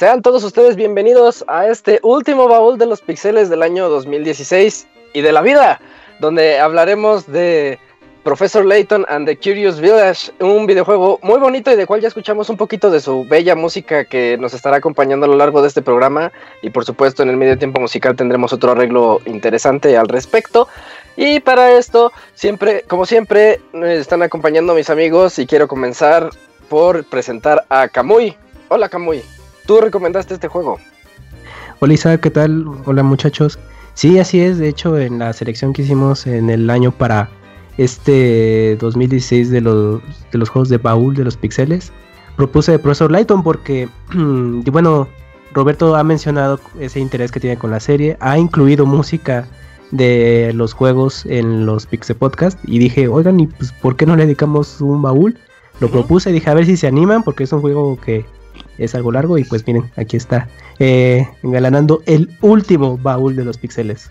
Sean todos ustedes bienvenidos a este último baúl de los pixeles del año 2016 y de la vida, donde hablaremos de Professor Layton and the Curious Village, un videojuego muy bonito y de cual ya escuchamos un poquito de su bella música que nos estará acompañando a lo largo de este programa y por supuesto en el medio tiempo musical tendremos otro arreglo interesante al respecto. Y para esto, siempre, como siempre, están acompañando mis amigos y quiero comenzar por presentar a Kamui. Hola Kamui. Tú recomendaste este juego. Hola Isa, ¿qué tal? Hola muchachos. Sí, así es. De hecho, en la selección que hicimos en el año para este 2016 de los, de los juegos de baúl de los pixeles, propuse el Profesor Lighton porque, bueno, Roberto ha mencionado ese interés que tiene con la serie, ha incluido música de los juegos en los Pixel Podcast y dije, oigan, ¿y pues, por qué no le dedicamos un baúl? Lo propuse y dije, a ver si se animan porque es un juego que es algo largo y pues miren, aquí está, eh, engalanando el último baúl de los pixeles.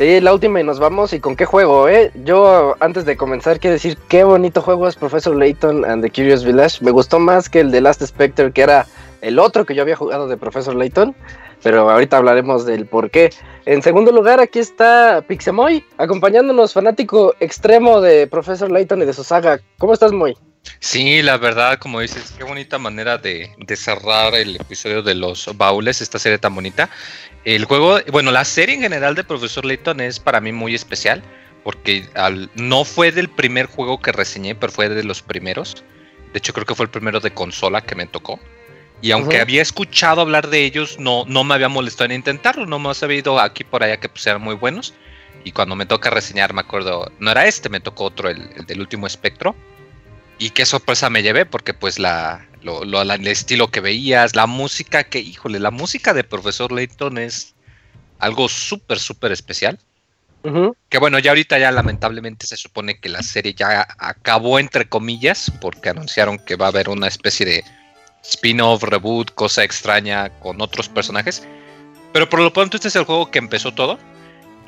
Sí, la última y nos vamos. ¿Y con qué juego, eh? Yo, antes de comenzar, quiero decir qué bonito juego es Professor Layton and the Curious Village. Me gustó más que el de Last Spectre, que era el otro que yo había jugado de Professor Layton. Pero ahorita hablaremos del por qué. En segundo lugar, aquí está Pixemoy, acompañándonos, fanático extremo de Professor Layton y de su saga. ¿Cómo estás, Moy? Sí, la verdad, como dices, qué bonita manera de, cerrar el episodio de los baúles, esta serie tan bonita. El juego, bueno, la serie en general de Profesor Layton es para mí muy especial, porque no fue del primer juego que reseñé, pero fue de los primeros. De hecho, creo que fue el primero de consola que me tocó. Y aunque había escuchado hablar de ellos, no, no me había molestado en intentarlo, no me había ido aquí por allá que pues, eran muy buenos. Y cuando me toca reseñar, me acuerdo, no era este, me tocó otro, el del último espectro y qué sorpresa me llevé, porque pues la, lo, el estilo que veías, la música que, híjole, la música de Profesor Layton es algo súper, súper especial. Que bueno, ya ahorita ya lamentablemente se supone que la serie ya acabó entre comillas, porque anunciaron que va a haber una especie de spin-off, reboot, cosa extraña con otros personajes. Pero por lo pronto este es el juego que empezó todo.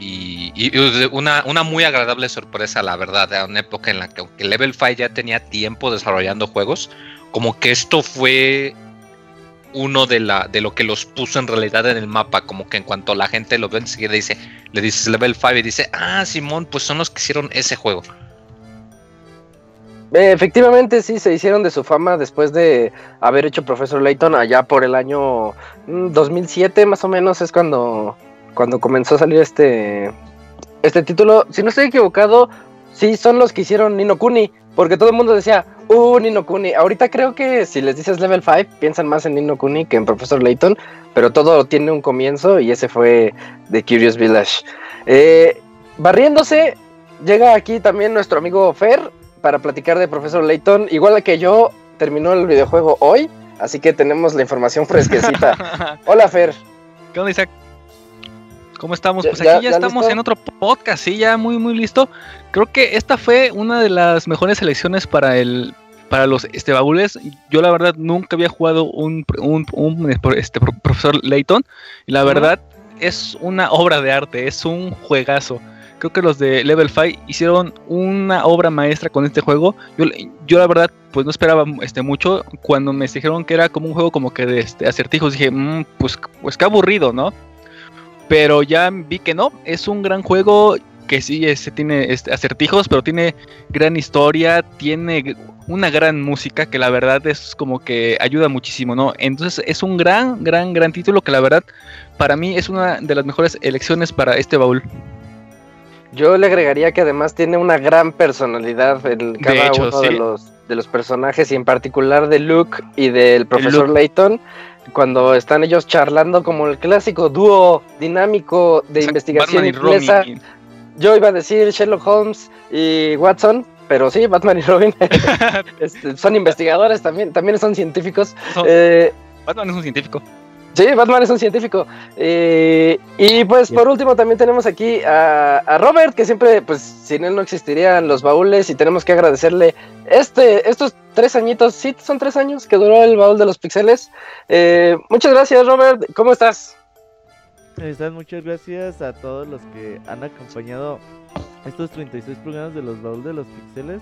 Y, una, una, muy agradable sorpresa, la verdad, de una época en la que aunque Level 5 ya tenía tiempo desarrollando juegos, como que esto fue uno de, la, de lo que los puso en realidad en el mapa, como que en cuanto la gente lo ve enseguida dice, le dices Level 5 y dice, ah, Simón, pues son los que hicieron ese juego. Efectivamente, sí, se hicieron de su fama después de haber hecho Professor Layton allá por el año 2007, mm, más o menos, es cuando cuando comenzó a salir este, este título. Si no estoy equivocado, sí son los que hicieron Nino Kuni, porque todo el mundo decía, uh, Nino Kuni. Ahorita creo que si les dices Level 5, piensan más en Nino Kuni que en Professor Layton, pero todo tiene un comienzo y ese fue The Curious Village. Eh, barriéndose, llega aquí también nuestro amigo Fer para platicar de Professor Layton. Igual que yo, terminó el videojuego hoy, así que tenemos la información fresquecita. Hola Fer. ¿Qué onda, Isaac? ¿Cómo estamos? Pues aquí ya, estamos en otro podcast, sí, ya muy, muy listo. Creo que esta fue una de las mejores selecciones para el para los este, baúles. Yo la verdad nunca había jugado un, un, este, profesor Layton. Y la verdad es una obra de arte, es un juegazo. Creo que los de Level 5 hicieron una obra maestra con este juego. Yo, yo la verdad pues no esperaba este, mucho. Cuando me dijeron que era como un juego como que de este, acertijos, dije, mm, pues, pues qué aburrido, ¿no? Pero ya vi que no, es un gran juego que sí este, tiene este, acertijos, pero tiene gran historia, tiene una gran música que la verdad es como que ayuda muchísimo, ¿no? Entonces es un gran, gran, gran título que la verdad para mí es una de las mejores elecciones para este baúl. Yo le agregaría que además tiene una gran personalidad en cada uno de, los, de los personajes y en particular de Luke y del profesor Layton cuando están ellos charlando como el clásico dúo dinámico de investigación inglesa. Yo iba a decir Sherlock Holmes y Watson, pero sí, Batman y Robin este, son investigadores también, también son científicos. Eh, Batman es un científico. Sí, Batman es un científico. Eh, y pues por último también tenemos aquí a, Robert, que siempre, pues sin él no existirían los baúles y tenemos que agradecerle este, estos tres añitos, sí, son tres años que duró el baúl de los pixeles. Eh, muchas gracias Robert, ¿cómo estás? Están muchas gracias a todos los que han acompañado estos 36 programas de los baúl de los pixeles.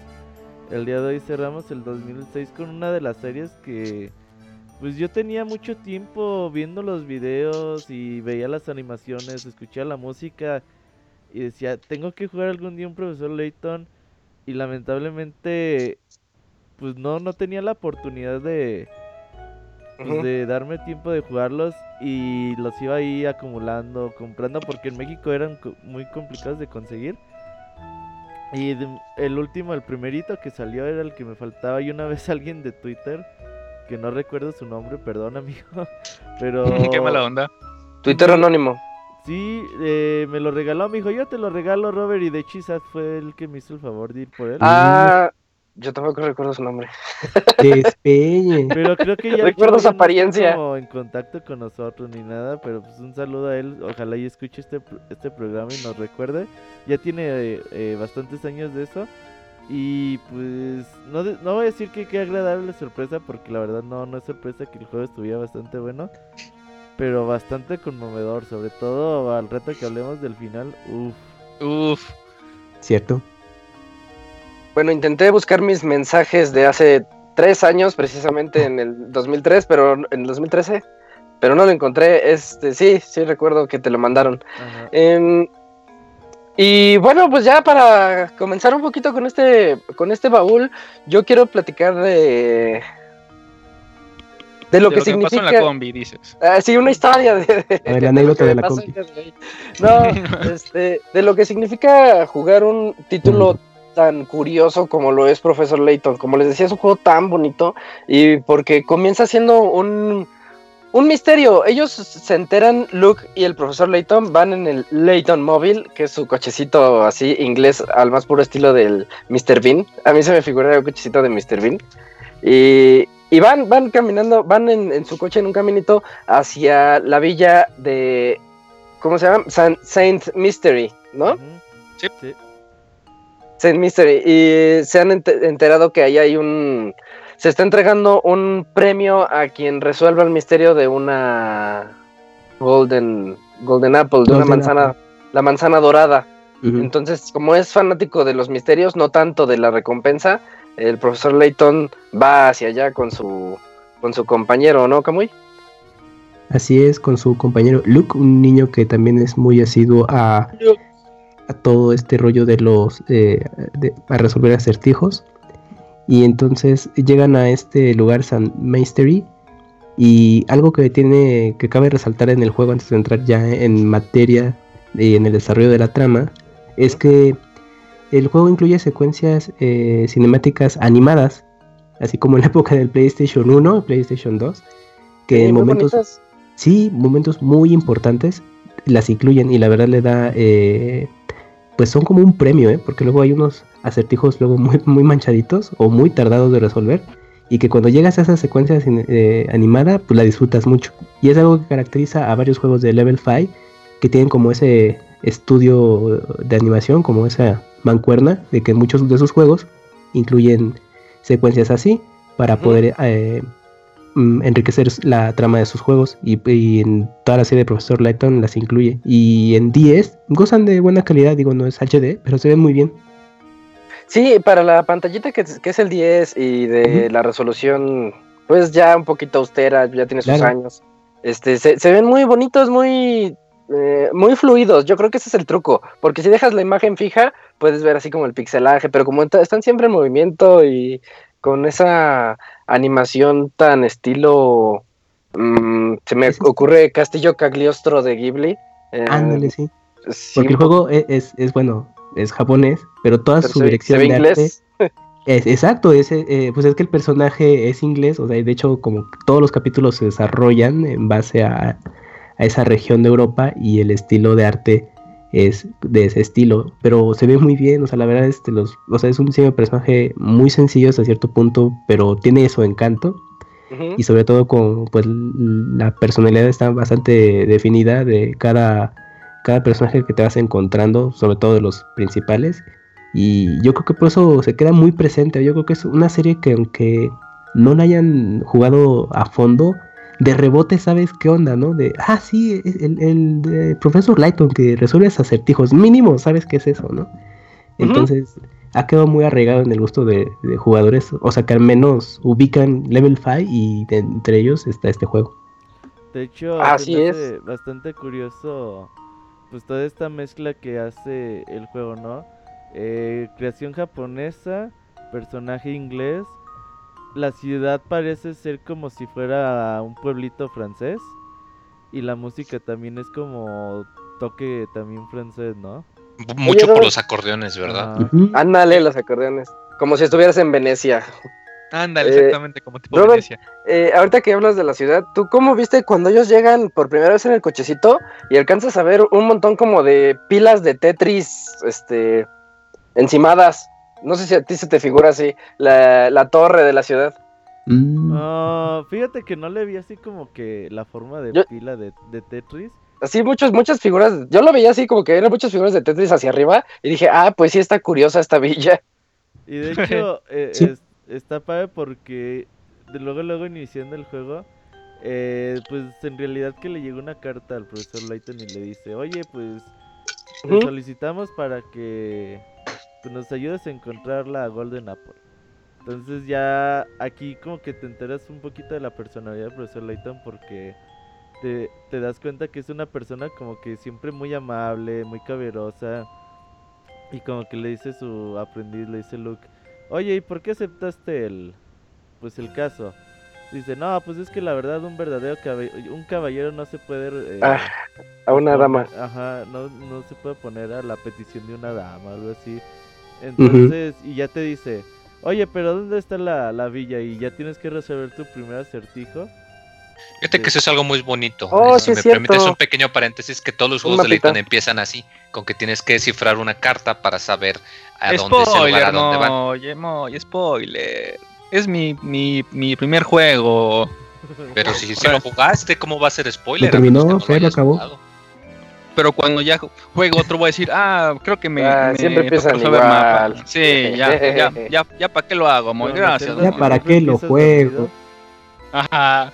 El día de hoy cerramos el 2006 con una de las series que pues yo tenía mucho tiempo viendo los videos y veía las animaciones, escuchaba la música y decía, tengo que jugar algún día un profesor Layton y lamentablemente pues no no tenía la oportunidad de pues, de darme tiempo de jugarlos y los iba ahí acumulando, comprando porque en México eran muy complicados de conseguir. Y el último, el primerito que salió era el que me faltaba y una vez alguien de Twitter que no recuerdo su nombre, perdón amigo, pero qué mala onda. Twitter anónimo. Sí, eh, me lo regaló, me dijo, yo te lo regalo, Robert, y de hecho fue el que me hizo el favor de ir por él. Ah, yo tampoco recuerdo su nombre. Pero creo que ya recuerdo su apariencia. No en contacto con nosotros ni nada, pero pues un saludo a él. Ojalá y escuche este, este programa y nos recuerde. Ya tiene eh, bastantes años de eso. Y pues no, no voy a decir que qué agradable sorpresa, porque la verdad no, no es sorpresa que el juego estuviera bastante bueno. Pero bastante conmovedor, sobre todo al reto que hablemos del final. Uf. Uf. Cierto. Bueno, intenté buscar mis mensajes de hace tres años, precisamente en el 2003, pero en el 2013, pero no lo encontré. Este, sí, sí recuerdo que te lo mandaron. Em, y bueno, pues ya para comenzar un poquito con este, con este baúl, yo quiero platicar de de lo, que, significa. pasó en la combi, dices. Ah, sí, una historia de, de, la anécdota de la combi. No, este, de lo que significa jugar un título tan curioso como lo es Profesor Layton. Como les decía, es un juego tan bonito y porque comienza siendo un, un misterio. Ellos se enteran, Luke y el Profesor Layton van en el Layton Mobile, que es su cochecito así inglés al más puro estilo del Mr. Bean. A mí se me figura el cochecito de Mr. Bean. Y, y van, van caminando, van en, su coche en un caminito hacia la villa de. ¿Cómo se llama? Saint Mystery, ¿no? Sí. sí. Saint Mystery. Y se han enterado que ahí hay un. Se está entregando un premio a quien resuelva el misterio de una Golden, Golden Apple, de una manzana, la manzana dorada. Entonces, como es fanático de los misterios, no tanto de la recompensa, el profesor Layton va hacia allá con su, con su compañero, ¿no, Camuy? Así es, con su compañero Luke, un niño que también es muy asiduo a, a todo este rollo de los eh, a resolver acertijos. Y entonces llegan a este lugar San Mystery. Y algo que tiene que cabe resaltar en el juego antes de entrar ya en materia y en el desarrollo de la trama es que el juego incluye secuencias eh, cinemáticas animadas, así como en la época del PlayStation 1 PlayStation 2, que en momentos, sí, momentos muy importantes las incluyen y la verdad le da eh, pues son como un premio, ¿eh? porque luego hay unos acertijos luego muy, muy manchaditos o muy tardados de resolver y que cuando llegas a esa secuencia eh, animada, pues la disfrutas mucho. Y es algo que caracteriza a varios juegos de Level 5 que tienen como ese estudio de animación, como esa mancuerna de que muchos de sus juegos incluyen secuencias así para poder eh, Mm, enriquecer la trama de sus juegos y, en toda la serie de Profesor Layton las incluye. Y en 10 gozan de buena calidad, digo, no es HD, pero se ven muy bien. Sí, para la pantallita que, es el 10 y de la resolución, pues ya un poquito austera, ya tiene sus años. Este, se, ven muy bonitos, muy, eh, muy fluidos. Yo creo que ese es el truco, porque si dejas la imagen fija, puedes ver así como el pixelaje, pero como están siempre en movimiento y con esa animación tan estilo. Mm, se me ocurre Castillo Cagliostro de Ghibli. Eh, Ándale, sí. Porque el juego e, es, es, bueno, es japonés, pero toda su dirección de arte. Es, exacto, es, eh, pues es que el personaje es inglés, o sea, de hecho, como todos los capítulos se desarrollan en base a, a esa región de Europa y el estilo de arte es de ese estilo, pero se ve muy bien, o sea, la verdad este los, o sea, es un diseño de personaje muy sencillo hasta cierto punto, pero tiene su encanto. Y sobre todo con pues la personalidad está bastante definida de cada cada personaje que te vas encontrando, sobre todo de los principales. Y yo creo que por eso se queda muy presente. Yo creo que es una serie que aunque no la hayan jugado a fondo, de rebote sabes qué onda, ¿no? De, ah, sí, el, el, profesor Lighton que resuelve acertijos, mínimo sabes qué es eso, ¿no? Entonces, ha quedado muy arraigado en el gusto de, jugadores, o sea que al menos ubican Level 5 y entre ellos está este juego. De hecho, Así es. bastante curioso pues toda esta mezcla que hace el juego, ¿no? Eh, creación japonesa, personaje inglés, la ciudad parece ser como si fuera un pueblito francés y la música también es como toque también francés, ¿no? Mucho por los acordeones, ¿verdad? Ándale, los acordeones. Como si estuvieras en Venecia. Ándale, eh, exactamente como tipo Venecia. Eh, ahorita que hablas de la ciudad, ¿tú cómo viste cuando ellos llegan por primera vez en el cochecito y alcanzas a ver un montón como de pilas de Tetris, este, encimadas? No sé si a ti se te figura así, la, torre de la ciudad. Mm. Ah, fíjate que no le vi así como que la forma de pila de, Tetris. Así muchas, muchas figuras, yo lo veía así como que eran muchas figuras de Tetris hacia arriba y dije, ah, pues sí está curiosa esta villa. Y de hecho, eh, está padre porque de luego, luego iniciando el juego, eh, pues en realidad que le llegó una carta al profesor Layton y le dice, oye, pues te solicitamos para que nos ayudes a encontrar la Golden Apple. Entonces ya aquí como que te enteras un poquito de la personalidad del profesor Layton porque te, te das cuenta que es una persona como que siempre muy amable, muy caberosa. Y como que le dice su aprendiz, le dice Luke, oye, ¿y por qué aceptaste el, pues el caso? Dice, no, pues es que la verdad un verdadero caballero, un caballero no se puede... Eh, ah, a una dama. Ajá, no, no se puede poner a la petición de una dama, algo así. Entonces, y ya te dice, oye, pero ¿dónde está la, la, villa? Y ya tienes que resolver tu primer acertijo. Fíjate que eso es algo muy bonito. Oh, si me permites un pequeño paréntesis, que todos los juegos de Layton empiezan así, con que tienes que descifrar una carta para saber a dónde es el lugar a dónde no, van. spoiler. Es mi, mi, mi primer juego. Pero si, si lo jugaste, ¿cómo va a ser spoiler? terminó, fue, lo acabó. Pero cuando ya juego otro voy a decir, ah, creo que me, ah, siempre empiezan igual. Sí, ya, ya, ya, ya, ¿para qué lo hago, amor? Gracias. Ya, ¿para qué lo juego? Ajá.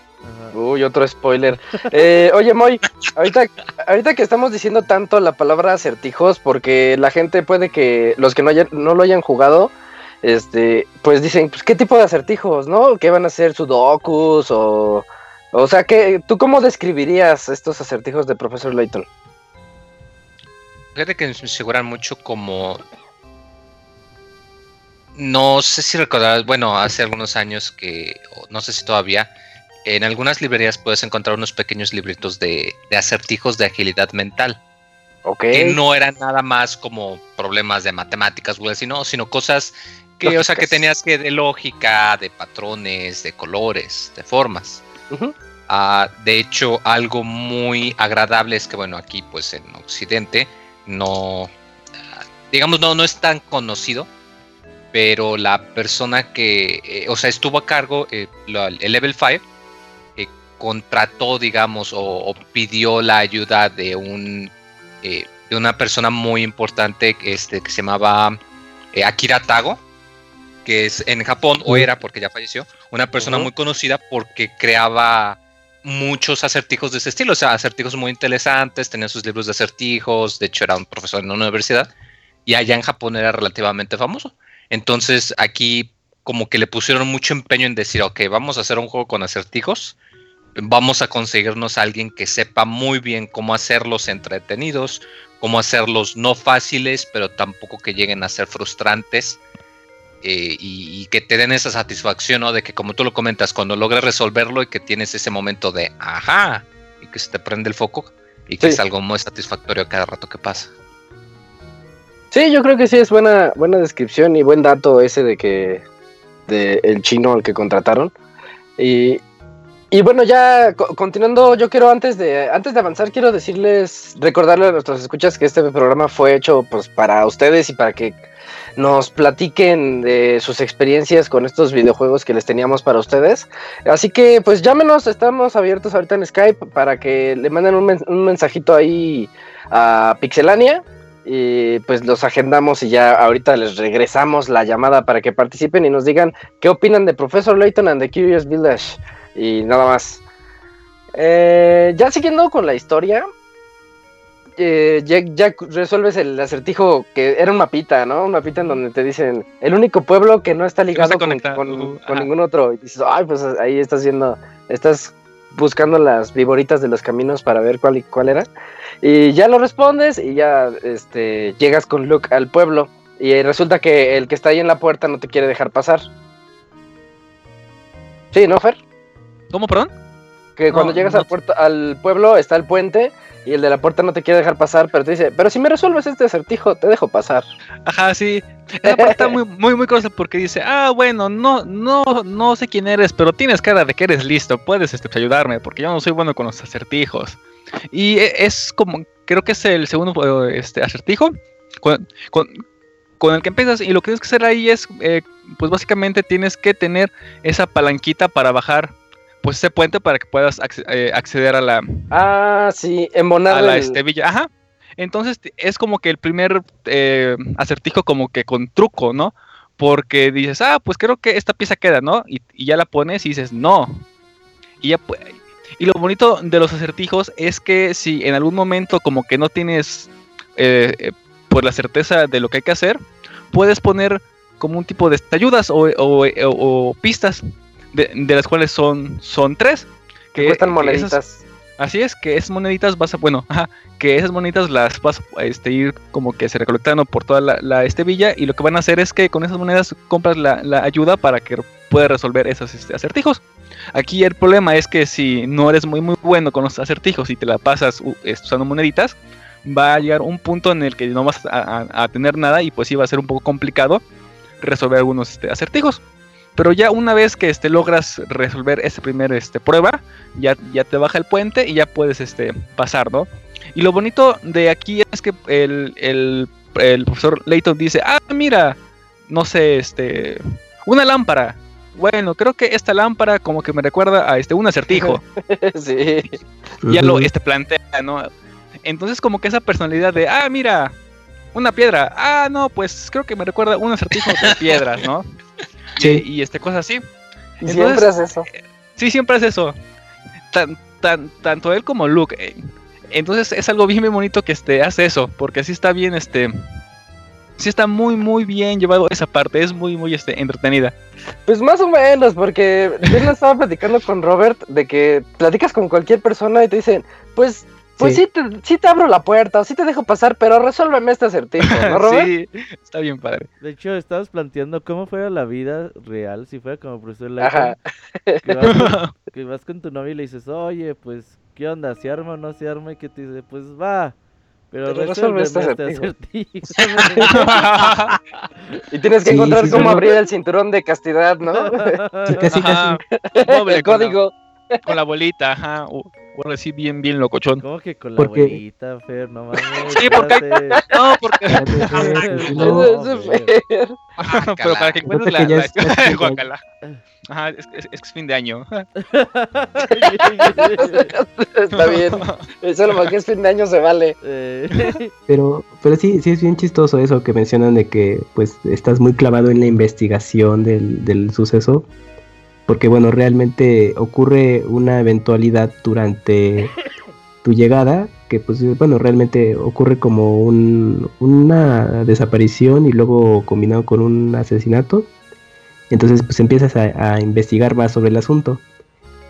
Uy, otro spoiler. Eh, oye, Moy, ahorita, ahorita que estamos diciendo tanto la palabra acertijos, porque la gente puede que, los que no, no lo hayan jugado, este, pues dicen, pues, ¿qué tipo de acertijos, no? ¿Qué van a ser sudokus o... O sea, que ¿tú cómo describirías estos acertijos de Profesor Layton? Fíjate que me aseguran mucho como... No sé si recordarás, bueno, hace algunos años que, no sé si todavía, en algunas librerías puedes encontrar unos pequeños libritos de, acertijos de agilidad mental. Que no eran nada más como problemas de matemáticas, sino, sino cosas que, o sea, que tenías que de lógica, de patrones, de colores, de formas. Ah, de hecho, algo muy agradable es que, bueno, aquí, pues en Occidente, no, digamos, no, no es tan conocido, pero la persona que, eh, o sea, estuvo a cargo, eh, el Level 5, contrató, digamos, o, pidió la ayuda de un eh, de una persona muy importante este, que se llamaba eh, Akira Tago, que es en Japón, o era porque ya falleció, una persona muy conocida porque creaba muchos acertijos de ese estilo, o sea, acertijos muy interesantes, tenía sus libros de acertijos, de hecho era un profesor en una universidad, y allá en Japón era relativamente famoso. Entonces aquí como que le pusieron mucho empeño en decir, ok, vamos a hacer un juego con acertijos, vamos a conseguirnos a alguien que sepa muy bien cómo hacerlos entretenidos, cómo hacerlos no fáciles, pero tampoco que lleguen a ser frustrantes. Eh, y, que te den esa satisfacción, ¿no? De que como tú lo comentas, cuando logres resolverlo y que tienes ese momento de ajá, y que se te prende el foco y que es algo muy satisfactorio cada rato que pasa. Sí, yo creo que sí es buena, buena descripción y buen dato ese de que de el chino al que contrataron. Y, y bueno, ya continuando, yo quiero antes de antes de avanzar quiero decirles, recordarles a nuestros escuchas que este programa fue hecho pues para ustedes y para que nos platiquen de sus experiencias con estos videojuegos que les teníamos para ustedes. Así que pues llámenos, estamos abiertos ahorita en Skype para que le manden un, mensajito ahí a Pixelania y pues los agendamos y ya ahorita les regresamos la llamada para que participen y nos digan qué opinan de Professor Layton and the Curious Village. Y nada más. Eh, ya siguiendo con la historia, eh, ya, resuelves el acertijo que era un mapita, ¿no? Un mapita en donde te dicen el único pueblo que no está ligado con, ningún otro. Y dices, ay, pues ahí estás haciendo, estás buscando las viboritas de los caminos para ver cuál, cuál era. Y ya lo respondes y ya este, llegas con Luke al pueblo. Y resulta que el que está ahí en la puerta no te quiere dejar pasar. Sí, ¿no, Fer? ¿Cómo, perdón? Que cuando llegas al, puerto, al pueblo está el puente y el de la puerta no te quiere dejar pasar, pero te dice, pero si me resuelves este acertijo, te dejo pasar. Ajá, sí. Esa parte está muy, muy, muy cosa porque dice, ah, bueno, no, no, no sé quién eres, pero tienes cara de que eres listo, puedes este, ayudarme, porque yo no soy bueno con los acertijos. Y e, es como, creo que es el segundo este, acertijo con, con, el que empiezas y lo que tienes que hacer ahí es, eh, pues básicamente tienes que tener esa palanquita para bajar pues ese puente para que puedas eh, acceder a la ah sí embonar a la estevilla ajá. Entonces es como que el primer eh, acertijo como que con truco no porque dices ah pues creo que esta pieza queda no y, ya la pones y dices no y ya y lo bonito de los acertijos es que si en algún momento como que no tienes eh, pues la certeza de lo que hay que hacer puedes poner como un tipo de ayudas o, o pistas de, las cuales son, son tres. Que, cuestan moneditas. así es, que esas moneditas vas a, bueno, ajá, que esas moneditas las vas a este, ir como que se recolectando por toda la, la este villa y lo que van a hacer es que con esas monedas compras la, la ayuda para que puedas resolver esos este, acertijos. Aquí el problema es que si no eres muy muy bueno con los acertijos y te la pasas usando moneditas, va a llegar un punto en el que no vas a, tener nada y pues sí va a ser un poco complicado resolver algunos este, acertijos. Pero ya una vez que este, logras resolver esa primera este, prueba, ya, ya te baja el puente y ya puedes este, pasar, ¿no? Y lo bonito de aquí es que el, el, profesor Layton dice, ah, mira, no sé, este, una lámpara. Bueno, creo que esta lámpara como que me recuerda a este un acertijo. sí. Ya lo este plantea, ¿no? Entonces como que esa personalidad de, ah, mira, una piedra. Ah, no, pues creo que me recuerda a un acertijo de piedras, ¿no? Sí. Y, este, cosas así. siempre es eso. Eh, sí, siempre es eso. Tan, tan, tanto él como Luke. Eh, entonces es algo bien, bien bonito que este, hace eso, porque así está bien, este... Sí está muy, muy bien llevado esa parte, es muy, muy este, entretenida. Pues más o menos, porque yo estaba platicando con Robert de que platicas con cualquier persona y te dicen, pues pues sí. sí, te, abro la puerta, sí te dejo pasar, pero resuélveme este acertijo, ¿no, Robert? sí, está bien padre. De hecho, estabas planteando cómo fuera la vida real, si fuera como profesor Ajá. Que vas, que vas con tu novia y le dices, oye, pues, ¿qué onda? ¿Se arma o no se arma? Y que te dice, pues va. Pero, resuelve este, este acertijo. y tienes que encontrar cómo abrir el cinturón de castidad, ¿no? Sí, casi, casi. el código. Con la bolita, ajá. Bueno, así bien, bien locochón. ¿Cómo que con la abuelita, Fer? No mames. Sí, porque. No, porque. no, Pero para que encuentres la. la... Guacala. Ajá, es, es, es, fin de año. Está bien. Solo porque es fin de año se vale. Eh. Pero, pero sí, sí es bien chistoso eso que mencionan de que pues estás muy clavado en la investigación del, del suceso porque bueno, realmente ocurre una eventualidad durante tu llegada, que pues bueno, realmente ocurre como un, una desaparición y luego combinado con un asesinato. Entonces pues empiezas a, investigar más sobre el asunto.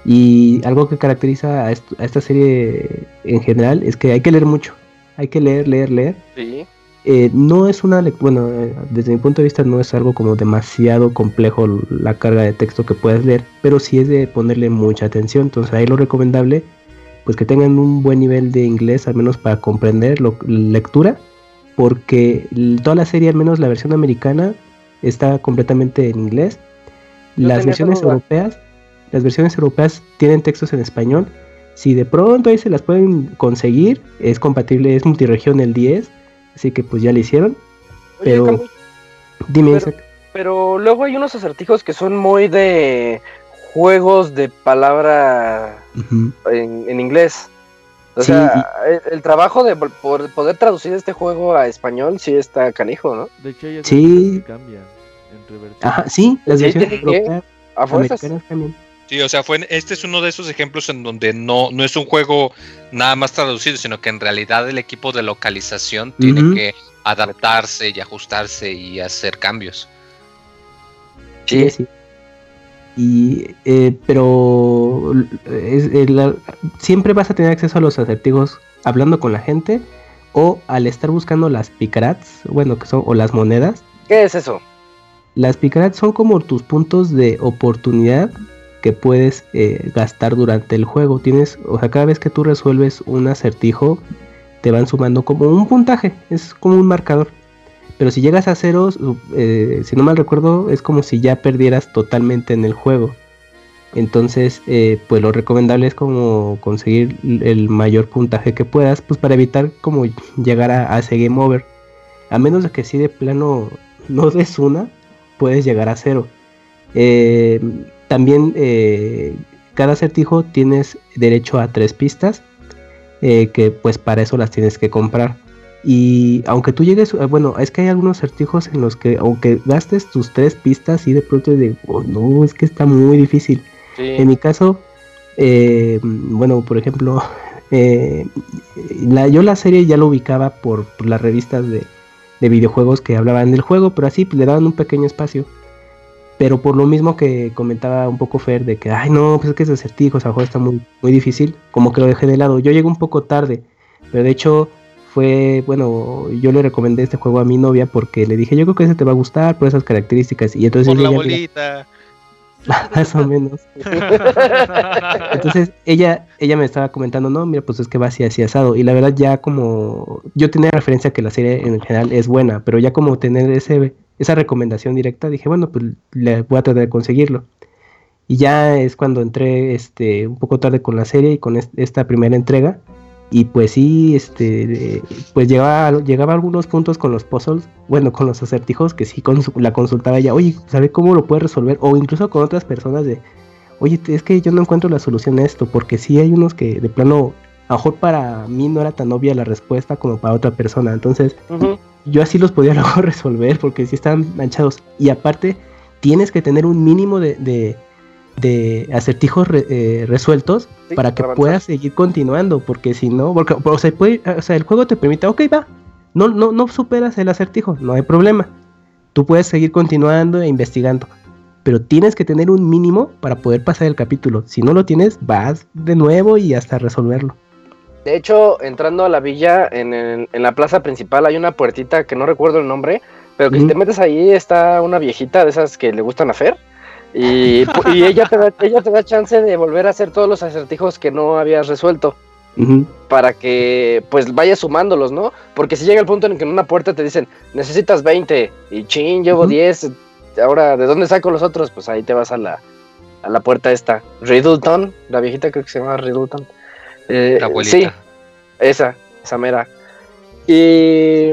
Y algo que caracteriza a, a, esta serie en general es que hay que leer mucho. Hay que leer, leer, leer. Sí. Eh, no es una bueno eh, desde mi punto de vista no es algo como demasiado complejo la carga de texto que puedes leer pero sí es de ponerle mucha atención. Entonces ahí lo recomendable pues que tengan un buen nivel de inglés al menos para comprender la lectura porque toda la serie al menos la versión americana está completamente en inglés. Las versiones europeas las versiones europeas tienen textos en español. Si de pronto ahí se las pueden conseguir es compatible es multiregión el 10 Así que pues ya le hicieron. pero. dime, pero, luego hay unos acertijos que son muy de juegos de palabra en, inglés. O sea, el, trabajo de poder traducir este juego a español sí está canijo, ¿no? De hecho, sí. cambian. Ajá, sí, las versiones a fuerzas. cambian. Sí, o sea, fue este es uno de esos ejemplos en donde no, no es un juego nada más traducido, sino que en realidad el equipo de localización tiene que adaptarse y ajustarse y hacer cambios. Sí, sí. Y, eh, pero siempre vas a tener acceso a los acertijos hablando con la gente o al estar buscando las picarats, bueno, que son, o las monedas. ¿Qué es eso? Las picarats son como tus puntos de oportunidad que puedes eh, gastar durante el juego. Tienes, o sea, cada vez que tú resuelves un acertijo, te van sumando como un puntaje, es como un marcador. Pero si llegas a ceros, eh, si no mal recuerdo, es como si ya perdieras totalmente en el juego. Entonces, eh, pues lo recomendable es como conseguir el mayor puntaje que puedas, pues para evitar como llegar a, ese game over. A menos de que si de plano no des una, puedes llegar a cero. También eh, cada acertijo tienes derecho a tres pistas, eh, que pues para eso las tienes que comprar. Y aunque tú llegues, eh, bueno, es que hay algunos acertijos en los que aunque gastes tus tres pistas y de pronto de, oh, no, es que está muy difícil. En mi caso, bueno, por ejemplo, la, yo la serie ya lo ubicaba por, las revistas de, de, videojuegos que hablaban del juego, pero así pues, le daban un pequeño espacio. Pero por lo mismo que comentaba un poco Fer, de que, ay, no, pues es que ese acertijo, o sea, está muy, muy difícil, como que lo dejé de lado. Yo llegué un poco tarde, pero de hecho fue, bueno, yo le recomendé este juego a mi novia porque le dije, yo creo que ese te va a gustar por esas características. Y entonces por la bolita. más o menos. Entonces ella, ella me estaba comentando, no, mira, pues es que va así, así asado. Y la verdad ya como, yo tenía referencia que la serie en general es buena, pero ya como tener ese esa recomendación directa, dije, bueno, pues le voy a tratar de conseguirlo. Y ya es cuando entré este, un poco tarde con la serie y con esta primera entrega. Y pues sí, este, pues llegaba, llegaba a algunos puntos con los puzzles, bueno, con los acertijos, que sí la consultaba ya, oye, ¿sabe cómo lo puede resolver? O incluso con otras personas de, oye, es que yo no encuentro la solución a esto, porque sí hay unos que de plano, a mejor para mí no era tan obvia la respuesta como para otra persona. Entonces, yo así los podía luego resolver porque sí estaban manchados. Y aparte, tienes que tener un mínimo de, de, acertijos eh, resueltos para que puedas seguir continuando. Porque si no, porque o sea, puede, o sea, el juego te permite, ok, va, no, no, no superas el acertijo, no hay problema. Tú puedes seguir continuando e investigando. Pero tienes que tener un mínimo para poder pasar el capítulo. Si no lo tienes, vas de nuevo y hasta resolverlo. De hecho, entrando a la villa, en, la plaza principal hay una puertita que no recuerdo el nombre, pero que si te metes ahí está una viejita de esas que le gustan a Fer. Y, ella, te da, ella te da chance de volver a hacer todos los acertijos que no habías resuelto. Para que pues vayas sumándolos, ¿no? Porque si llega el punto en que en una puerta te dicen, necesitas 20 y chin, llevo 10, ahora ¿de dónde saco los otros? Pues ahí te vas a la, a la puerta esta. Riddleton, la viejita creo que se llama Riddleton. Eh, la abuelita. Sí, esa, esa mera. Y,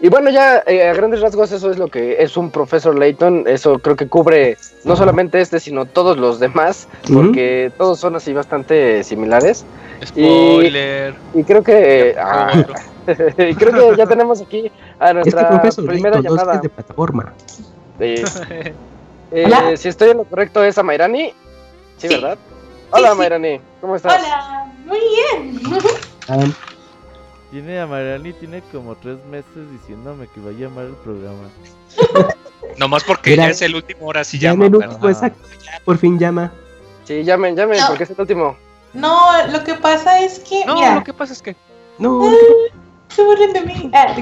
y bueno, ya eh, a grandes rasgos eso es lo que es un profesor Layton. Eso creo que cubre no solamente este, sino todos los demás, porque todos son así bastante similares. Spoiler. Y, creo que... Ah, y creo que ya tenemos aquí a nuestra primera llamada. de plataforma. Eh, si estoy en lo correcto es a Mayrani. Sí, ¿verdad? Hola Mayrani, ¿cómo estás? Hola, muy bien. Ah. Tiene a Mariani, tiene como tres meses diciéndome que va a llamar el programa. Nomás porque ya es el último, hora sí llama. Último, por fin llama. Sí, llamen, llamen, porque es el último. No, lo que pasa es que. No, lo que pasa es que. No. se burlen de mí. Ah,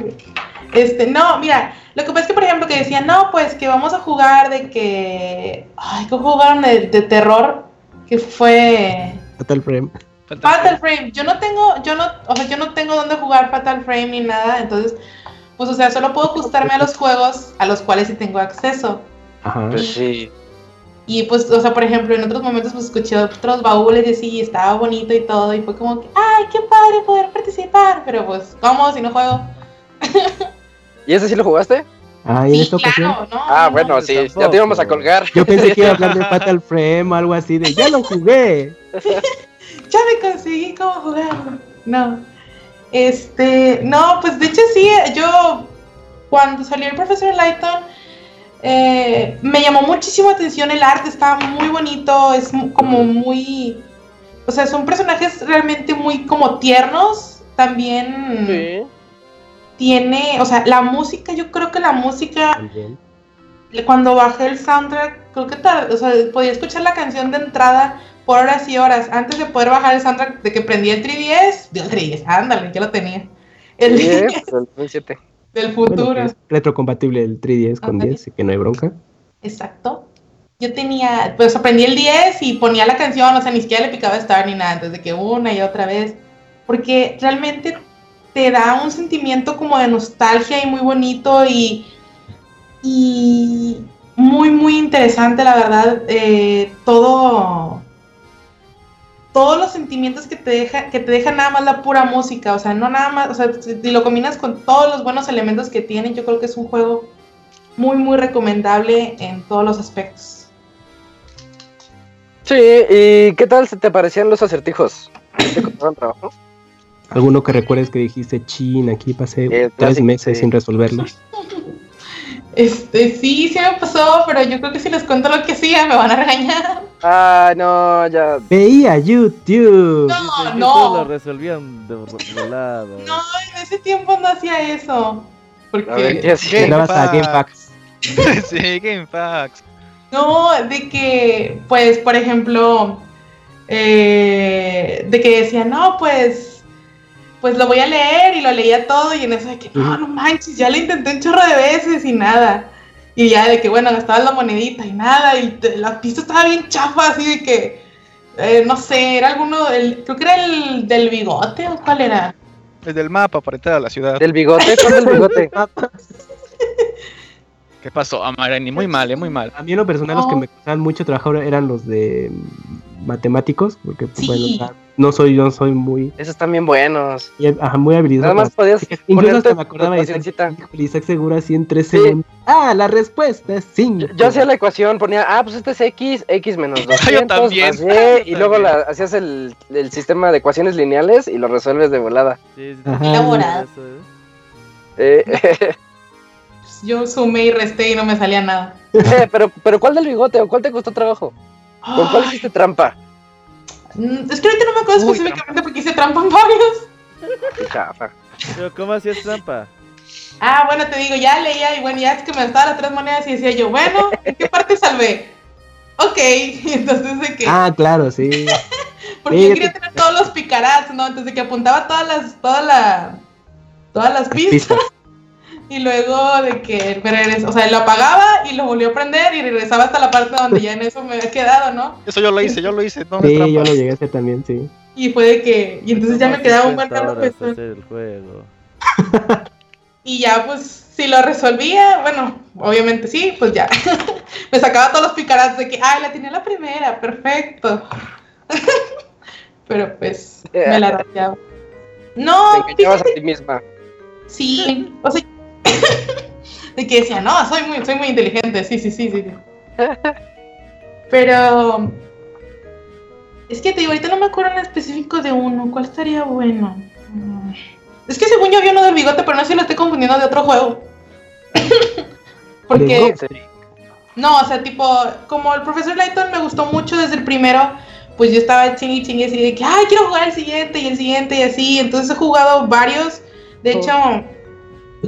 este, no, mira, lo que pasa es que, por ejemplo, que decían, no, pues que vamos a jugar de que. Ay, que jugaron de, de terror, que fue. Fatal Frame. Fatal, Frame. Yo no tengo, yo no, o sea, yo no tengo dónde jugar Fatal Frame ni nada, entonces, pues, o sea, solo puedo ajustarme a los juegos a los cuales sí tengo acceso. Ajá. Pues sí. Y pues, o sea, por ejemplo, en otros momentos pues escuché otros baúles y así, y estaba bonito y todo, y fue como que, ay, qué padre poder participar, pero pues, ¿cómo si no juego? ¿Y ese sí lo jugaste? Ah, ¿y en esta ocasión? ah, bueno, sí, ya te íbamos a colgar. Yo pensé que iba a hablar de Fatal Frame o algo así, de ya lo jugué. ya me conseguí cómo jugarlo. No. Este, no, pues de hecho sí, yo cuando salió el profesor Lighton, Eh, me llamó muchísimo atención el arte, está muy bonito, es como muy... O sea, son personajes realmente muy como tiernos, también... Sí. Tiene, o sea, la música, yo creo que la música... Cuando bajé el soundtrack, creo que tal, o sea, podía escuchar la canción de entrada por horas y horas antes de poder bajar el soundtrack de que prendí el 3DS. el 3DS, ándale, ya lo tenía. El 10, del futuro. Bueno, retrocompatible el 3DS con 10, así que no hay bronca. Exacto. Yo tenía, pues aprendí el 10 y ponía la canción, o sea, ni siquiera le picaba estar ni nada, desde que una y otra vez. Porque realmente te da un sentimiento como de nostalgia y muy bonito y, y muy, muy interesante, la verdad. Eh, todo todos los sentimientos que te deja, que te deja nada más la pura música, o sea, no nada más, o sea, si lo combinas con todos los buenos elementos que tiene, yo creo que es un juego muy, muy recomendable en todos los aspectos. Sí, ¿y qué tal se te parecían los acertijos? ¿Te trabajo? ¿Alguno que recuerdes que dijiste, chin, aquí pasé tres meses sin resolverlo? Este, sí, sí me pasó, pero yo creo que si les cuento lo que hacía me van a regañar. Ah, no, ya. Veía YouTube. No, no. lo resolvían de volado. No, en ese tiempo no hacía eso. Porque. A a GameFAQs. sí, GameFAQs. No, de que, pues, por ejemplo, eh, de que decía, no, pues pues lo voy a leer y lo leía todo y en eso de que no, no manches, ya lo intenté un chorro de veces y nada. Y ya de que bueno, gastaba la monedita y nada, y la pista estaba bien chafa, así de que, eh, no sé, era alguno, el, creo que era el del bigote o cuál era. El del mapa para entrar a la ciudad. ¿Del bigote? ¿Cuál del bigote? ¿Qué pasó? Amarani, muy mal, eh, muy mal. A mí en lo personal los que me costaban mucho trabajo eran los de matemáticos, porque pues, bueno, no soy, yo soy muy. Esos están bien buenos. ajá, muy habilidoso. Nada más podías. Incluso hasta me acordaba de Isaac, Segura así en 3 segundos. Ah, la respuesta es 5. Yo, hacía la ecuación, ponía, ah, pues este es X, X menos 200 más Y, y luego la, hacías el, el, sistema de ecuaciones lineales y lo resuelves de volada. Sí, sí, Elaborado. ¿eh? Yo sumé y resté y no me salía nada. Eh, pero, pero ¿cuál del bigote o cuál te costó trabajo? ¿Con cuál hiciste trampa? Mm, es que ahorita no me acuerdo específicamente porque hice trampa en varios. Pero ¿cómo hacías trampa? Ah, bueno, te digo, ya leía y bueno, ya es que me estaba las tres monedas y decía yo, bueno, ¿en qué parte salvé? Ok, entonces de que... Ah, claro, sí. porque yo quería tener todos los picarats, ¿no? Entonces de que apuntaba todas las, toda la, todas las pistas. Y luego de que o sea, lo apagaba y lo volvió a prender y regresaba hasta la parte donde ya en eso me había quedado, ¿no? Eso yo lo hice, yo lo hice, no Sí, yo lo llegué a hacer también, sí. Y fue de que, y entonces ya me quedaba un buen rato el juego. y ya pues si lo resolvía, bueno, obviamente sí, pues ya. me sacaba todos los picarazos de que, ay, la tenía la primera, perfecto. Pero pues me la rayaba. No, te a ti misma. Sí, o sea, de que decía, no, soy muy, soy muy inteligente, sí, sí, sí, sí. Pero es que te digo, ahorita no me acuerdo en específico de uno, ¿cuál estaría bueno? Es que según yo había uno del bigote, pero no sé si lo estoy confundiendo de otro juego. Porque no, o sea, tipo, como el profesor Layton me gustó mucho desde el primero, pues yo estaba chingue chingue así de que, ay, quiero jugar el siguiente y el siguiente y así. Entonces he jugado varios. De hecho,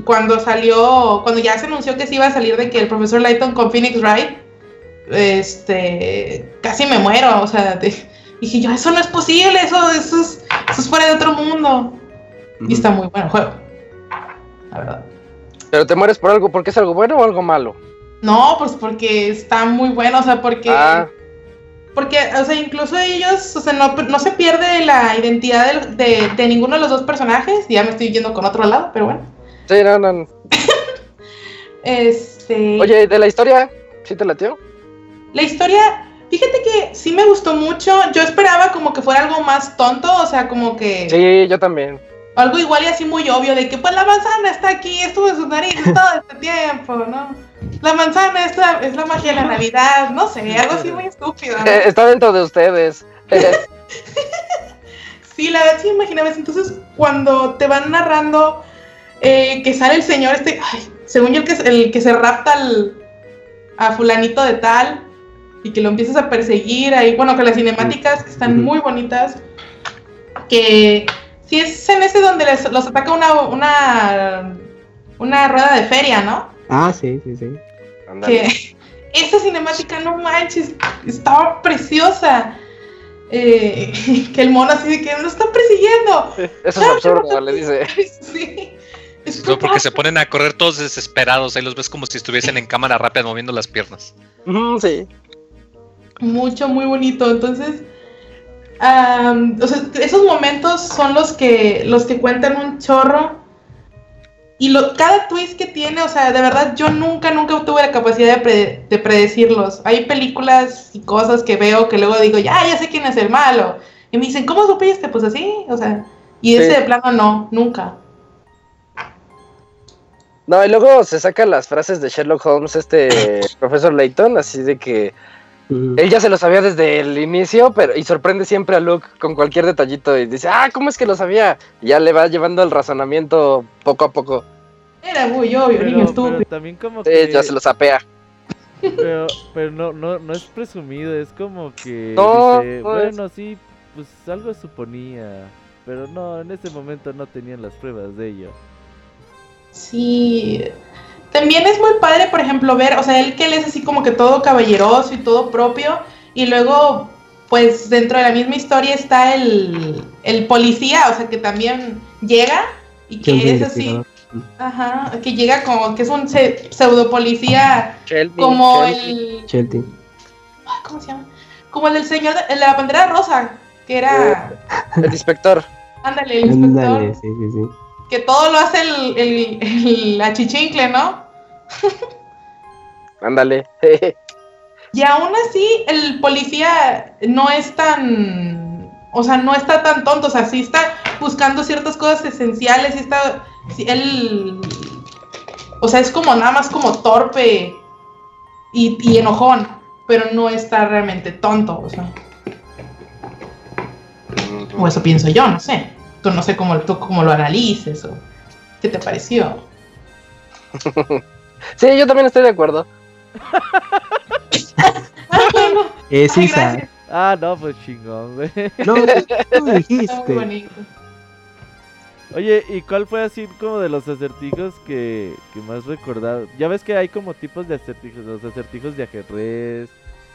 cuando salió, cuando ya se anunció que se iba a salir de que el profesor Lighton con Phoenix Wright, este, casi me muero, o sea, dije yo, eso no es posible, eso, eso, es, eso es fuera de otro mundo. Y está muy bueno el juego, la verdad. ¿Pero te mueres por algo porque es algo bueno o algo malo? No, pues porque está muy bueno, o sea, porque... Ah. Porque, o sea, incluso ellos, o sea, no, no se pierde la identidad de, de, de, ninguno de los dos personajes. Ya me estoy yendo con otro lado, pero bueno. Sí, no, no. este. Oye, ¿de la historia? ¿Sí te latió? La historia, fíjate que sí me gustó mucho. Yo esperaba como que fuera algo más tonto, o sea, como que. Sí, yo también. Algo igual y así muy obvio, de que pues la manzana está aquí, estuvo en su nariz todo este tiempo, ¿no? La manzana es la, es la magia de la Navidad, no sé, algo así muy estúpido. Eh, está dentro de ustedes. sí, la verdad sí, imagínate. Entonces, cuando te van narrando eh, que sale el señor este, ay, según yo el que, el que se rapta al, a fulanito de tal y que lo empiezas a perseguir ahí, bueno, que las cinemáticas que están muy bonitas, que si es en ese donde les, los ataca una, una, una rueda de feria, ¿no? Ah, sí, sí, sí. Que esa cinemática, no manches, estaba preciosa. Eh, que el mono así de que nos está persiguiendo. Eso es absurdo, le dice. Sí. No, porque se ponen a correr todos desesperados. Ahí los ves como si estuviesen en cámara rápida moviendo las piernas. Sí. mucho, muy bonito. Entonces, am, o sea, esos momentos son los que, los que cuentan un chorro. Y lo, cada twist que tiene, o sea, de verdad, yo nunca, nunca tuve la capacidad de, pre- de predecirlos. Hay películas y cosas que veo que luego digo, ya, ya sé quién es el malo. Y me dicen, ¿cómo supiste? Pues así, o sea, y ese Sí. de plano no, nunca. No, y luego se sacan las frases de Sherlock Holmes, este profesor Layton, así de que él ya se lo sabía desde el inicio, pero y sorprende siempre a Luke con cualquier detallito y dice, ah, ¿cómo es que lo sabía? Y ya le va llevando el razonamiento poco a poco. Era muy obvio, niño Pero, estúpido. pero también como Sí, que... ya se lo sapea. Pero, pero no, no, no es presumido, es como que No, dice, no es. bueno, sí, pues algo suponía, pero no, en ese momento no tenían las pruebas de ello. Sí. También es muy padre, por ejemplo, ver, o sea, él que él es así como que todo caballeroso y todo propio, y luego, pues dentro de la misma historia está el, el policía, o sea, que también llega y Que es así, ajá, que llega como que es un se- pseudo policía, Shelby, como Shelby. el, Shelty. ay, ¿cómo se llama? Como el del señor, de, el de la bandera rosa, que era, El inspector. ándale, el inspector, Ándale, sí, sí, sí. Que todo lo hace el, el, el achichincle, ¿no? Ándale. Y aún así, el policía no es tan. O sea, no está tan tonto. O sea, sí está buscando ciertas cosas esenciales. Está. sí, él. O sea, es como nada más como torpe y, y enojón. Pero no está realmente tonto. O sea. O eso pienso yo, no sé. Tú no sé cómo, tú cómo lo analices o qué te pareció. Sí, yo también estoy de acuerdo. Ah. Es Ay, Isa. gracias. Ah, no, pues chingón, güey. No, tú muy dijiste. bonito. Oye, ¿y cuál fue así como de los acertijos que, que más recordado? Ya ves que hay como tipos de acertijos, los acertijos de ajedrez,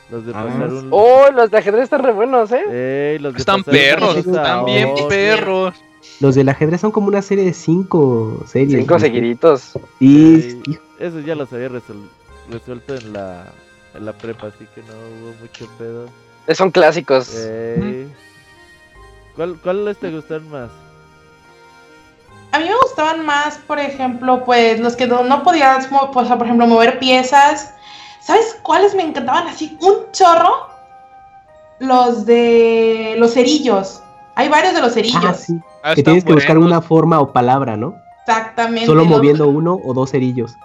los de Ah, pasar un... Oh, los de ajedrez están re buenos, ¿eh? Ey, los de Están perros, están bien perros. Los del ajedrez son como una serie de cinco series. Cinco ¿no? seguiditos. Y, Ey, Eso ya los había resol- resuelto en la, en la prepa, así que no hubo mucho pedo. Eh, Son clásicos. Ey. ¿Cuál, ¿Cuáles te gustan más? A mí me gustaban más, por ejemplo, pues los que no, no podías, mo- pues, por ejemplo, mover piezas. ¿Sabes cuáles me encantaban así? Un chorro. Los de los cerillos. Hay varios de los cerillos. ah, sí. Ah, Que tienes que buscar una forma o palabra, ¿no? Exactamente. Solo moviendo uno o dos cerillos.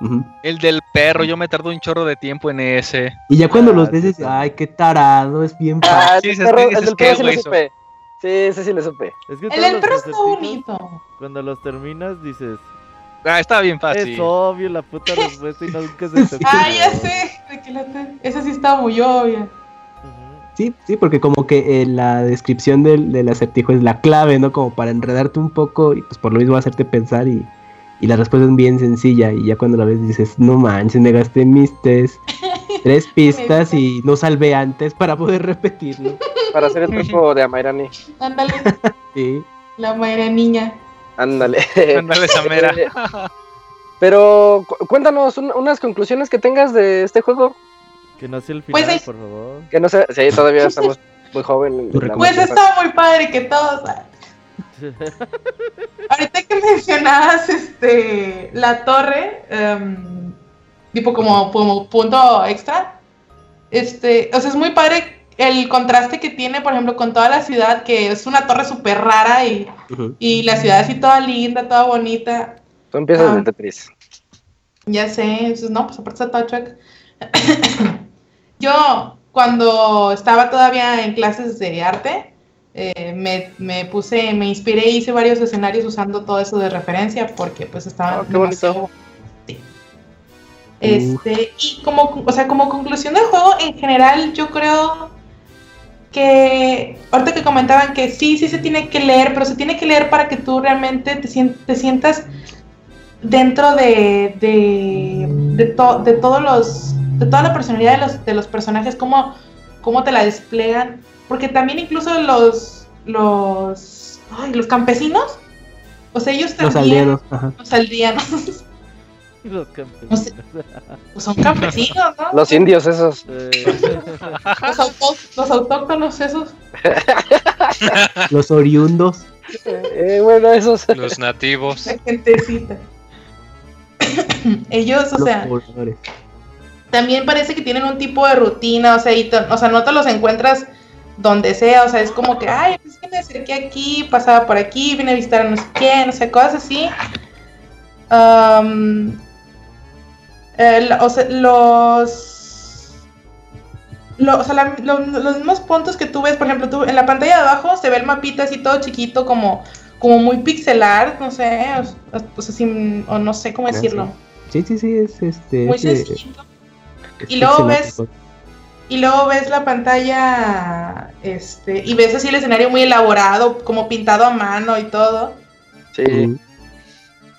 El del perro, yo me tardo un chorro de tiempo en ese. Y ya cuando Ah, los ves, dices, sí. ay, qué tarado, es bien Ah, fácil. el, sí, del dices, perro, ¿qué el del ¿Qué, perro sí le supe. Sí, ese sí le supe. Es que El del perro está bonito. Cuando los terminas dices, Ah, estaba bien fácil. es obvio la puta respuesta y nunca se te Ah, ocurrió". ya sé. Esa sí estaba muy obvia. Sí, sí, porque como que eh, la descripción del, del acertijo es la clave, ¿no? Como para enredarte un poco y pues por lo mismo hacerte pensar y, y la respuesta es bien sencilla y ya cuando la ves dices, no manches, me gasté mis tres, tres pistas y no salvé antes para poder repetirlo. Para hacer el truco de Amairani. Ándale, Sí. la madre niña. Ándale. Ándale, Samera. Eh, Pero cu- cuéntanos un- unas conclusiones que tengas de este juego. Que no sea el Pues final, ahí- por favor. Que no sé, sí, todavía estamos muy jóvenes. Pues estaba muy padre que todos. Ahorita que mencionabas este la torre, em, tipo como, como punto extra, este, o sea, es muy padre el contraste que tiene, por ejemplo, con toda la ciudad, que es una torre súper rara y, y la ciudad así toda linda, toda bonita. Son piezas Ah. de Tetris. Ya sé, entonces, no, pues aparte está todo chueco. Yo, cuando estaba todavía en clases de arte, eh, me, me puse, me inspiré y hice varios escenarios usando todo eso de referencia porque pues estaban Oh, qué bonito. demasiado- sí. Este, y como, o sea, como conclusión del juego, en general, yo creo que ahorita que comentaban que sí, sí se tiene que leer, pero se tiene que leer para que tú realmente te, te sientas dentro de, de, de, de, todos los, de toda la personalidad de los, de los personajes, cómo, cómo te la desplegan, porque también incluso los, los, los campesinos, o sea, ellos también, los aldeanos, los Los campesinos. pues son campesinos, ¿no? Los indios esos. Los, autóctonos esos. los oriundos. Eh, bueno, esos. Los nativos. La gentecita. Ellos, o sea. También parece que tienen un tipo de rutina, o sea, y o sea, no te los encuentras donde sea, o sea, es como que, ay, es que me acerqué aquí, pasaba por aquí, vine a visitar a no sé quién, o sea, cosas así. Um, o sea, los. o sea, los mismos puntos que tú ves, por ejemplo, tú en la pantalla de abajo se ve el mapita así todo chiquito, como, como muy pixelar, no sé, o, sea, o no sé cómo ah, decirlo. Sí, sí, sí, es este. Muy sencillo. y luego ves. Y luego ves la pantalla, este, y ves así el escenario muy elaborado, como pintado a mano y todo. Sí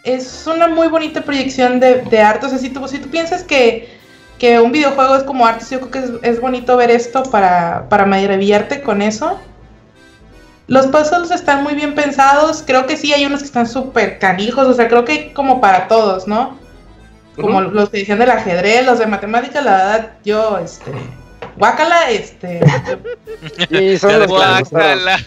es una muy bonita proyección de, de arte. O sea, si tú, si tú piensas que, que un videojuego es como arte, yo creo que es, bonito ver esto para, para maravillarte con eso. Los puzzles están muy bien pensados. Creo que sí hay unos que están súper canijos. O sea, creo que como para todos, ¿no? Como los que decían del ajedrez, los de matemáticas, la verdad, yo, este. Guácala, este. Sí, son guácala.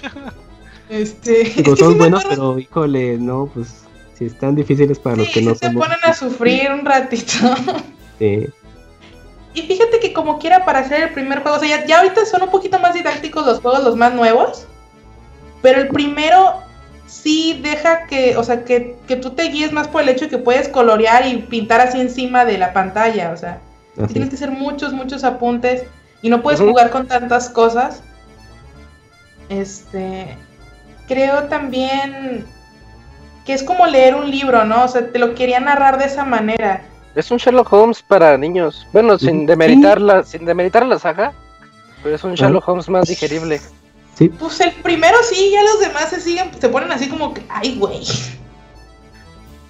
Este. son buenos, pero híjole, no, pues si están difíciles para los que no se ponen a sufrir un ratito. Sí. Y fíjate que como quiera para hacer el primer juego, o sea, ya, ahorita son un poquito más didácticos los juegos, los más nuevos, pero el primero sí deja que, o sea, que, tú te guíes más por el hecho de que puedes colorear y pintar así encima de la pantalla, o sea, tienes que hacer muchos, muchos apuntes y no puedes jugar con tantas cosas. Este, creo también que es como leer un libro, ¿no? O sea, te lo quería narrar de esa manera. Es un Sherlock Holmes para niños. Bueno, sin demeritar la, sin demeritar la saga, pero es un Sherlock Holmes más digerible. Sí. Pues el primero sí, ya los demás se siguen, se ponen así como que, ay, güey.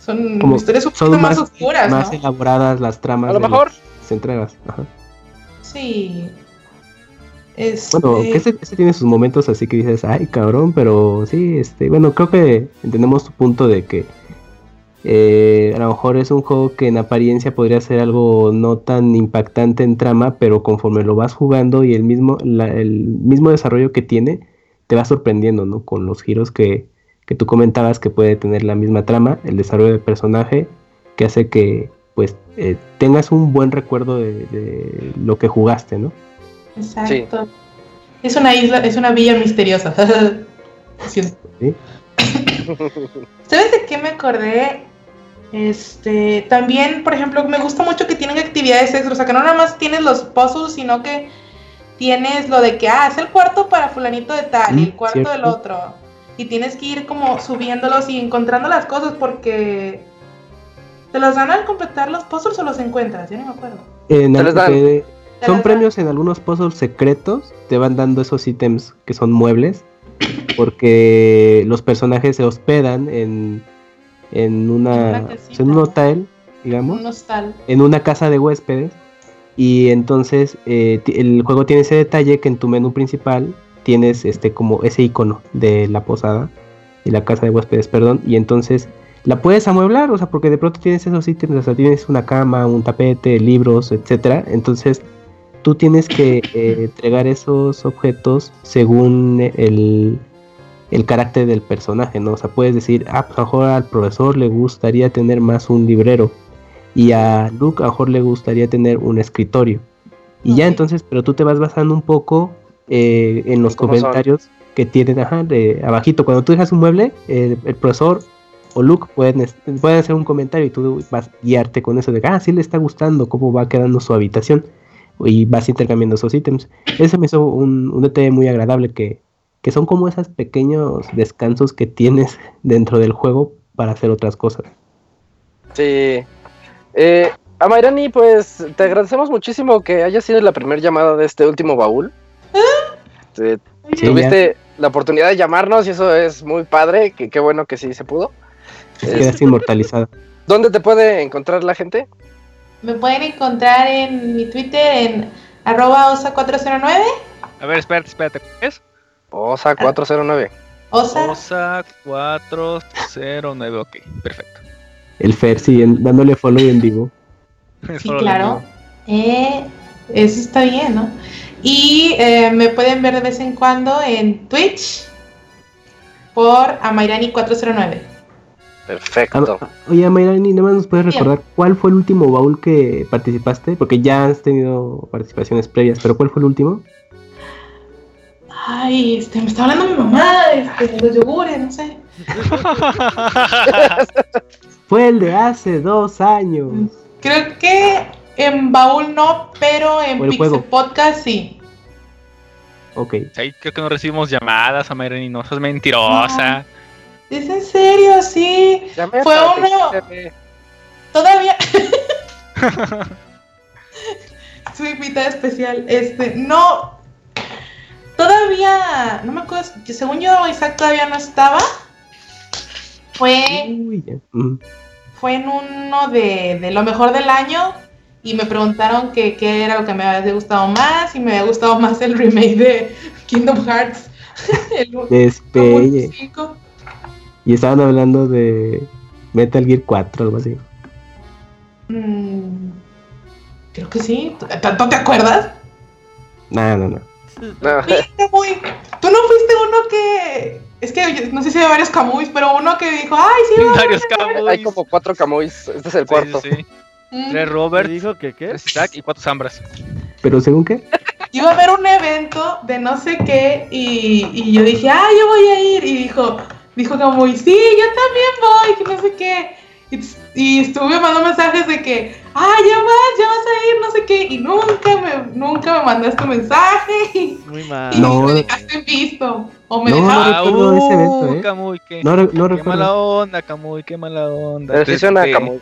Son historias un poquito más, oscuras, más elaboradas las tramas. A lo mejor. entregas. Ajá. Sí. Bueno, que ese, tiene sus momentos así que dices, ay cabrón, pero sí, este, bueno, creo que entendemos tu punto de que eh, a lo mejor es un juego que en apariencia podría ser algo no tan impactante en trama, pero conforme lo vas jugando y el mismo, el mismo desarrollo que tiene, te va sorprendiendo, ¿no? Con los giros que, que tú comentabas que puede tener la misma trama, el desarrollo del personaje, que hace que pues eh, tengas un buen recuerdo de lo que jugaste, ¿no? Exacto. Es una isla, es una villa misteriosa. ¿Sabes de qué me acordé? Este, también, por ejemplo, me gusta mucho que tienen actividades extras, o sea, que no nada más tienes los puzzles, sino que tienes lo de que, ah, es el cuarto para fulanito de tal y el mm, cuarto del otro. Y tienes que ir como subiéndolos y encontrando las cosas porque ¿te los dan al completar los puzzles o los encuentras? Yo no me acuerdo. En son premios en algunos puzzles secretos, te van dando esos ítems que son muebles, porque los personajes se hospedan en, en, una, en un hotel, digamos, en una casa de huéspedes, y entonces eh, el juego tiene ese detalle que en tu menú principal tienes este como ese icono de la posada y la casa de huéspedes, perdón, y entonces la puedes amueblar, o sea, porque de pronto tienes esos ítems, o sea, tienes una cama, un tapete, libros, etcétera, entonces tú tienes que eh, entregar esos objetos según el, carácter del personaje, ¿no? O sea, puedes decir, ah, pues a lo mejor al profesor le gustaría tener más un librero y a Luke a lo mejor le gustaría tener un escritorio. Y ya entonces, pero tú te vas basando un poco eh, en los comentarios que tienen, ajá, de abajito. Cuando tú dejas un mueble, el profesor o Luke pueden, pueden hacer un comentario y tú vas a guiarte con eso de, ah, sí le está gustando cómo va quedando su habitación y vas intercambiando esos ítems. Eso me hizo un, un detalle muy agradable que, que son como esos pequeños descansos que tienes dentro del juego para hacer otras cosas. Sí. Eh, a Mayrani, pues te agradecemos muchísimo que haya sido la primera llamada de este último baúl. Te- Sí, tuviste la oportunidad de llamarnos y eso es muy padre, que qué bueno que sí se pudo. ya quedaste inmortalizada. ¿Dónde te puede encontrar la gente? Me pueden encontrar en mi Twitter en arroba osa409. A ver, espérate, espérate. ¿qué es? Osa 409. Osa. Osa 409, ok, perfecto. El Fer, sí, en- dándole follow en vivo. Sí, claro. Eh, eso está bien, ¿no? Y eh, me pueden ver de vez en cuando en Twitch por Amairani409. Perfecto. Ah, Oye, Mayrani, nada más nos puedes recordar cuál fue el último baúl que participaste, porque ya has tenido participaciones previas, pero ¿cuál fue el último? Ay, este, me está hablando mi mamá, este, de los yogures, no sé. Fue el de hace dos años. Creo que en baúl no, pero en Pixel juego. Podcast sí. Ok. Ahí creo que no recibimos llamadas a Mayrani, no seas mentirosa. ¿Es en serio? Sí. Llamé Fue uno- que- Todavía. Su invitada especial. Este, no. Todavía. No me acuerdo. que Según yo, Isaac todavía no estaba. Fue, Uy. Ujú. fue en uno de, de lo mejor del año. Y me preguntaron que qué era lo que me había gustado más. Y me había gustado más el remake de Kingdom Hearts. el como Despegue. el cinco. Y estaban hablando de Metal Gear 4, algo así. Mm, creo que sí. ¿Tanto te acuerdas? No, no, no. No, Fuiste muy. Tú no fuiste uno que. Es que no sé si hay varios Camuys, pero uno que dijo, ay, sí, Varios a ver". cabos. hay como cuatro Camuys. Este es el cuarto. Sí, sí. Mm, Tres ¿Me Robert, dijo que qué? tres Isaac y cuatro Zambras. ¿Pero según qué? Iba a haber un evento de no sé qué y, y yo dije, ah, yo voy a ir. Y dijo, dijo Camuy, sí, yo también voy, que no sé qué. Y, y estuve mandando mensajes de que, ah, ya vas, ya vas a ir, no sé qué. Y nunca me, nunca me mandaste un mensaje y, Muy mal. y No. me dejaste en visto. O me No, dejaste. no recuerdo ese evento, ¿eh? Camuy, qué, No, no qué recuerdo. mala onda, Camuy, qué mala onda. Pero sí suena Camuy.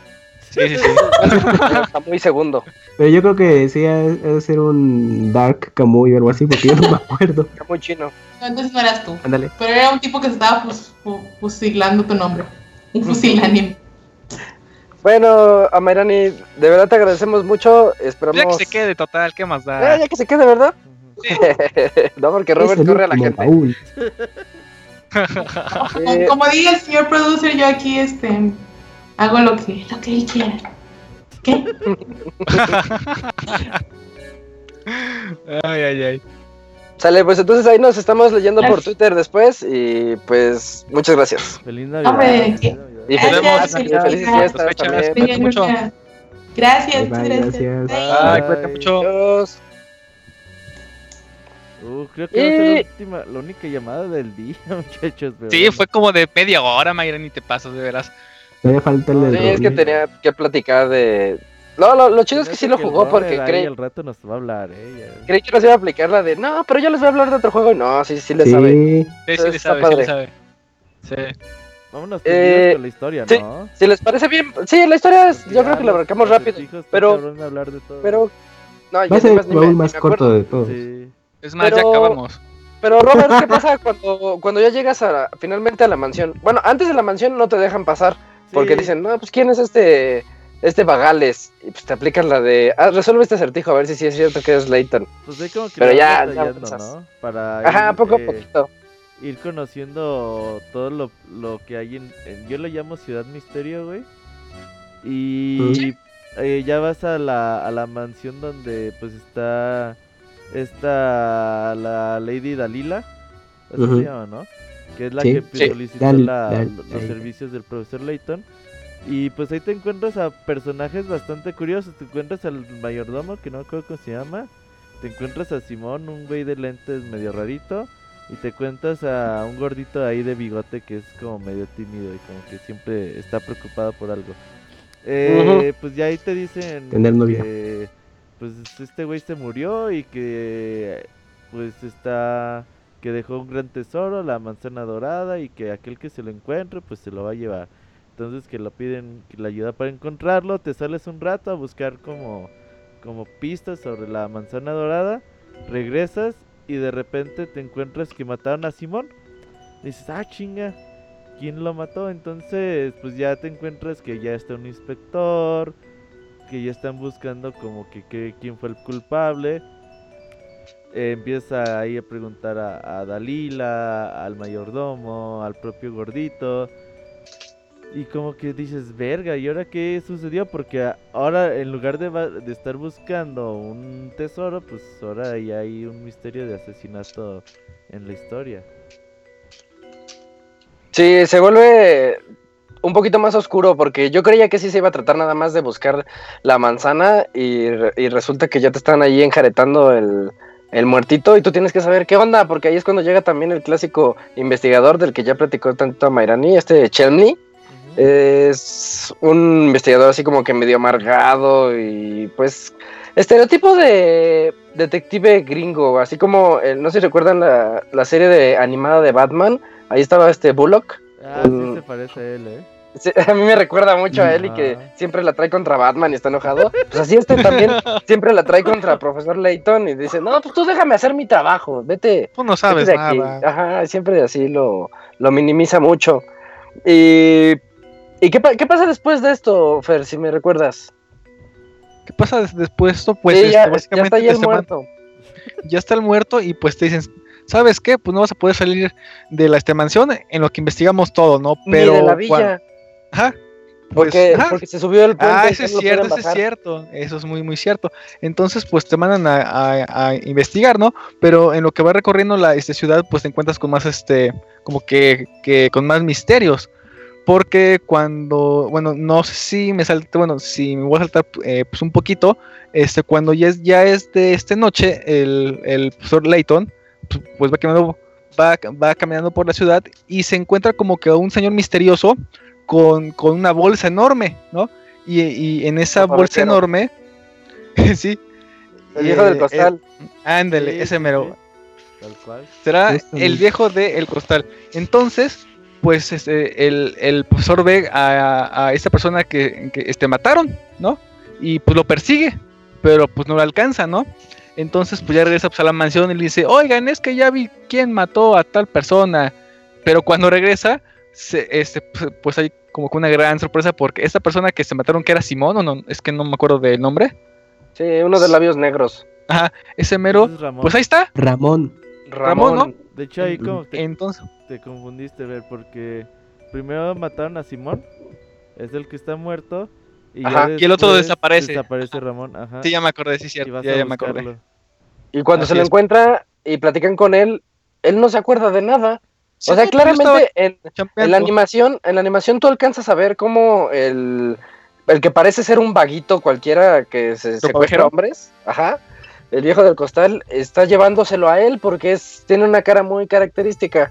Sí, sí, sí. Camuy segundo. Pero yo creo que sí ha ha de ser un Dark Camuy o algo así, porque yo no me acuerdo. Camuy chino. No, entonces no eras tú. Ándale. Pero era un tipo que se estaba fus- fu- fusilando tu nombre. Un fusilánime. Bueno, Amairani, de verdad te agradecemos mucho. Esperamos. Ya que se quede total, ¿qué más da? ya que se quede, ¿verdad? Ujú. no, porque Robert corre a la gente. como diga el señor producer, yo aquí este hago lo que, lo que él quiera. ¿Qué? Ay, ay, ay. Sale, pues entonces ahí nos estamos leyendo por. Twitter después y pues muchas gracias. Feliz Navidad. Hombre, Feliz ¿qué? Navidad. Y Gracias, fiestas. fiestas Fechas. también. Mucho. Gracias, Bye, bye, gracias. gracias. Bye. Cuídate mucho. Adiós. Uh, creo que va a ser Y- la, última, la única llamada del día, muchachos. pero Sí, bueno. fue como de media hora, Mayra, ni te pasas, de veras. Todavía falta el Sí, del Sí, es que tenía que platicar de. No, lo, lo chido es que sí lo el jugó porque creí, al rato nos va a hablar, eh. ya. creí que nos iba a aplicar la de. No, pero yo les voy a hablar de otro juego y no, sí, sí le Sí, sabe. Sí, sí Está le sabe, sí padre. le sabe. Sí. Vámonos Eh, con la historia, sí. ¿no? Si les parece bien, sí, la historia es, Porque yo ya creo que la abarcamos rápido, está pero- hablar de todo. pero. No, Va ya a ser ni el más, ni me- baúl ni más me corto de todos. Sí. Es más, ya Pero- acabamos. Pero Robert, ¿qué pasa cuando, cuando ya llegas a finalmente a la mansión? Bueno, antes de la mansión no te dejan pasar porque dicen, no, pues quién es este este Vagales y pues te aplican la de, ah, resuelve este acertijo a ver si sí es cierto que es Layton. Pues hay como que Pero ya, ya. ¿no? Para Ajá, ir, poco a eh, poquito. ir conociendo todo lo, lo que hay en, en- Yo lo llamo Ciudad Misterio, güey. Y eh, ya vas a la, a la mansión donde pues está esta la Lady Dalila. Así Ujú. se llama, ¿no? Que es la Sí. que Sí. solicitó la- los servicios del profesor Layton. Y pues ahí te encuentras a personajes bastante curiosos. Te encuentras al mayordomo, que no me acuerdo cómo se llama. Te encuentras a Simón, un güey de lentes medio rarito. Y te cuentas a un gordito ahí de bigote que es como medio tímido y como que siempre está preocupado por algo. Eh, Pues ya ahí te dicen Tener novia. que pues este güey se murió y que pues está que dejó un gran tesoro, la manzana dorada y que aquel que se lo encuentre pues se lo va a llevar. Entonces que lo piden que la ayuda para encontrarlo, te sales un rato a buscar como, como pistas sobre la manzana dorada, regresas y de repente te encuentras que mataron a Simón. Dices, ah, chinga, ¿quién lo mató? Entonces, pues ya te encuentras que ya está un inspector, que ya están buscando como que, quién fue el culpable. Eh, empieza ahí a preguntar a, Dalila, al mayordomo, al propio gordito. Y como que dices, verga, ¿y ahora qué sucedió? Porque ahora en lugar de, de estar buscando un tesoro, pues ahora ya hay un misterio de asesinato en la historia. Sí, se vuelve un poquito más oscuro porque yo creía que sí se iba a tratar nada más de buscar la manzana y, resulta que ya te están ahí enjaretando el, el, muertito y tú tienes que saber qué onda porque ahí es cuando llega también el clásico investigador del que ya platicó tanto a Mairani, este Chelmley. Es un investigador así como que medio amargado y pues estereotipo de detective gringo, así como, eh, no sé si recuerdan la, la serie de animada de Batman, Ahí estaba este Bullock. Ah, sí se parece a él, ¿eh? a mí me recuerda mucho a él y que siempre la trae contra Batman y está enojado. Pues así este también siempre la trae contra Profesor Layton y dice, no, pues tú déjame hacer mi trabajo, vete. Tú no sabes de aquí. Nada. Ajá, siempre así lo, lo minimiza mucho. Y, ¿y qué, qué, pasa después de esto, Fer, si me recuerdas? ¿Qué pasa después de esto? Pues sí, ya, este, ya está ahí el muerto. Ya está el muerto y pues te dicen, ¿sabes qué? Pues no vas a poder salir de la este mansión en lo que investigamos todo, ¿no? Pero Ni de la villa. Ajá. Pues, porque, porque, se subió el puente. Ah, eso es cierto, eso es cierto. Eso es muy, muy cierto. Entonces, pues te mandan a, investigar, ¿no? Pero en lo que va recorriendo la este, ciudad, pues te encuentras con más, este, como que, que con más misterios. Porque cuando, bueno, no sé si me salte, bueno, si me voy a saltar eh, pues un poquito, este, cuando ya es, ya es de esta noche, el, el profesor Layton, pues va caminando, va, caminando por la ciudad y se encuentra como que un señor misterioso con, una bolsa enorme, ¿no? Y, en esa bolsa enorme, sí. El viejo del eh, costal. ándale, ese mero. Será el viejo del costal. Entonces, pues este, el, profesor ve a, a esta persona que, que este, mataron, ¿no? Y pues lo persigue, pero pues no lo alcanza, ¿no? Entonces, pues ya regresa pues, a la mansión y le dice, oigan, es que ya vi quién mató a tal persona. Pero cuando regresa, se, este, pues, hay como que una gran sorpresa porque esta persona que se mataron, que era Simón, o no, es que no me acuerdo del nombre. Sí, uno de labios negros. Ajá, ese mero, pues ahí está. Ramón. Ramón, ¿no? De hecho, ahí como te, Entonces... te confundiste, ver, porque primero mataron a Simón, es el que está muerto, y, el otro desaparece. Desaparece Ramón, ajá. Sí, ya me acordé, sí, cierto. Ya, ya me acordé. Y cuando se lo encuentra y platican con él, él no se acuerda de nada. O sea, claramente en, la animación, en la animación tú alcanzas a ver cómo el, el que parece ser un vaguito cualquiera que se secuestra hombres, ajá, el viejo del costal, está llevándoselo a él porque es, tiene una cara muy característica.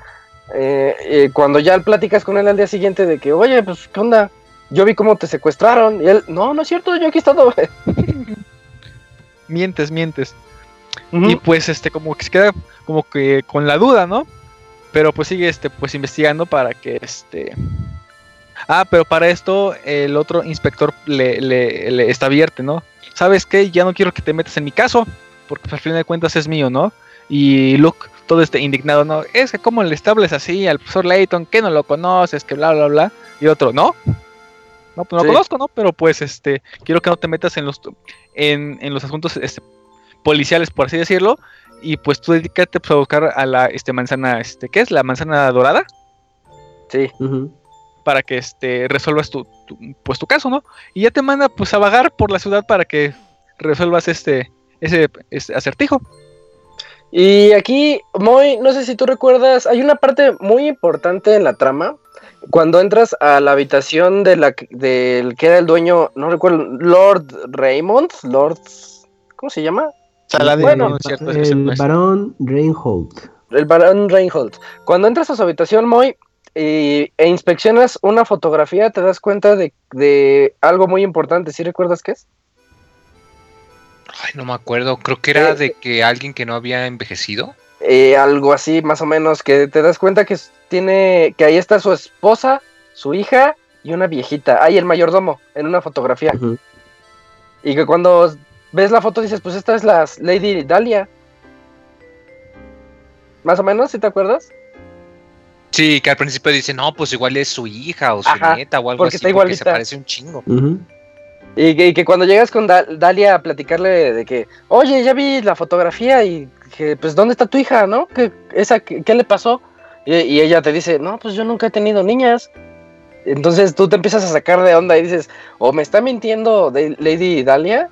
Eh, cuando ya platicas con él al día siguiente de que, oye, pues, ¿qué onda? yo vi cómo te secuestraron. Y él, no, no es cierto, yo aquí he estado. mientes, mientes. Y pues este, como que se queda como que con la duda, ¿no? Pero pues sigue este, pues investigando para que este. Ah, pero para esto el otro inspector le, le, le estavierte, ¿no? ¿Sabes qué? Ya no quiero que te metas en mi caso, porque al fin de cuentas es mío, ¿no? Y Luke, todo este indignado, ¿no? Es que como le estables así al profesor Layton, que no lo conoces, que bla, bla, bla. Y otro, ¿no? No, pues no lo conozco, ¿no? Pero pues este, quiero que no te metas en los en, en los asuntos este, policiales, por así decirlo, y pues tú dedícate pues, a buscar a la este manzana, este, ¿qué es? La manzana dorada. Sí. Para que este resuelvas tu, pues tu caso, ¿no? Y ya te manda pues a vagar por la ciudad para que resuelvas este ese, ese acertijo. Y aquí, Moy, no sé si tú recuerdas, hay una parte muy importante en la trama cuando entras a la habitación de la del que era el dueño, no recuerdo, Lord Raymond, Lord, ¿cómo se llama? Bueno, el barón Reinhold. El barón Reinhold. Cuando entras a su habitación, Moy, e inspeccionas una fotografía, te das cuenta de, algo muy importante. ¿Sí recuerdas qué es? Ay, no me acuerdo. Creo que era eh, de que alguien que no había envejecido. Eh, algo así, más o menos, que te das cuenta que tiene, que ahí está su esposa, su hija y una viejita. Ahí el mayordomo, en una fotografía. Y que cuando ves la foto dices, pues esta es la Lady Dahlia. Más o menos, ¿sí te acuerdas? Sí, que al principio dice, no, pues igual es su hija o su nieta o algo porque así, está porque se parece un chingo. y, que, cuando llegas con Dalia a platicarle de que, oye, ya vi la fotografía y que, pues, ¿dónde está tu hija, no? ¿Qué, esa, qué, le pasó? Y, ella te dice, no, pues yo nunca he tenido niñas. Entonces tú te empiezas a sacar de onda y dices, o me está mintiendo Lady Dalia,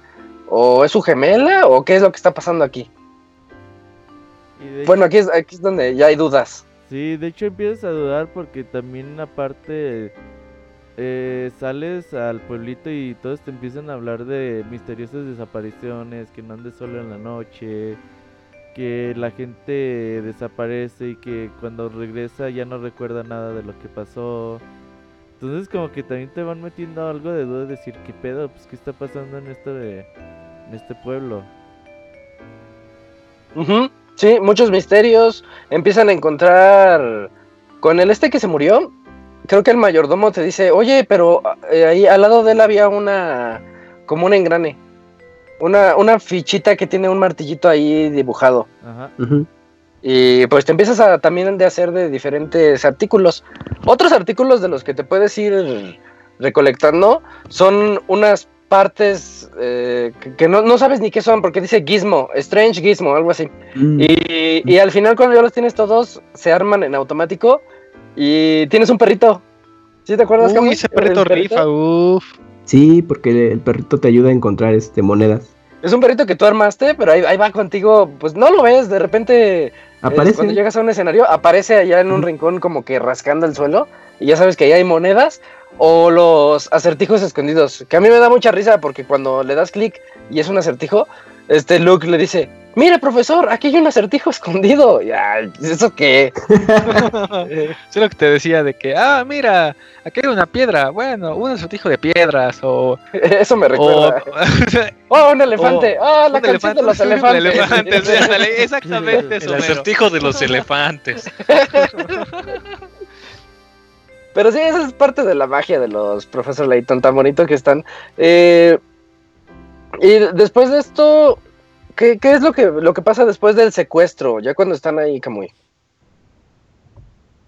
o es su gemela, o qué es lo que está pasando aquí. Bueno, aquí es, aquí es donde ya hay dudas. Sí, de hecho empiezas a dudar porque también aparte eh, sales al pueblito y todos te empiezan a hablar de misteriosas desapariciones, que no andes solo en la noche, que la gente desaparece y que cuando regresa ya no recuerda nada de lo que pasó. Entonces como que también te van metiendo algo de duda de decir, ¿qué pedo? Pues qué está pasando en este, en este pueblo. Sí, muchos misterios. Empiezan a encontrar con el este que se murió. Creo que el mayordomo te dice, oye, pero eh, ahí al lado de él había una, como un engrane. Una, una fichita que tiene un martillito ahí dibujado. Ajá. Y pues te empiezas a también de hacer de diferentes artículos. Otros artículos de los que te puedes ir recolectando son unas partes eh, que, no, sabes ni qué son, porque dice Gizmo, Strange Gizmo, algo así. Mm. Y, al final cuando ya los tienes todos, se arman en automático y tienes un perrito. ¿Sí te acuerdas? Uy, ese perrito, rifa, uff. Sí, porque el perrito te ayuda a encontrar este monedas. Es un perrito que tú armaste, pero ahí, va contigo, pues no lo ves, de repente eh, aparece. cuando llegas a un escenario, aparece allá en un rincón como que rascando el suelo y ya sabes que ahí hay monedas o los acertijos escondidos, que a mí me da mucha risa porque cuando le das clic y es un acertijo, este Luke le dice, mire profesor, aquí hay un acertijo escondido. Ya, ¿eso qué? es lo que te decía de que, ah, mira, aquí hay una piedra, bueno, un acertijo de piedras o... Eso me recuerda. oh, un elefante. Ah, la canción de los elefantes. exactamente. El acertijo de los elefantes. Pero sí, esa es parte de la magia de los Profesor Layton, tan bonito que están. Eh, y después de esto, ¿qué, es lo que, lo que pasa después del secuestro? Ya cuando están ahí, Camuy.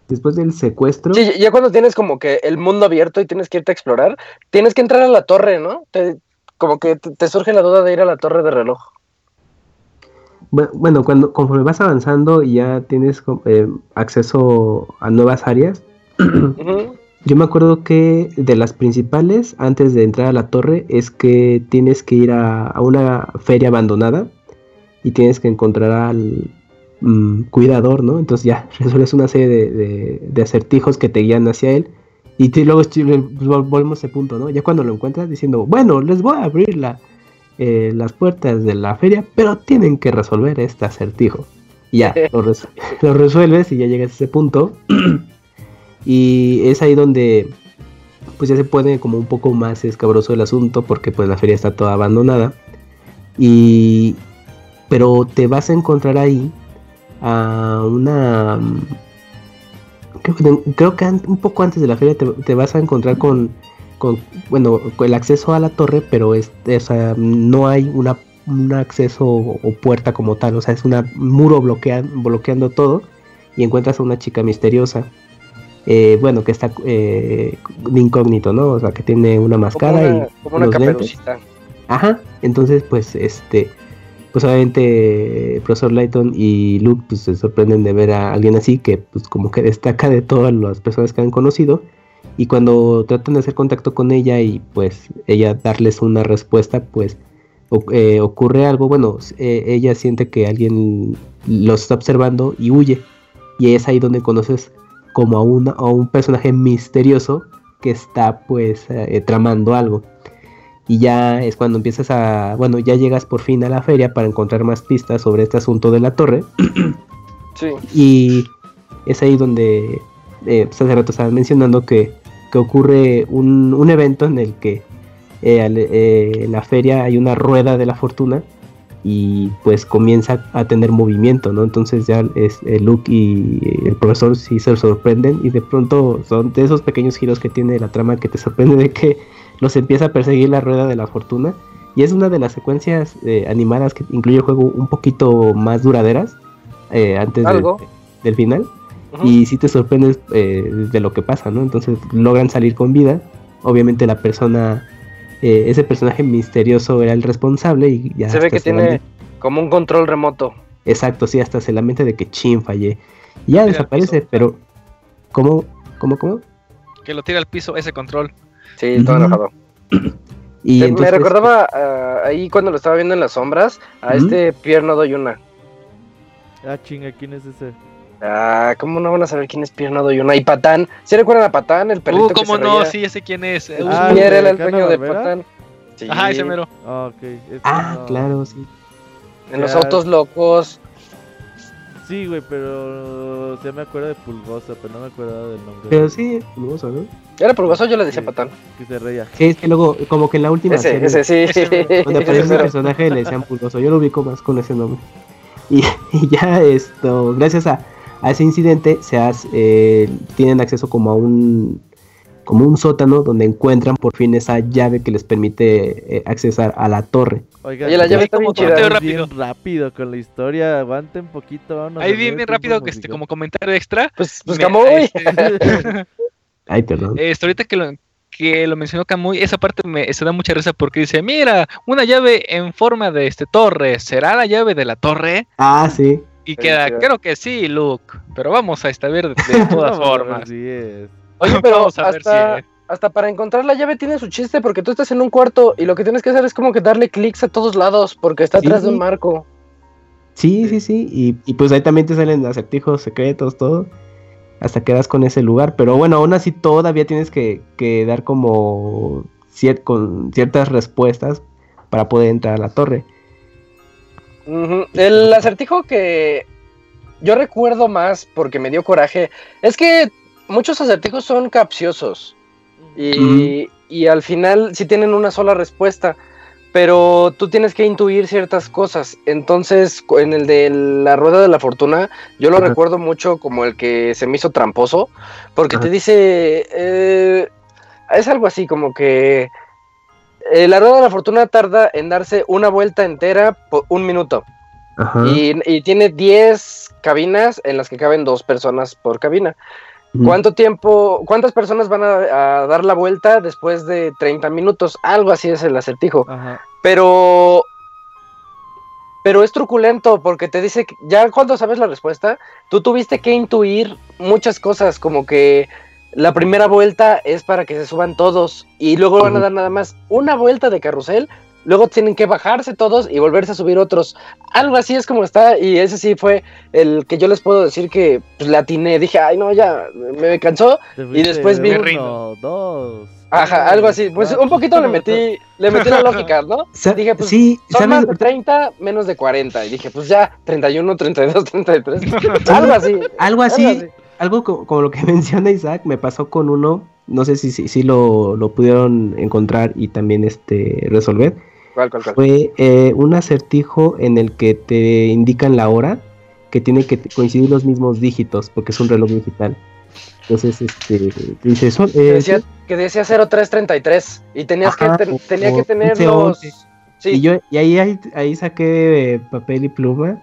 Después del secuestro. Sí, ya cuando tienes como que el mundo abierto y tienes que irte a explorar, tienes que entrar a la torre, ¿no? como que te, surge la duda de ir a la torre de reloj. Bueno, cuando conforme vas avanzando y ya tienes eh, acceso a nuevas áreas, Yo me acuerdo que de las principales, antes de entrar a la torre, es que tienes que ir a, una feria abandonada y tienes que encontrar al mm, cuidador, ¿no? Entonces ya resuelves una serie de, acertijos que te guían hacia él. Y luego volvemos a ese punto, ¿no? Ya cuando lo encuentras diciendo, bueno, les voy a abrir la, eh, las puertas de la feria, pero tienen que resolver este acertijo. Y ya, lo, lo resuelves y ya llegas a ese punto. Y es ahí donde pues ya se pone como un poco más escabroso el asunto porque pues la feria está toda abandonada. Y pero te vas a encontrar ahí a una creo que, un poco antes de la feria te, vas a encontrar con, con bueno con el acceso a la torre pero es, no hay una un acceso o, puerta como tal o sea es un muro bloqueando todo y encuentras a una chica misteriosa eh, bueno, que está eh, incógnito, ¿no? O sea, que tiene una máscara y como una caperucita. Ajá, entonces pues este, pues obviamente el profesor Lighton y Luke pues se sorprenden de ver a alguien así que pues como que destaca de todas las personas que han conocido y cuando tratan de hacer contacto con ella y pues ella darles una respuesta pues eh, ocurre algo, bueno, ella siente que alguien los está observando y huye y es ahí donde conoces como a, una, a un personaje misterioso que está pues eh, tramando algo. Y ya es cuando empiezas a, bueno, ya llegas por fin a la feria para encontrar más pistas sobre este asunto de la torre. Sí. Y es ahí donde eh, pues, hace rato estabas mencionando que, que ocurre un, un, evento en el que eh, en la feria hay una rueda de la fortuna y pues comienza a tener movimiento, ¿no? Entonces ya es, eh, Luke y el profesor sí se sorprenden y de pronto son de esos pequeños giros que tiene la trama que te sorprende de que los empieza a perseguir la rueda de la fortuna. Y es una de las secuencias eh, animadas que incluye el juego un poquito más duraderas eh, antes del final. Y sí te sorprendes de lo que pasa, ¿no? Entonces logran salir con vida, obviamente la persona eh, ese personaje misterioso era el responsable y ya... Se ve que tiene como un control remoto. Exacto, sí, hasta se lamenta de que chin fallé. Y ya desaparece, pero... ¿Cómo? ¿Cómo? ¿Cómo? Que lo tira al piso ese control. Sí, todo enojado. y me recordaba ah, ahí cuando lo estaba viendo en las sombras a este Pierre No Doy Una. Ah, chinga, ¿quién es ese? Ah, ¿cómo no van a saber quién es Pierre No Doy Una? Y Patán, ¿sí recuerdan a Patán, el perrito uh, ¿cómo no? Sí, ese quién es. Uh, ah, era el dueño de Patán. Sí. Ajá, ese mero. Ah, ok. ah, claro, sí. En los autos locos. Sí, güey, pero se me acuerda de Pulgosa, pero no me acuerdo del nombre. Pero sí, Pulgosa, ¿no? Era Pulgoso, yo le decía Patán. Que se reía. Sí, es que luego, como que en la última ese, Ese, sí. Cuando aparece el personaje le decían Pulgoso. Yo lo ubico más con ese nombre. Y, y ya esto, gracias a a ese incidente se eh, tienen acceso como a un como un sótano donde encuentran por fin esa llave que les permite eh, accesar a la torre. Oiga, la llave está bien chida. rápido. rápido con la historia, aguanten un poquito, Ahí bien, bien rápido, que este, como comentario extra. Pues, pues Camuy. Este, Ay, perdón. Este, ahorita que lo, que lo mencionó Camuy, esa parte me se da mucha risa porque dice, mira, una llave en forma de este torre, ¿será la llave de la torre? Ah, sí. Y queda, creo que sí, Luke, pero vamos a estar de, de todas formas. Oye, pero hasta, hasta para encontrar la llave tiene su chiste porque tú estás en un cuarto y lo que tienes que hacer es como que darle clics a todos lados porque está atrás de un marco. Sí, sí, sí, y, y, pues ahí también te salen acertijos secretos, todo, hasta quedas con ese lugar, pero bueno, aún así todavía tienes que, que dar como con ciertas respuestas para poder entrar a la torre. El acertijo que yo recuerdo más porque me dio coraje es que muchos acertijos son capciosos y, al final sí tienen una sola respuesta, pero tú tienes que intuir ciertas cosas. Entonces, en el de la rueda de la fortuna, yo lo recuerdo mucho como el que se me hizo tramposo, porque te dice, eh, es algo así como que eh, la rueda de la fortuna tarda en darse una vuelta entera por un minuto. Y, tiene 10 cabinas en las que caben dos personas por cabina. ¿Cuánto tiempo, cuántas personas van a, dar la vuelta después de 30 minutos? Algo así es el acertijo. Pero pero es truculento porque te dice que ya cuando sabes la respuesta, tú tuviste que intuir muchas cosas, como que la primera vuelta es para que se suban todos y luego van a dar nada más una vuelta de carrusel, luego tienen que bajarse todos y volverse a subir otros. Algo así es como está y ese sí fue el que yo les puedo decir que pues, la atiné. Dije, ay no, ya me cansó y después vi uno, dos. Ajá, algo así. Pues un poquito le metí, le metí la lógica, ¿no? Dije, pues sí, son más de 30, menos de 40. Y dije, pues ya, 31, 32, 33. algo así. Algo así algo como, lo que menciona Isaac me pasó con uno, no sé si, si, lo, pudieron encontrar y también este resolver. ¿Cuál, cuál, cuál? Fue eh, un acertijo en el que te indican la hora, que tiene que coincidir los mismos dígitos, porque es un reloj digital. Entonces, este, dice eso. Eh, decía, que decía 0333 y tenías que, tenía que tener los... Sí. Y, yo, y ahí, ahí, ahí saqué papel y pluma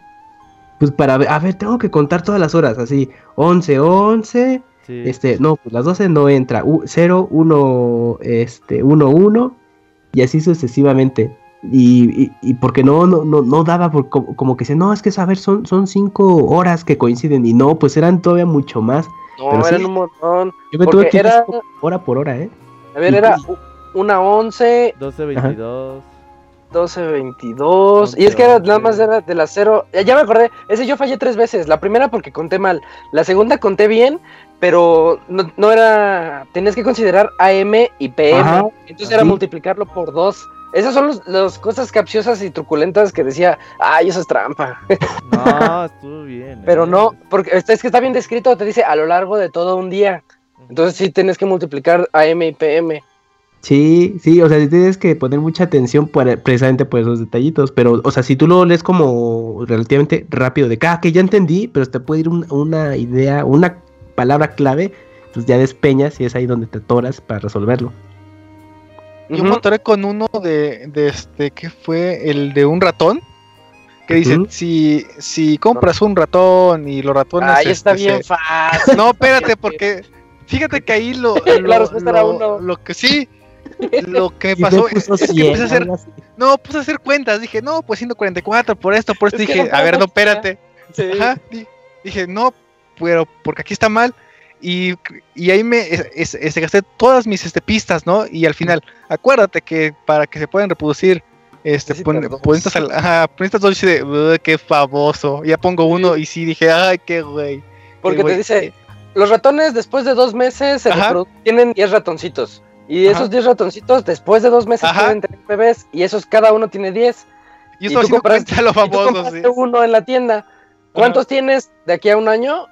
pues para ver, a ver, tengo que contar todas las horas, así, 11, 11, este, no, pues las 12 no entra, 0, 1, este, 1, 1, y así sucesivamente. Y, y, porque no, no, no, no daba, por, como, que se, no, es que a ver, son, son 5 horas que coinciden, y no, pues eran todavía mucho más. No, eran un montón. Yo me tuve que era... hora por hora, ¿eh? A ver, era una 11. 12, 22. 12, 22. y es que nada más era de las 0. Ya, me acordé. Ese yo fallé tres veces. La primera porque conté mal. La segunda conté bien, pero no, era. Tenías que considerar AM y PM. entonces era multiplicarlo por dos. Esas son las cosas capciosas y truculentas que decía, ay, eso es trampa. No, estuvo bien. Pero no, porque es que está bien descrito, te dice a lo largo de todo un día. Entonces sí tienes que multiplicar AM y PM. Sí, sí, o sea, tienes que poner mucha atención precisamente por esos detallitos, pero, o sea, si tú lo lees como relativamente rápido, de que, ah, que ya entendí, pero te puede ir una idea, una palabra clave, pues ya despeñas y es ahí donde te atoras para resolverlo. Yo me atoré con uno de, de este, que fue el de un ratón, que dice, si, si compras un ratón y los ratones... Ahí está este, bien fácil. No, espérate, porque fíjate que ahí lo... lo, lo que sí lo que pasó es, que puse a hacer, no, puse a hacer cuentas, dije, no, pues 144 por esto, por esto, dije, a ver, no, espérate. dije, no, pero porque aquí está mal. Y, y ahí me se gasté todas mis este, pistas, ¿no? Y al final, acuérdate que para que se puedan reproducir, este, pon, estas, dos y de, qué famoso. Ya pongo uno y sí dije, ay, qué güey. Porque te dice, los ratones después de dos meses se tienen 10 ratoncitos. Y esos 10 ratoncitos, después de dos meses, pueden tener bebés. Y esos cada uno tiene 10. Y, y tú compraste los famosos. uno en la tienda. ¿Cuántos tienes de aquí a un año?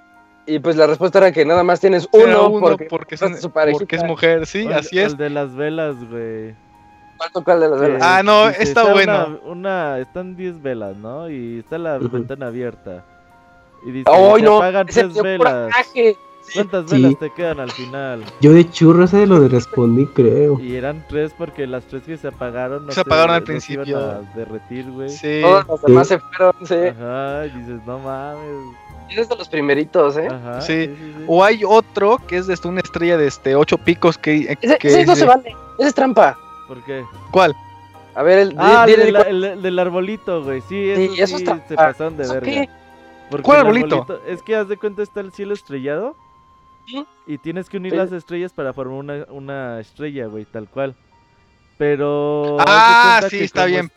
Y pues la respuesta era que nada más tienes uno, porque, porque, es mujer, sí, así es. El de las velas, güey. ¿Cuál de las velas? Ah, no, está, bueno. Una, están 10 velas, ¿no? Y está la ventana abierta. Y dice, ¡Oh, no! apagan 3 velas. ¿Cuántas velas te quedan al final? Yo de churro ese lo respondí, creo. Y eran tres porque las tres que se apagaron no se, apagaron al principio. Se iban a derretir, güey. Sí. Todos los demás se fueron, sí. Ajá, y dices, no mames. Eres de los primeritos, ¿eh? Ajá, sí. O hay otro que es de este, una estrella de este ocho picos que. Ese, que no se vale. Ese es trampa. ¿Por qué? ¿Cuál? A ver, el, ah, el, del arbolito, güey. Sí, eso, sí, eso sí se pasaron de verga. ¿Cuál arbolito? Es que haz de cuenta está el cielo estrellado. Y tienes que unir las estrellas para formar una, una estrella, güey, tal cual. Pero. Ah, sí, está bien.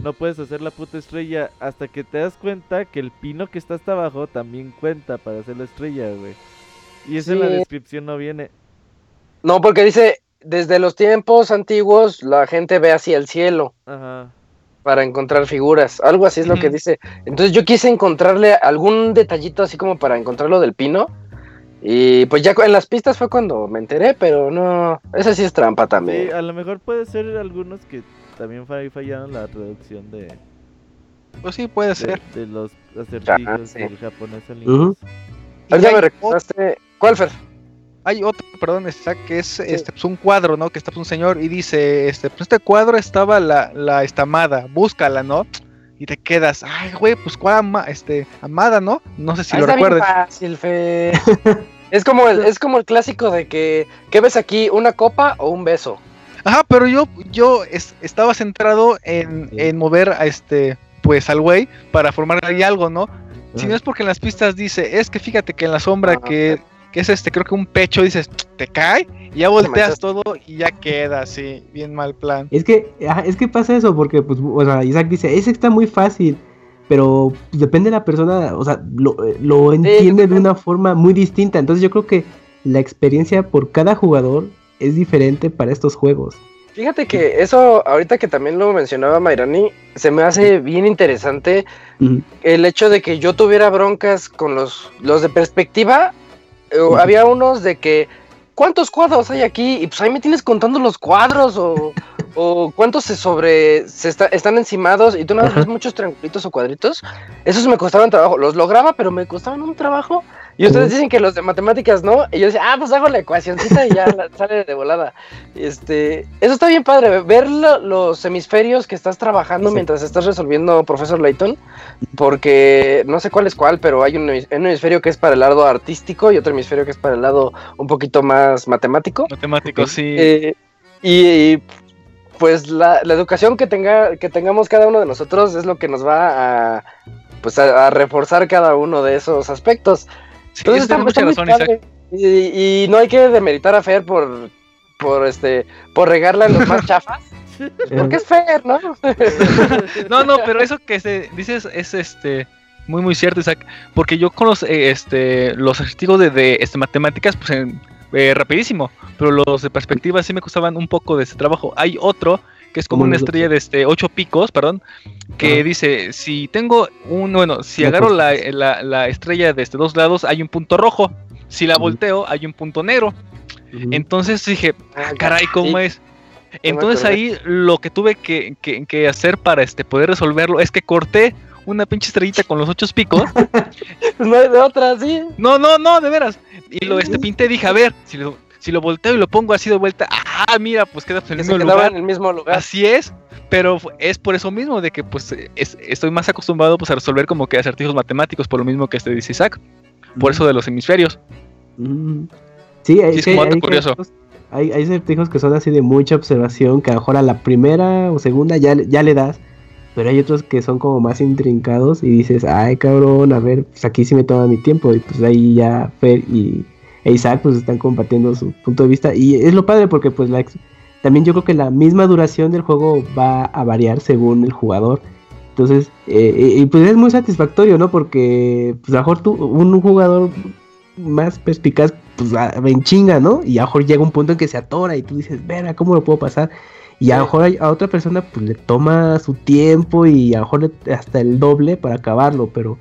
No puedes hacer la puta estrella hasta que te das cuenta que el pino que está hasta abajo también cuenta para hacer la estrella, güey. Y eso en la descripción no viene. No, porque dice: desde los tiempos antiguos la gente ve hacia el cielo. Ajá. Para encontrar figuras. Algo así es lo que dice. Entonces yo quise encontrarle algún detallito así como para encontrar lo del pino. Y pues ya en las pistas fue cuando me enteré, pero no, esa sí es trampa también. Sí, a lo mejor puede ser algunos que también fallaron la traducción de... Pues sí, puede ser. De los acertijos del japonés al inglés. Ya me recordaste... ¿Cuál, Fer? Hay otro, perdón, está, que es este, pues, un cuadro, ¿no? Que está pues, un señor y dice, este, pues este cuadro estaba la, la estamada, búscala, ¿no? Y te quedas, ay, güey, pues cuál ama, este, amada, ¿no? No sé si lo recuerdas. fácil, Fer. Es como el, es como el clásico de que, ¿qué ves aquí? ¿Una copa o un beso? Ajá, pero yo, yo estaba centrado en, en, mover a este, pues al güey para formar ahí algo, ¿no? Si no es porque en las pistas dice, es que fíjate que en la sombra ah, que, que, es este, creo que un pecho, dices, te cae, y ya volteas todo y ya queda así, bien mal plan. Es que, es que pasa eso, porque pues, o sea, Isaac dice, ese está muy fácil pero depende de la persona, o sea, lo, lo entiende de una forma muy distinta. Entonces yo creo que la experiencia por cada jugador es diferente para estos juegos. Fíjate que eso, ahorita que también lo mencionaba Mayrani, se me hace bien interesante el hecho de que yo tuviera broncas con los, los de perspectiva. Eh, había unos de que, ¿cuántos cuadros hay aquí? Y pues ahí me tienes contando los cuadros o o cuántos se sobre se están encimados y tú no ves muchos triangulitos o cuadritos. Esos me costaban trabajo. Los lograba, pero me costaban un trabajo. Y ustedes dicen que los de matemáticas no. Y yo decía, ah, pues hago la ecuacióncita y ya sale de volada. Este, eso está bien padre, ver los hemisferios que estás trabajando mientras estás resolviendo Profesor Layton. Porque no sé cuál es cuál, pero hay un, hemisferio que es para el lado artístico y otro hemisferio que es para el lado un poquito más matemático. Matemático, sí. Eh, y pues la, educación que tenga que tengamos cada uno de nosotros es lo que nos va a pues a, reforzar cada uno de esos aspectos. Entonces está, muy y, y, no hay que demeritar a Fer por por este por regarla en los más chafas. Porque es Fer, ¿no? no, no, pero eso que se dices es este muy muy cierto, Isaac, porque yo con los eh, este los artículos de, de este, matemáticas pues en eh, rapidísimo, pero los de perspectiva sí me costaban un poco de ese trabajo. Hay otro que es como una estrella de este ocho picos, perdón, que dice, si tengo un, bueno, si agarro la, la, estrella de este dos lados, hay un punto rojo, si la volteo, hay un punto negro. Entonces dije, ah, caray, ¿cómo es? Entonces ahí lo que tuve que, que, hacer para este poder resolverlo es que corté una pinche estrellita con los ocho picos. no hay de otra, sí. No, no, no, de veras. Y lo este pinté, dije, a ver, si lo, si lo volteo y lo pongo así de vuelta, ah, mira, pues queda en el mismo lugar. en el mismo lugar. Así es, pero es por eso mismo de que pues estoy más acostumbrado pues a resolver como que acertijos matemáticos, por lo mismo que este dice Isaac. Por eso de los hemisferios. Sí, hay, sí, es curioso. Hay, hay acertijos que son así de mucha observación, que a lo mejor a la primera o segunda ya, ya le das, pero hay otros que son como más intrincados y dices, ay cabrón, a ver, pues aquí sí me toma mi tiempo, y pues ahí ya Fer y e Isaac pues están compartiendo su punto de vista, y es lo padre porque pues también yo creo que la misma duración del juego va a variar según el jugador. Entonces, eh, y pues es muy satisfactorio, ¿no? Porque pues a lo mejor tú, un jugador más perspicaz, pues en chinga, ¿no? Y a lo mejor llega un punto en que se atora y tú dices, verá, ¿cómo lo puedo pasar? Y a lo mejor a otra persona pues le toma su tiempo y a lo mejor hasta el doble para acabarlo, pero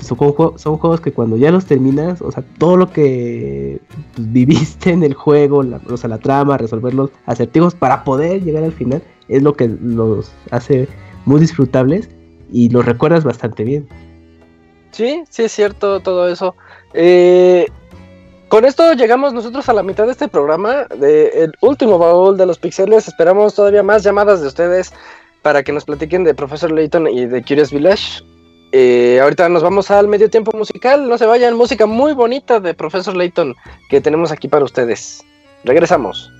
son, son juegos que cuando ya los terminas, o sea, todo lo que pues, viviste en el juego, la, o sea, la trama, resolver los acertijos para poder llegar al final, es lo que los hace muy disfrutables y los recuerdas bastante bien. Sí, sí es cierto todo eso. Eh, con esto llegamos nosotros a la mitad de este programa, de el último baúl de los pixeles. Esperamos todavía más llamadas de ustedes para que nos platiquen de Professor Layton y de Curious Village. Eh, ahorita nos vamos al medio tiempo musical. No se vayan, música muy bonita de Professor Layton que tenemos aquí para ustedes. Regresamos.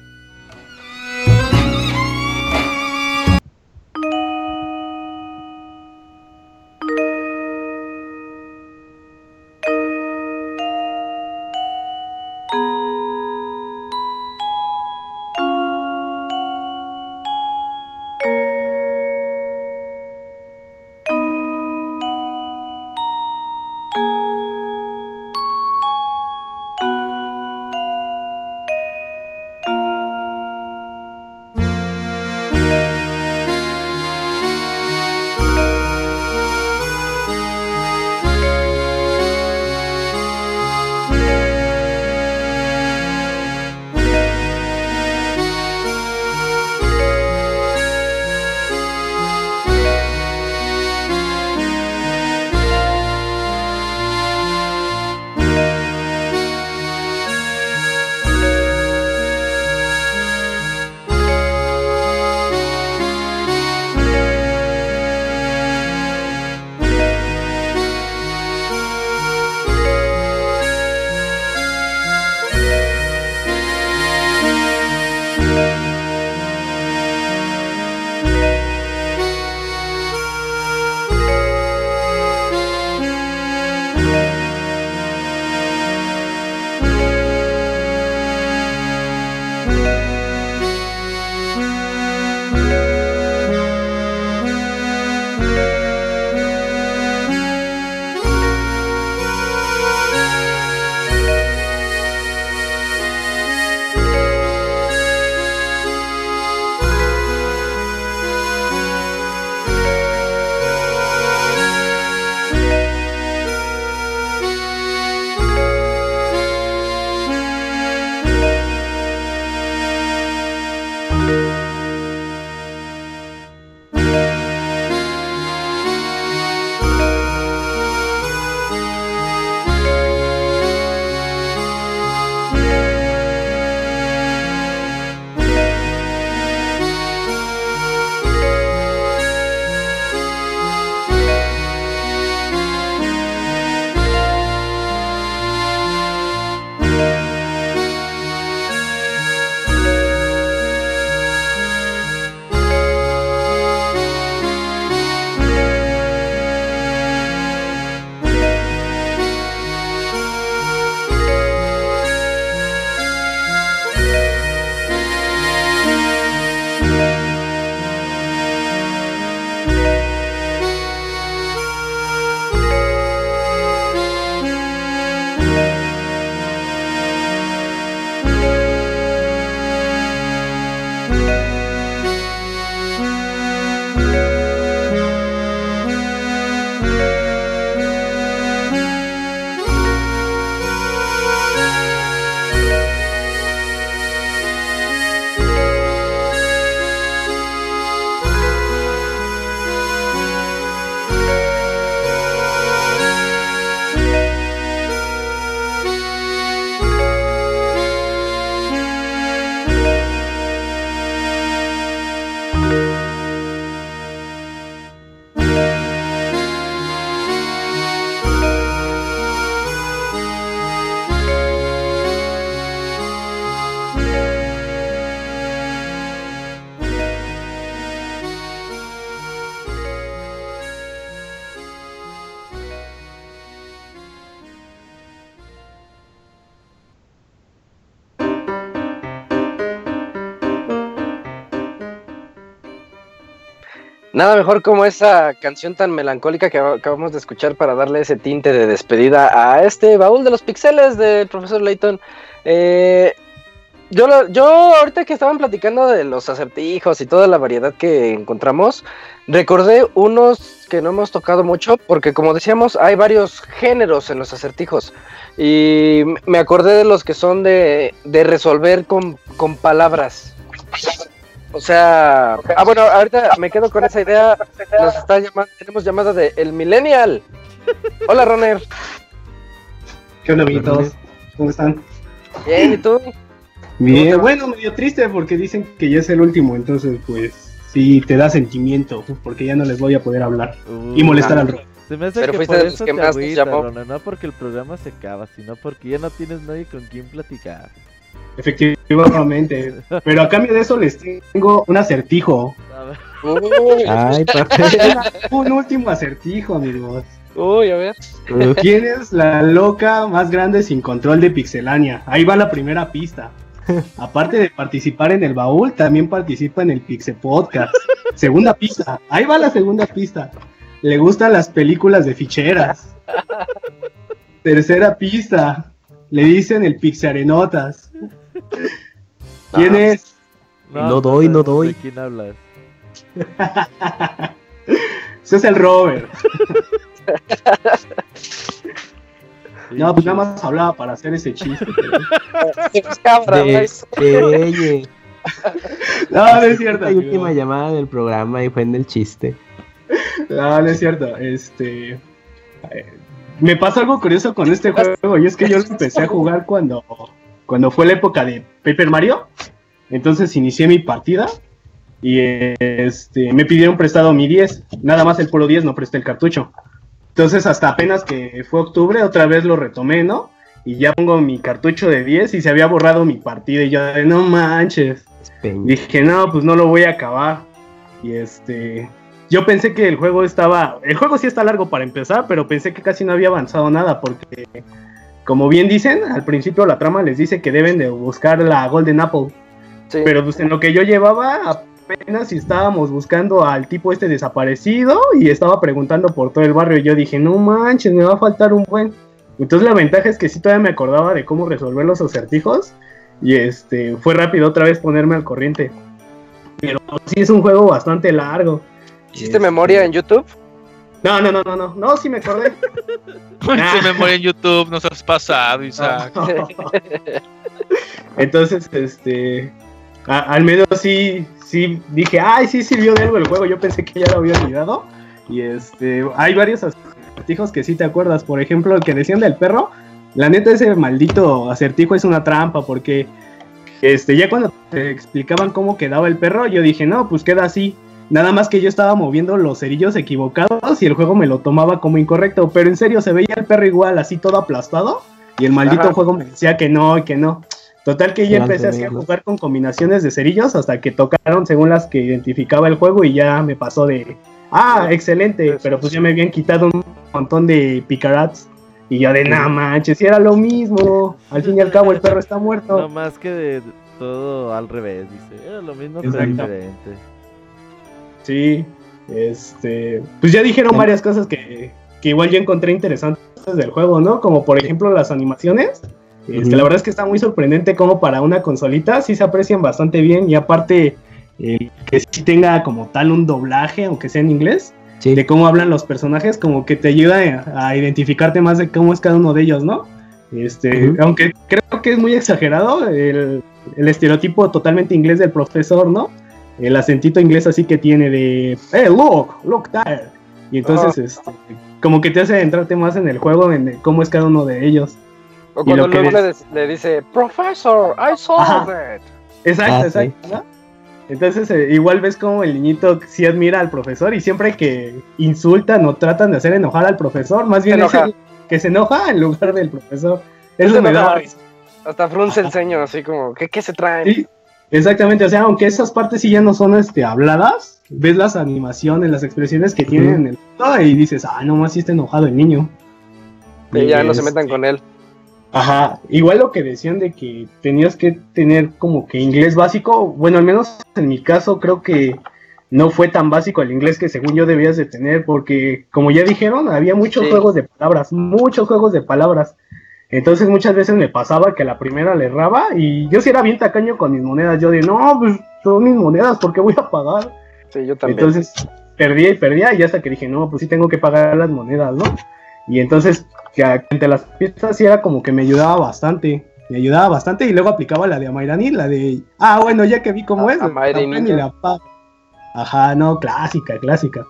Nada mejor como esa canción tan melancólica que acabamos de escuchar para darle ese tinte de despedida a este baúl de los pixeles del profesor Layton. Eh, yo, yo ahorita que estaban platicando de los acertijos y toda la variedad que encontramos, recordé unos que no hemos tocado mucho porque como decíamos hay varios géneros en los acertijos y me acordé de los que son de, de resolver con, con palabras. O sea, ah, bueno, ahorita me quedo con esa idea. Nos está llamando, tenemos llamada de El Millennial. Hola, Roner. ¿Qué onda, amiguitos? ¿Cómo están? Bien, ¿y tú? Bien, bueno, medio triste porque dicen que ya es el último, entonces, pues, sí, te da sentimiento, porque ya no les voy a poder hablar y molestar al Se me hace Pero que fuiste por de los que más agüita, no porque el programa se acaba, sino porque ya no tienes nadie con quien platicar. Efectivamente. Pero a cambio de eso les tengo un acertijo. Ay, un último acertijo, amigos. Uy, a ver. ¿Quién es la loca más grande sin control de Pixelania? Ahí va la primera pista. Aparte de participar en el baúl, también participa en el Pixel Podcast. Segunda pista. Ahí va la segunda pista. Le gustan las películas de ficheras. Tercera pista. Le dicen el Pixarenotas. ¿Quién es? No, doy, no doy. ¿De quién hablas? Ese es el Robert. no, pues nada más hablaba para hacer ese chiste. de, no, no es cierto. La última llamada del programa y fue en el chiste. No, no es cierto. Este. Eh, me pasa algo curioso con este juego y es que yo lo empecé a jugar cuando cuando fue la época de Paper Mario. Entonces inicié mi partida y este, me pidieron prestado mi 10. Nada más el puro 10, no presté el cartucho. Entonces hasta apenas que fue octubre, otra vez lo retomé, ¿no? Y ya pongo mi cartucho de 10 y se había borrado mi partida y yo de no manches. Dije, no, pues no lo voy a acabar. Y este, yo pensé que el juego estaba, el juego sí está largo para empezar, pero pensé que casi no había avanzado nada porque como bien dicen, al principio la trama les dice que deben de buscar la Golden Apple. Pero pues en lo que yo llevaba, apenas estábamos buscando al tipo este desaparecido y estaba preguntando por todo el barrio. Y yo dije, no manches, me va a faltar un buen. Entonces la ventaja es que sí todavía me acordaba de cómo resolver los acertijos. Y este fue rápido otra vez ponerme al corriente. Pero sí es un juego bastante largo. ¿Hiciste memoria en YouTube? No, no, no, no, no, no, sí me acordé. Se me muere en YouTube, nos has pasado, Isaac. Entonces, este, al menos sí, sí dije, ay, sí sirvió de algo el juego. Yo pensé que ya lo había olvidado. Y este, hay varios acertijos que sí te acuerdas. Por ejemplo, el que decían del perro. La neta, ese maldito acertijo es una trampa porque, este, ya cuando te explicaban cómo quedaba el perro, yo dije, no, pues queda así. Nada más que yo estaba moviendo los cerillos equivocados y el juego me lo tomaba como incorrecto. Pero en serio, se veía el perro igual, así todo aplastado. Y el maldito juego me decía que no y que no. Total que ya empecé a jugar con combinaciones de cerillos hasta que tocaron según las que identificaba el juego y ya me pasó de, ah, excelente, pero pues ya me habían quitado un montón de picarats y yo de, nada manches, si era lo mismo, al fin y al cabo el perro está muerto. No más que de todo al revés, dice, era lo mismo pero diferente. Sí, este, pues ya dijeron varias cosas que, igual yo encontré interesantes del juego, ¿no? Como por ejemplo las animaciones. Este, La verdad es que está muy sorprendente como para una consolita sí se aprecian bastante bien y aparte que sí tenga como tal un doblaje, aunque sea en inglés, de cómo hablan los personajes, como que te ayuda a, identificarte más de cómo es cada uno de ellos, ¿no? Este, aunque creo que es muy exagerado el, el estereotipo totalmente inglés del profesor, ¿no? El acentito inglés así que tiene de, hey, look, look there. Y entonces, este, como que te hace entrarte más en el juego, en cómo es cada uno de ellos. O cuando luego le, dice, Professor, I saw that. Exacto, ah, exacto. Entonces, eh, igual ves como el niñito sí admira al profesor y siempre que insultan o tratan de hacer enojar al profesor, más bien es el que se enoja en lugar del profesor. Eso me da Hasta frunce el ceño, así como, ¿qué, qué se trae? Exactamente, o sea, aunque esas partes sí ya no son este, habladas, ves las animaciones, las expresiones que tienen en el y dices, ah, nomás sí está enojado el niño. Y ya no se metan con él. Ajá, igual lo que decían de que tenías que tener como que inglés básico, bueno, al menos en mi caso creo que no fue tan básico el inglés que según yo debías de tener, porque como ya dijeron, había muchos juegos de palabras, muchos juegos de palabras. Entonces muchas veces me pasaba que la primera le erraba y yo si era bien tacaño con mis monedas, yo de no, pues son mis monedas, ¿por qué voy a pagar? Sí, yo también. Entonces perdía y perdía y hasta que dije, no, pues sí tengo que pagar las monedas, ¿no? Y entonces, que entre las pistas sí era como que me ayudaba bastante, me ayudaba bastante y luego aplicaba la de Amairani, la de, ah, bueno, ya que vi cómo es, la Ajá, no, clásica, clásica.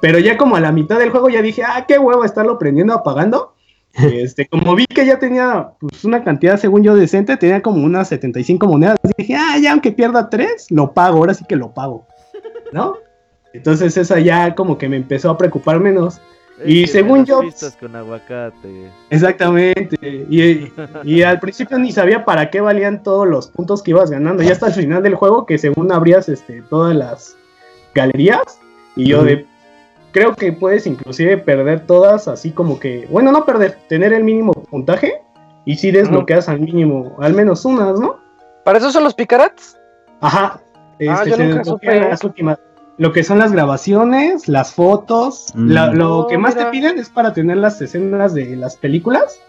Pero ya como a la mitad del juego ya dije, ah, qué huevo estarlo prendiendo, apagando. Este, como vi que ya tenía pues, una cantidad, según yo, decente, tenía como unas 75 monedas. Dije, ah, ya aunque pierda tres, lo pago, ahora sí que lo pago. ¿No? Entonces esa ya como que me empezó a preocupar menos. y según yo... con aguacate. Exactamente. Y, y, al principio ni sabía para qué valían todos los puntos que ibas ganando. Ya hasta el final del juego que según abrías este, todas las galerías. Y yo de... Creo que puedes inclusive perder todas así como que... Bueno, no perder, tener el mínimo puntaje. Y si desbloqueas al mínimo, al menos unas, ¿no? ¿Para eso son los picarats? Ajá. ah, este, yo nunca supe. Las últimas lo que son las grabaciones, las fotos, mm. lo que más te piden es para tener las escenas de las películas.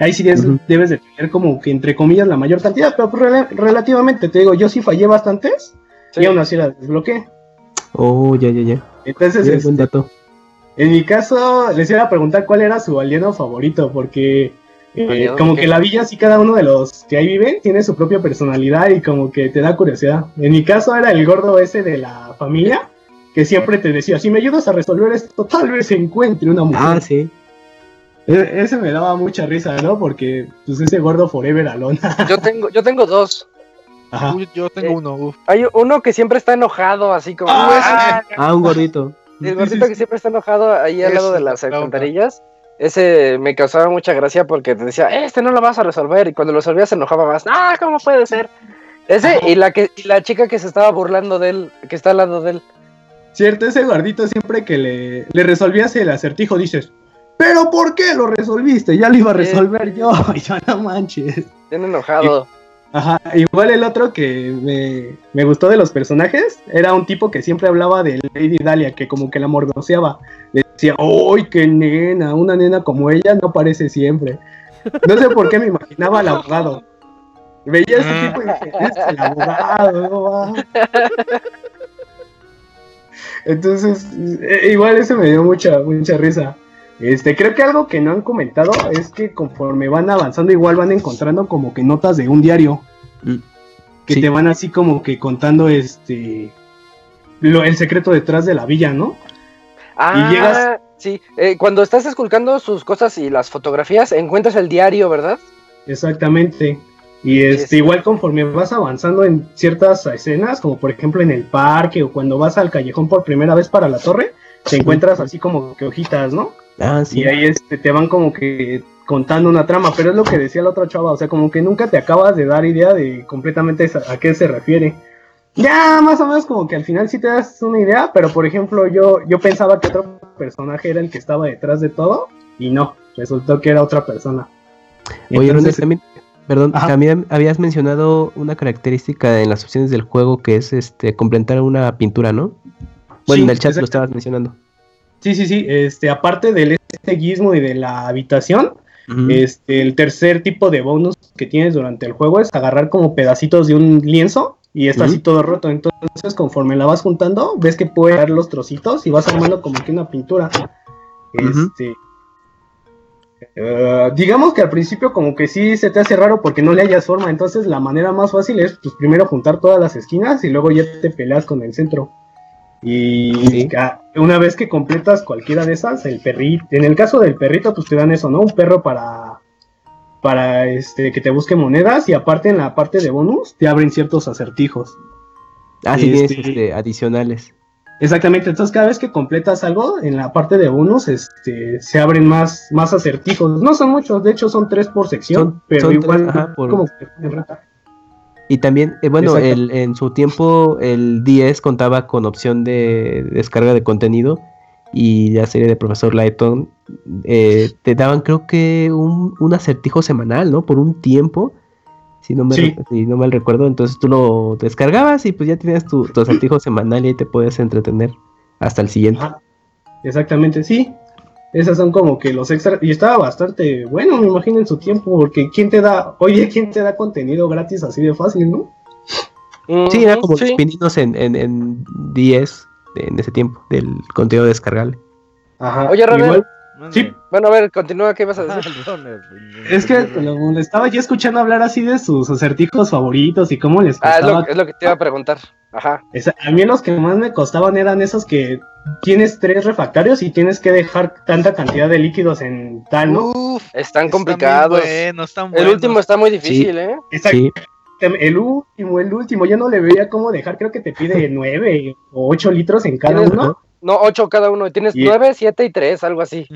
Ahí sí debes de tener como que entre comillas la mayor cantidad, pero pues relativamente, te digo, yo sí fallé bastantes y aún así la desbloqueé. Oh, ya, ya, ya. Entonces, es un este, dato. en mi caso, les iba a preguntar cuál era su alieno favorito, porque eh, como que la villa, sí, cada uno de los que ahí viven tiene su propia personalidad y como que te da curiosidad. En mi caso era el gordo ese de la familia, que siempre te decía, si me ayudas a resolver esto, tal vez encuentre una mujer. Ah, sí. E-, ese me daba mucha risa, ¿no? Porque pues ese gordo forever alone. yo tengo, yo tengo dos. Ajá. yo tengo eh, uno. Hay uno que siempre está enojado, así como. Ah, ah un gordito. El gordito que siempre está enojado ahí al lado de las alcantarillas ese me causaba mucha gracia porque te decía, este no lo vas a resolver. Y cuando lo resolvías se enojaba más. Ah, ¿cómo puede ser? Ese y la que la chica que se estaba burlando de él, que está al lado de él. Cierto, ese guardito siempre que le, le resolvías el acertijo dices, ¿pero por qué lo resolviste? Ya lo iba a resolver yo. Y yo no manches. Bien enojado. Ajá, igual el otro que me, me, gustó de los personajes era un tipo que siempre hablaba de Lady Dalia, que como que la mordoseaba. Decía, ¡ay, qué nena! Una nena como ella no aparece siempre. No sé por qué me imaginaba al abogado. Veía ese tipo y dije, es el abogado, no Entonces, e, igual eso me dio mucha, mucha risa. Este, creo que algo que no han comentado es que conforme van avanzando, igual van encontrando como que notas de un diario. Mm. Que te van así como que contando este lo, el secreto detrás de la villa, ¿no? Ah, y llegas... sí. Eh, cuando estás esculcando sus cosas y las fotografías, encuentras el diario, ¿verdad? Exactamente. Y este, igual conforme vas avanzando en ciertas escenas, como por ejemplo en el parque o cuando vas al callejón por primera vez para la torre, te encuentras así como que hojitas, ¿no? Ah, sí. Y ahí este, te van como que contando una trama, pero es lo que decía la otra chava, o sea, como que nunca te acabas de dar idea de completamente a qué se refiere. Ya, más o menos como que al final sí te das una idea, pero por ejemplo yo, yo pensaba que otro personaje era el que estaba detrás de todo, y no, resultó que era otra persona. Oye, también, perdón, también habías mencionado una característica en las opciones del juego que es este completar una pintura, ¿no? Bueno, en el chat lo estabas mencionando. Sí, sí, sí. Este, aparte del este guismo y de la habitación, este, el tercer tipo de bonus que tienes durante el juego es agarrar como pedacitos de un lienzo y está así todo roto. Entonces, conforme la vas juntando, ves que puede dar los trocitos y vas armando como que una pintura. Este. Eh, digamos que al principio como que sí se te hace raro porque no le hayas forma, entonces la manera más fácil es pues primero juntar todas las esquinas y luego ya te peleas con el centro. Y una vez que completas cualquiera de esas, el perrito, en el caso del perrito, pues te dan eso, ¿no? Un perro para, para este, que te busque monedas y aparte en la parte de bonus te abren ciertos acertijos. Ah, sí, este, este, adicionales. Exactamente, entonces cada vez que completas algo en la parte de bonus, este, se abren más, más acertijos. No son muchos, de hecho son tres por sección, pero igual como y también, eh, bueno, el, en su tiempo el 10 contaba con opción de descarga de contenido y la serie de Profesor Lighton eh, te daban creo que un, acertijo semanal, ¿no? Por un tiempo. si no, me, si no mal recuerdo. Entonces tú lo descargabas y pues ya tenías tu, tu acertijo semanal y ahí te puedes entretener hasta el siguiente. Exactamente, sí. Esas son como que los extras. Y estaba bastante bueno, me imagino, en su tiempo. Porque ¿quién te da, oye, quién te da contenido gratis así de fácil, no? Sí, era como los pininos en, en, en 10 en ese tiempo, del contenido descargable. Ajá. Oye, Ronald. Sí. Bueno, a ver, continúa, ¿qué vas a decir? es que le estaba yo escuchando hablar así de sus acertijos favoritos y cómo les costaba. Ah, es lo, que te iba a preguntar. Ajá. a mí los que más me costaban eran esos que tienes tres refractarios y tienes que dejar tanta cantidad de líquidos en tal, ¿no? Uf, están complicados. están El último está muy difícil, ¿eh? Exacto. El último, el último, yo no le veía cómo dejar, creo que te pide nueve o ocho litros en cada uno. No, ocho cada uno. Tienes nueve, siete y tres, algo así.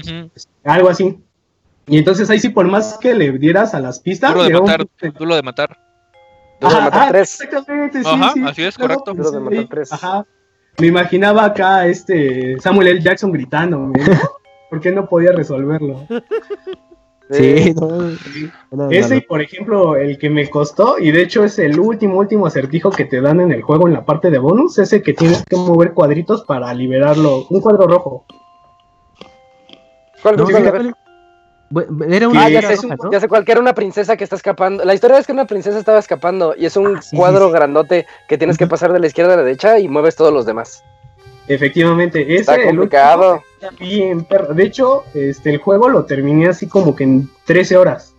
Algo así. Y entonces ahí sí, por más que le dieras a las pistas. Duro de matar. Duro de matar. Duro de matar tres. Exactamente, sí, Ajá, así es, correcto. Duro de matar tres. Ajá. Me imaginaba acá este Samuel L. Jackson gritando, ¿por qué no podía resolverlo? Sí, Ese, por ejemplo, el que me costó, y de hecho es el último, último acertijo que te dan en el juego en la parte de bonus, ese que tienes que mover cuadritos para liberarlo. Un cuadro rojo. ¿Cuál, Era una ah, ya sé, ya sé cuál, que era una princesa que está escapando. La historia es que una princesa estaba escapando y es un ah, cuadro grandote que tienes que pasar de la izquierda a la derecha y mueves todos los demás. Efectivamente, ese está complicado. Bien, de hecho, este el juego lo terminé así como que en 13 horas.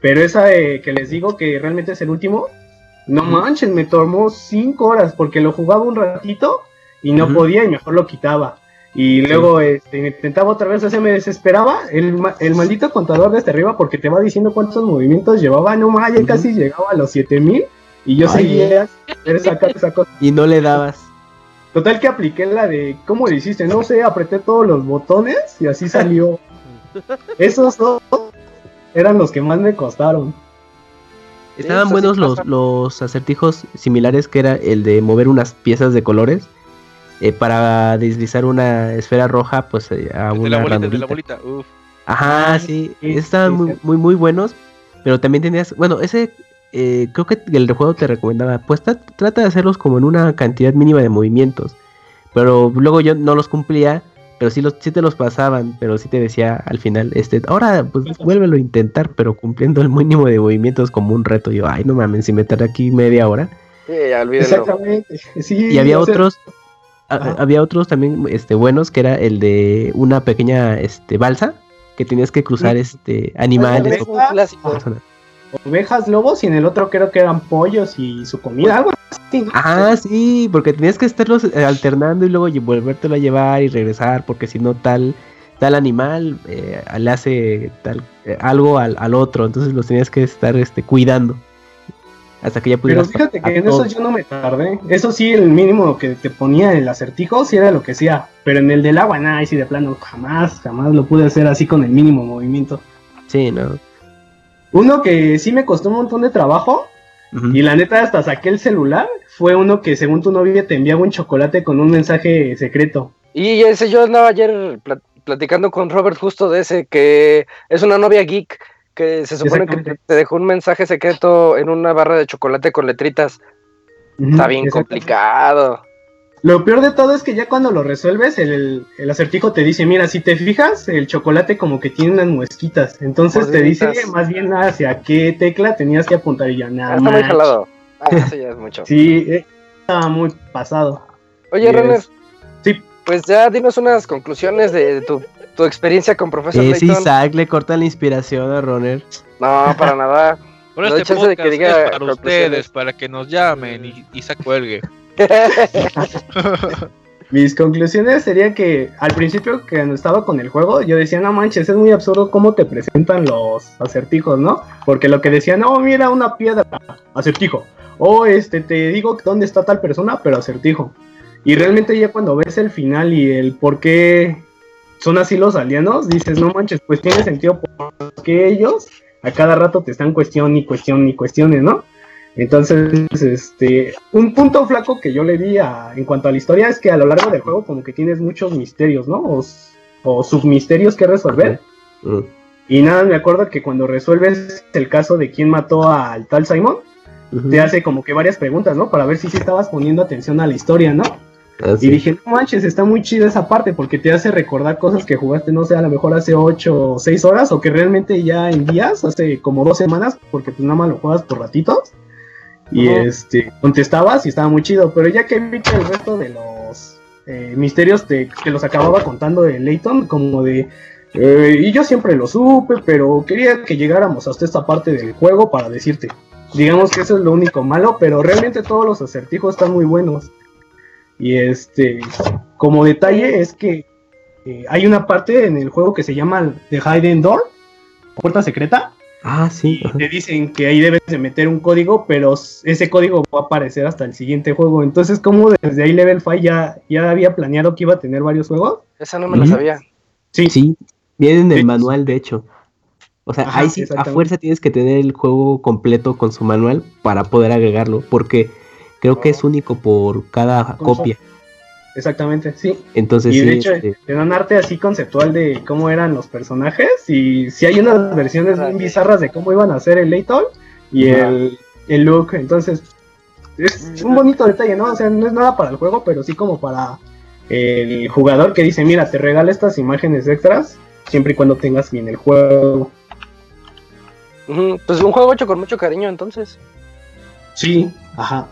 Pero esa que les digo que realmente es el último, no manches, me tomó 5 horas porque lo jugaba un ratito y no podía y mejor lo quitaba. Y luego este, intentaba otra vez, o sea, me desesperaba el, el maldito contador desde arriba porque te va diciendo cuántos movimientos llevaba. No más, ya casi llegaba a los 7000 y yo seguía sacar esa cosa. Y no le dabas. Total que apliqué la de, ¿cómo le hiciste? No sé, apreté todos los botones y así salió. Esos dos eran los que más me costaron. Estaban buenos los, los acertijos similares que era el de mover unas piezas de colores eh, para deslizar una esfera roja pues eh, a una la bolita, de la bolita. Ajá, sí, estaban muy, muy muy buenos, pero también tenías, bueno, ese eh, creo que el juego te recomendaba, pues trata de hacerlos como en una cantidad mínima de movimientos. Pero luego yo no los cumplía, pero sí, los, sí te los pasaban, pero sí te decía al final, este, ahora pues vuélvelo a intentar, pero cumpliendo el mínimo de movimientos como un reto. Yo, ay, no mames, si me tardé aquí media hora. Sí, ya Exactamente. y había otros, había otros también este, buenos, que era el de una pequeña este, balsa, que tenías que cruzar este animales o ovejas, lobos y en el otro creo que eran pollos y su comida, algo así. Ah, sí, porque tenías que estarlos eh, alternando y luego volvértelo a llevar y regresar, porque si no tal tal animal eh, le hace tal eh, algo al, al, otro, entonces los tenías que estar este cuidando. Hasta que ya pudieras. Pero fíjate que en eso yo no me tardé. Eso sí, el mínimo que te ponía el acertijo, sí era lo que hacía. Pero en el del agua, nada, y sí de plano, jamás, jamás lo pude hacer así con el mínimo movimiento. Sí, no. Uno que sí me costó un montón de trabajo. Y la neta, hasta saqué el celular. Fue uno que, según tu novia, te enviaba un chocolate con un mensaje secreto. Y ese yo andaba ayer platicando con Robert justo de ese, que es una novia geek que se supone que te dejó un mensaje secreto en una barra de chocolate con letritas. Está bien complicado. Lo peor de todo es que ya cuando lo resuelves, el, acertijo te dice, mira, si te fijas, el chocolate como que tiene unas muesquitas. Entonces te dice más bien hacia qué tecla tenías que apuntar y ya nada. Está muy jalado. Ah, eso ya es mucho. sí, eh, estaba muy pasado. Oye, Renner. Sí. Pues ya dinos unas conclusiones de tu, experiencia con Profesor Layton. Sí, Isaac le corta la inspiración a Roner. No, para nada. Por este podcast que diga es para ustedes, para que nos llamen y, y se cuelgue. Mis conclusiones serían que al principio que estaba con el juego, yo decía, no manches, es muy absurdo cómo te presentan los acertijos, ¿no? Porque lo que decían, no, mira una piedra, acertijo. O este, te digo dónde está tal persona, pero acertijo. Y realmente ya cuando ves el final y el por qué son así los alienos, dices, no manches, pues tiene sentido porque ellos a cada rato te están cuestión y cuestión y cuestiones, ¿no? Entonces, este, un punto flaco que yo le vi en cuanto a la historia es que a lo largo del juego como que tienes muchos misterios, ¿no? O, submisterios que resolver. Y nada, me acuerdo que cuando resuelves el caso de quién mató al tal Simon, te hace como que varias preguntas, ¿no? Para ver si sí estabas poniendo atención a la historia, ¿no? Ah, Y dije, no manches, está muy chida esa parte porque te hace recordar cosas que jugaste, no sé, a lo mejor hace 8 o 6 horas o que realmente ya en días, hace como dos semanas, porque pues nada más lo juegas por ratitos. Y este, contestabas y estaba muy chido, pero ya que vi que el resto de los eh, misterios te- que los acababa contando de Layton, como de... eh, y yo siempre lo supe, pero quería que llegáramos hasta esta parte del juego para decirte. Digamos que eso es lo único malo, pero realmente todos los acertijos están muy buenos. Y este, como detalle es que eh, hay una parte en el juego que se llama The Hidden Door, puerta secreta, Ah, sí. y ajá. te dicen que ahí debes de meter un código, pero ese código va a aparecer hasta el siguiente juego. Entonces, como desde ahí Level 5 ya, ya había planeado que iba a tener varios juegos. Esa no me la sabía. Sí, Sí, viene en el Sí. manual, de hecho. O sea, Ajá, ahí sí, a fuerza tienes que tener el juego completo con su manual para poder agregarlo, porque creo que es único por cada copia. Exactamente, sí. Entonces, y sí, de hecho, este, te dan arte así conceptual de cómo eran los personajes. Y si hay unas versiones bien bizarras de cómo iban a ser el Layton y el, el look. Entonces, es un bonito detalle, ¿no? O sea, no es nada para el juego, pero sí como para el jugador que dice: Mira, te regala estas imágenes extras siempre y cuando tengas bien el juego. Pues un juego hecho con mucho cariño, entonces. Sí, ajá.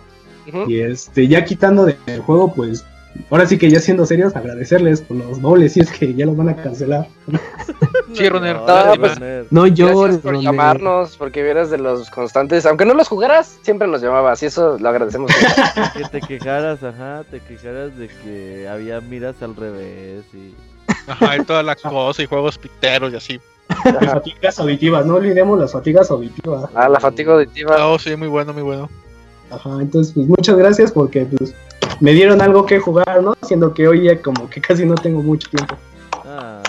Y este, ya quitando del juego, pues. Ahora sí que ya siendo serios, agradecerles por los dobles, si es que ya los van a cancelar. Sí, Runner, No, pues, no llores, Gracias por llamarnos, porque vieras de los constantes. Aunque no los jugaras, siempre nos llamabas y eso lo agradecemos. Que te quejaras, ajá, te quejaras de que había miras al revés y... Ajá, y toda la cosa, y juegos piteros y así. Las fatigas auditivas, no olvidemos las fatigas auditivas. ah, la fatiga auditiva. Oh, sí, muy bueno, muy bueno. Ajá, entonces pues muchas gracias porque pues me dieron algo que jugar, ¿no? Siendo que hoy ya como que casi no tengo mucho tiempo. Ah,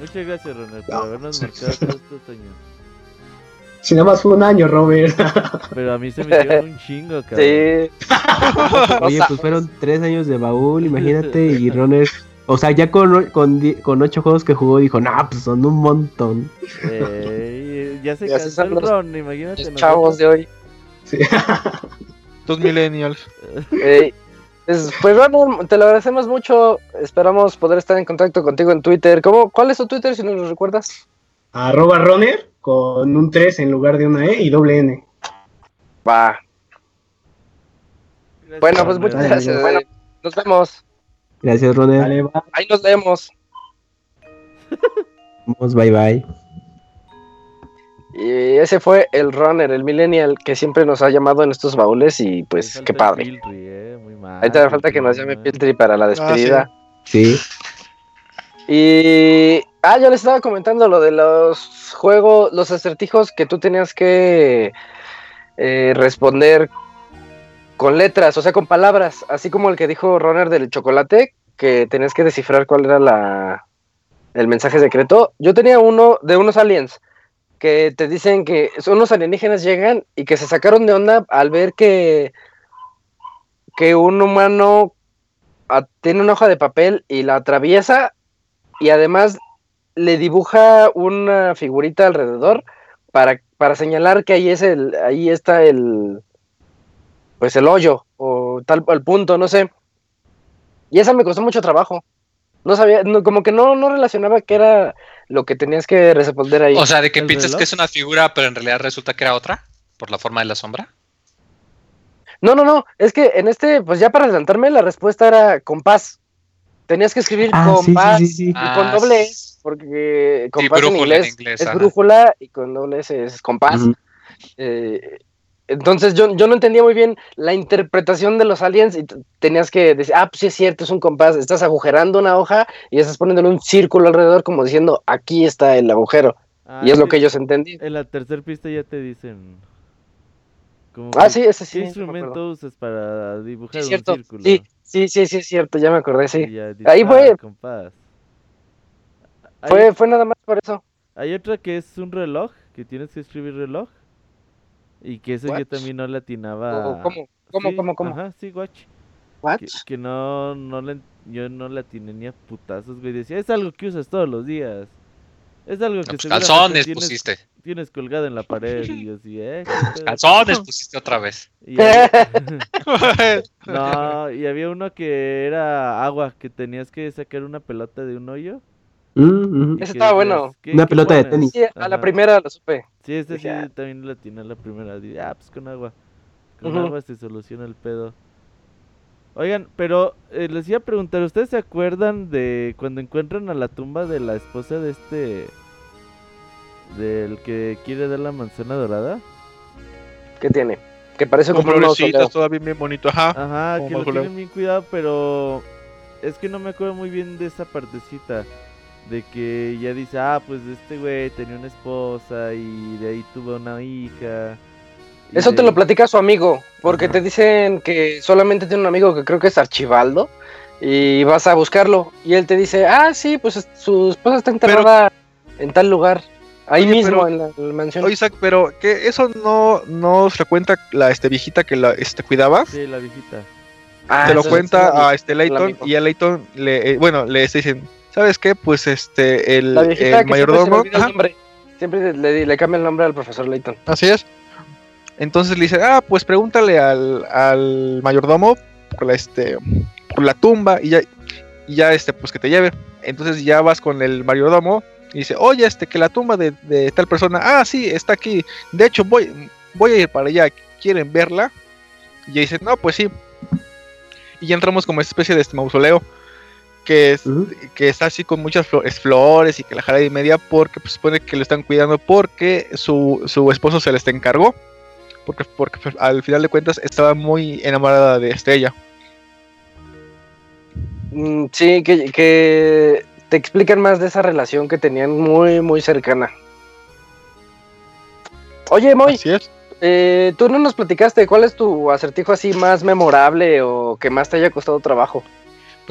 muchas gracias, Ronald, por No, habernos marcado todos estos años. Si nada más fue un año, Robert. Pero a mí se me hicieron un chingo, cabrón. Sí. Oye, pues fueron tres años de baúl, imagínate, y Runner, o sea, ya con, con, con ocho juegos que jugó, dijo, nah, pues son un montón. Ey, ya se Y así cansó son el los- Ron, imagínate. Los chavos de hoy. Sí. Dos millennials. Ey, pues, pues te lo agradecemos mucho. Esperamos poder estar en contacto contigo en Twitter. ¿Cómo, ¿Cuál es tu Twitter si nos lo recuerdas? Arroba Runner con un 3 en lugar de una E y doble N. Va. Gracias, Bueno, pues muchas gracias. bueno. eh, Nos vemos. Gracias, Runner. Dale, va. Ahí nos leemos. Vamos, bye bye. Y ese fue el runner, el millennial, que siempre nos ha llamado en estos baúles y pues qué padre. Piltry, eh, muy mal, Ahí te falta que nos llame. Piltry para la despedida. Sí, Y. Ah, yo les estaba comentando lo de los juegos, los acertijos que tú tenías que eh, responder con letras, o sea, con palabras, así como el que dijo Runner del chocolate, que tenías que descifrar cuál era la el mensaje secreto. Yo tenía uno de unos aliens que te dicen que unos alienígenas llegan y que se sacaron de onda al ver que que un humano a- tiene una hoja de papel y la atraviesa y además le dibuja una figurita alrededor para, para señalar que ahí es el, ahí está el pues el hoyo o tal el punto, no sé. Y esa me costó mucho trabajo. No sabía, como que no, no relacionaba que era lo que tenías que responder ahí. O sea, de que ¿El piensas reloj? que es una figura, pero en realidad resulta que era otra, por la forma de la sombra. No, no, no, es que en este, pues ya para adelantarme, la respuesta era compás. Tenías que escribir Ah, sí, sí, compás sí, sí. y con Ah, doble. S, porque compás en brújula en inglés, inglés, es ajá. brújula y con doble S es compás. Eh, entonces yo, yo no entendía muy bien la interpretación de los aliens y tenías que decir, ah, pues sí es cierto, es un compás, estás agujerando una hoja y estás poniéndole un círculo alrededor como diciendo, aquí está el agujero. Ah, y es lo que ellos entendían. En la tercera pista ya te dicen. como Ah, sí, ese sí. ¿Qué me instrumento usas para dibujar un círculo? Sí, sí, sí, sí, es cierto, ya me acordé, sí. ya Ahí fue. "Ah, compás". Hay, Fue, fue nada más por eso. hay otra que es un reloj, que tienes que escribir reloj. Y que eso yo también no le atinaba. ¿Cómo, cómo, cómo, Sí, cómo, cómo? Ajá, sí, watch. What? Que, que no, no le, yo no la atiné ni a putazos, güey. Decía, es algo que usas todos los días. Es algo que No, pues, calzones tienes, pusiste. tienes colgado en la pared y yo así, ¿eh? Calzones pusiste otra vez. Y había- no, y había uno que era agua, que tenías que sacar una pelota de un hoyo. Mm, que estaba bueno. ¿qué- Una qué pelota de tenis. Sí, a la Ajá. primera lo supe. Sí, este sí también la tiene la primera. Dije, ah, pues con agua. Con agua se soluciona el pedo. Oigan, pero eh, les iba a preguntar, ¿ustedes se acuerdan de cuando encuentran a la tumba de la esposa de este... del que quiere dar la manzana dorada? ¿Qué tiene? Que parece Con como un florecitas, mausoleo. todavía bien bonito, ajá. Ajá, que lo tienen bien cuidado, pero es que no me acuerdo muy bien de esa partecita. De que ya dice, ah, pues este güey tenía una esposa y de ahí tuvo una hija. Eso de te lo platica su amigo, porque te dicen que solamente tiene un amigo que creo que es Archibaldo, y vas a buscarlo, y él te dice, ah, sí, pues es- su esposa está enterrada en tal lugar, ahí Oye, mismo pero- en la, en la mansión. Oye, Isaac, pero que eso no, no se lo cuenta la este, viejita que la este, cuidaba. Sí, la viejita. Ah, se lo cuenta sí, a este Layton y a Layton le, eh, bueno, le dicen, ¿sabes qué? Pues este, el, siempre mayordomo. el. Siempre le, le cambia el nombre al profesor Layton. así es. Entonces le dice, ah, pues pregúntale al, al mayordomo por la, este, por la tumba y ya, y ya este, pues que te lleve. Entonces ya vas con el mayordomo y dice, oye, este, que la tumba de, de tal persona, ah, sí, está aquí. De hecho, voy, voy a ir para allá. ¿Quieren verla? Y dice, no, pues sí. Y ya entramos como esta especie de este mausoleo. Que, es, que está así con muchas flores, flores y que la jala y media porque pues, supone que lo están cuidando porque su, su esposo se les encargó. Porque, porque pues, al final de cuentas estaba muy enamorada de Estrella. Mm, sí, que, que te explican más de esa relación que tenían muy, muy cercana. Oye, Moy, Así es. eh, tú no nos platicaste cuál es tu acertijo así más memorable o que más te haya costado trabajo.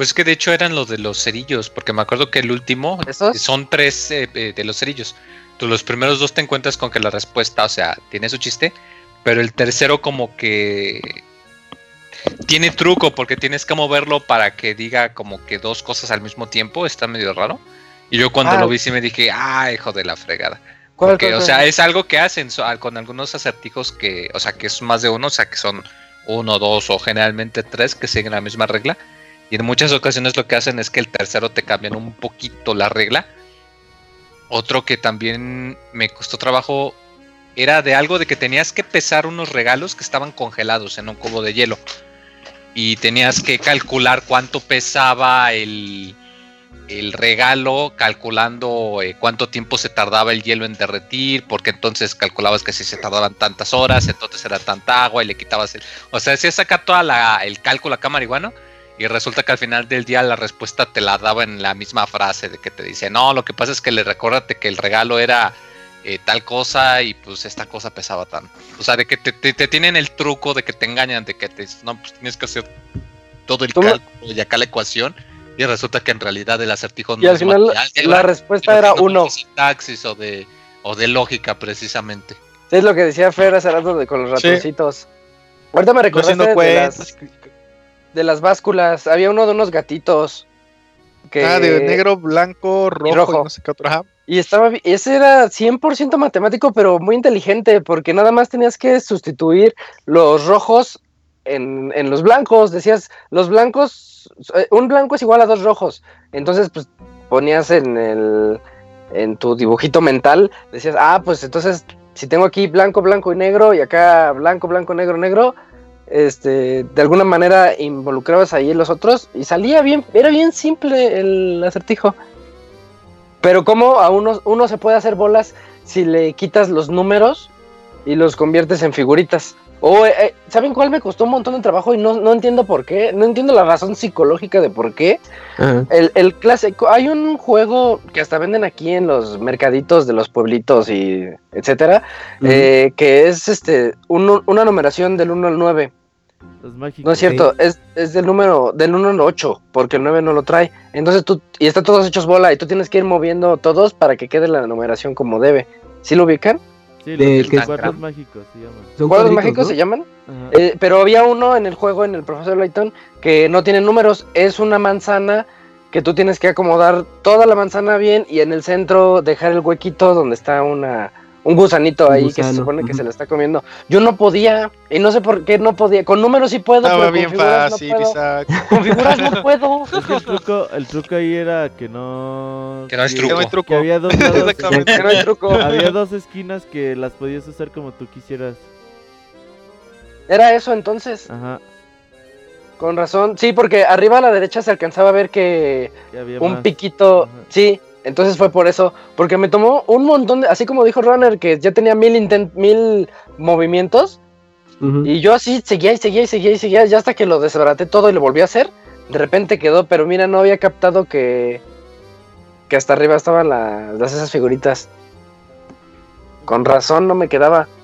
Pues es que de hecho eran los de los cerillos, porque me acuerdo que el último ¿Esos? son tres eh, eh, de los cerillos. Tú los primeros dos te encuentras con que la respuesta, o sea, tiene su chiste, pero el tercero como que tiene truco porque tienes que moverlo para que diga como que dos cosas al mismo tiempo, está medio raro. Y yo cuando Ah. lo vi sí me dije, ah, hijo de la fregada. ¿Cuál, Porque, cuál, o cuál? sea, es algo que hacen con algunos acertijos que, o sea, que es más de uno, o sea, que son uno, dos o generalmente tres que siguen la misma regla. Y en muchas ocasiones lo que hacen es que el tercero te cambian un poquito la regla. Otro que también me costó trabajo era de algo de que tenías que pesar unos regalos que estaban congelados en un cubo de hielo. Y tenías que calcular cuánto pesaba el, el regalo, calculando eh, cuánto tiempo se tardaba el hielo en derretir, porque entonces calculabas que si se tardaban tantas horas, entonces era tanta agua y le quitabas el... O sea, hacías acá toda el cálculo acá marihuano y resulta que al final del día la respuesta te la daba en la misma frase de que te dice, no, lo que pasa es que le recuérdate que el regalo era eh, tal cosa y pues esta cosa pesaba tanto. O sea, de que te, te- te tienen el truco de que te engañan, de que te dicen, no, pues tienes que hacer todo el cálculo y acá la ecuación. Y resulta que en realidad el acertijo no Y al es final material, la respuesta era no uno. de sintaxis o de, o de lógica precisamente. Es lo que decía Fer hace rato de, con los Sí. ratoncitos. Ahorita me recordaste de cuentas. las, de las básculas. Había uno de unos gatitos. Que... Ah, de negro, blanco, rojo, y rojo. no sé qué otro. Ajá. Y estaba, ese era 100% matemático, pero muy inteligente, porque nada más tenías que sustituir los rojos en, en los blancos. Decías, los blancos, eh, un blanco es igual a dos rojos. Entonces, pues ponías en el, en tu dibujito mental, decías, ah, pues entonces, si tengo aquí blanco, blanco y negro, y acá blanco, blanco, negro, negro, este, de alguna manera involucrabas ahí los otros, y salía bien, era bien simple el acertijo. Pero cómo a uno, uno se puede hacer bolas si le quitas los números y los conviertes en figuritas. O, eh, eh, ¿saben cuál me costó un montón de trabajo y no, no entiendo por qué? No entiendo la razón psicológica de por qué. El, el clásico, hay un juego que hasta venden aquí en los mercaditos de los pueblitos y etcétera, eh, que es este un- una numeración del 1 al 9. Los mágicos. No es cierto, es, es del número, del 1 al 8, porque el 9 no lo trae. Entonces tú, y están todos hechos bola, y tú tienes que ir moviendo todos para que quede la numeración como debe. ¿Sí lo ubican? Sí, de los que- cuadros mágicos se llaman. Son ¿Cuadros mágicos ¿no? se llaman? Ajá. Eh, pero había uno en el juego, en el profesor Layton, que no tiene números, es una manzana que tú tienes que acomodar toda la manzana bien y en el centro dejar el huequito donde está una un gusanito ahí que se supone que se le está comiendo. Yo no podía, y no sé por qué no podía. Con números sí puedo, pero bien con fácil, no puedo. Con figuras no puedo. el truco, el truco ahí era que no. Que no hay truco. Que había dos, lados, que no hay truco. había dos esquinas que las podías usar como tú quisieras. Era eso entonces. Ajá. Con razón. Sí, porque arriba a la derecha se alcanzaba a ver que un más. piquito. Sí, entonces fue por eso, porque me tomó un montón de, así como dijo Runner, que ya tenía mil, intent, mil movimientos, y yo así seguía y seguía y seguía y seguía, ya hasta que lo desbaraté todo y lo volví a hacer, de repente quedó, pero mira, no había captado que, que hasta arriba estaban las, esas figuritas. Con razón no me quedaba.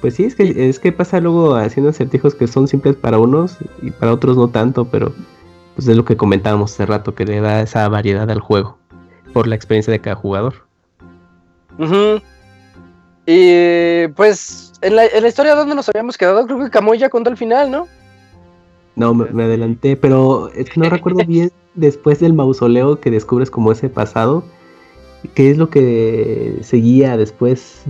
Pues sí, es que, es que pasa luego haciendo acertijos que son simples para unos y para otros no tanto, pero pues es lo que comentábamos hace rato, que le da esa variedad al juego, por la experiencia de cada jugador. Y pues, en la, historia donde nos habíamos quedado, creo que Camuy ya contó el final, ¿no? No, me, adelanté, pero es que no recuerdo bien después del mausoleo que descubres como ese pasado. ¿Qué es lo que seguía después?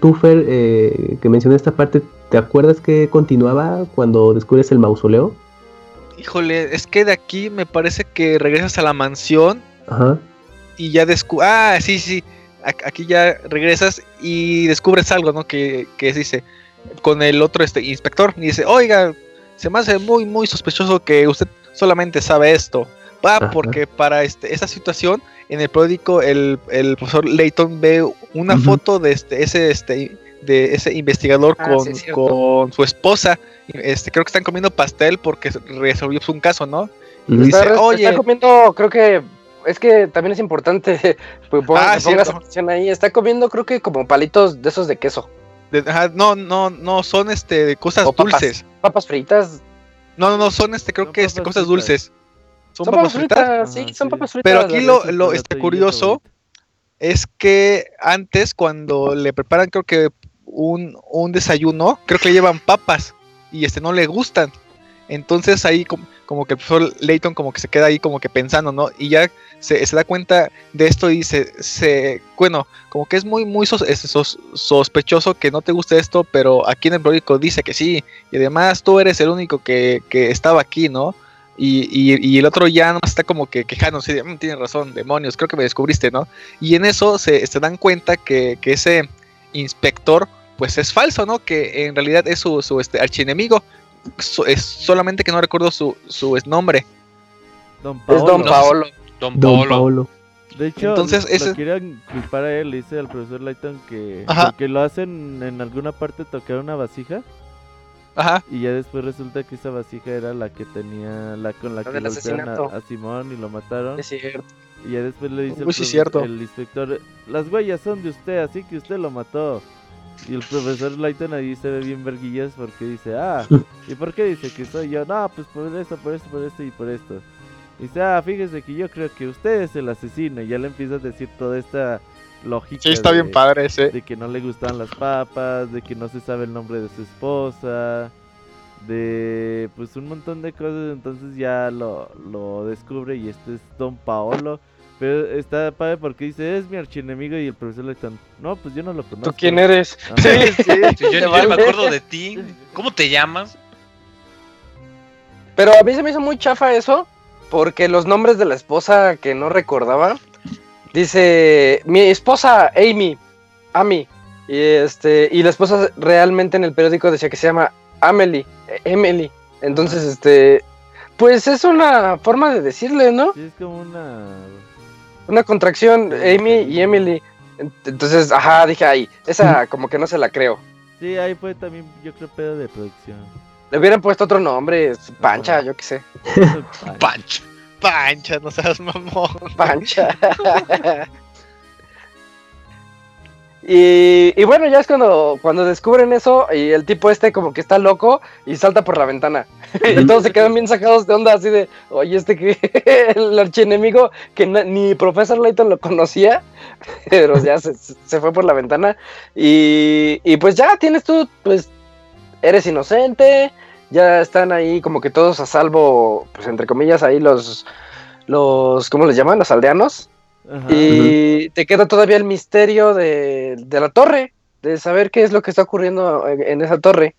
Tú, Fer, eh, que mencioné esta parte, ¿te acuerdas que continuaba cuando descubres el mausoleo? Híjole, es que de aquí me parece que regresas a la mansión. Ajá. Y ya descubres. Ah, sí, sí. Aquí ya regresas y descubres algo, ¿no? Que, que dice con el otro este, inspector. Y dice, oiga, se me hace muy, muy sospechoso que usted solamente sabe esto. Va, porque para este, esta situación, en el periódico, el, el profesor Layton ve una foto de este, ese este, de ese investigador ah, con, con, su esposa. Este, creo que están comiendo pastel porque resolvió un caso, ¿no? Y dice, oye. Está comiendo, creo que. Es que también es importante. Pues, ah, pongas atención ahí. Está comiendo, creo que como palitos de esos de queso. no, no, no, son este cosas dulces. Papas fritas. No, no, no, son este, creo que este, cosas dulces. Son, papas, fritas. Sí, son papas fritas. Pero aquí lo, lo este, curioso es que antes, cuando le preparan, creo que un, un desayuno, creo que le llevan papas y este no le gustan. Entonces ahí como, que el profesor Layton como que se queda ahí como que pensando, ¿no? Y ya se, da cuenta de esto y se, se, bueno, como que es muy, muy sospechoso que no te guste esto, pero aquí en el periódico dice que sí. Y además tú eres el único que, estaba aquí, ¿no? Y, y, el otro ya no está como que quejándose, mm, tiene razón, demonios, creo que me descubriste, ¿no? Y en eso se, se dan cuenta que, que ese inspector pues es falso, ¿no? Que en realidad es su, su este, archienemigo. es solamente que no recuerdo su, su nombre. Don Paolo. Es Don Paolo. Don Paolo. De hecho, Entonces, ese... lo quieren culpar a él, le dice al profesor Layton que, que lo hacen en alguna parte tocar una vasija. Ajá. Y ya después resulta que esa vasija era la que tenía, la con la, que golpearon a, a, Simón y lo mataron. Es cierto. Y ya después le dice el, el inspector, las huellas son de usted, así que usted lo mató. Y el profesor Lighton ahí se ve bien verguillas porque dice, ah, ¿y por qué dice que soy yo? No, pues por esto, por esto, por esto y por esto. Y dice, ah, fíjese que yo creo que usted es el asesino. Y ya le empieza a decir toda esta lógica. Sí, está bien padre ese. De que no le gustan las papas, de que no se sabe el nombre de su esposa, de pues un montón de cosas. Entonces ya lo, lo descubre y este es Don Paolo. Pero está padre porque dice, es mi archienemigo y el profesor le está, no, pues yo no lo conozco. ¿Tú quién eres? Sí, sí, yo, yo me acuerdo de ti. ¿Cómo te llamas? Pero a mí se me hizo muy chafa eso, porque los nombres de la esposa que no recordaba, dice, mi esposa Amy, Amy, y este, y la esposa realmente en el periódico decía que se llama Amelie, Emily. Entonces, este, pues es una forma de decirle, ¿no? Sí, es como una una contracción, Amy y Emily. Entonces, ajá, dije ahí, esa como que no se la creo. Sí, ahí fue también, yo creo, pedo de producción. Le hubieran puesto otro nombre, Pancha, yo qué sé. Pancha. Pancha, no seas mamón. Pancha. Y, bueno, ya es cuando, cuando descubren eso y el tipo este como que está loco y salta por la ventana. y todos se quedan bien sacados de onda así de, oye, este que el archienemigo que ni Profesor Layton lo conocía, pero ya se, fue por la ventana. Y, y, pues ya tienes tú, pues eres inocente, ya están ahí como que todos a salvo, pues entre comillas, ahí los, los, ¿cómo les llaman? Los aldeanos. Y te queda todavía el misterio de, de, la torre, de saber qué es lo que está ocurriendo en, esa torre.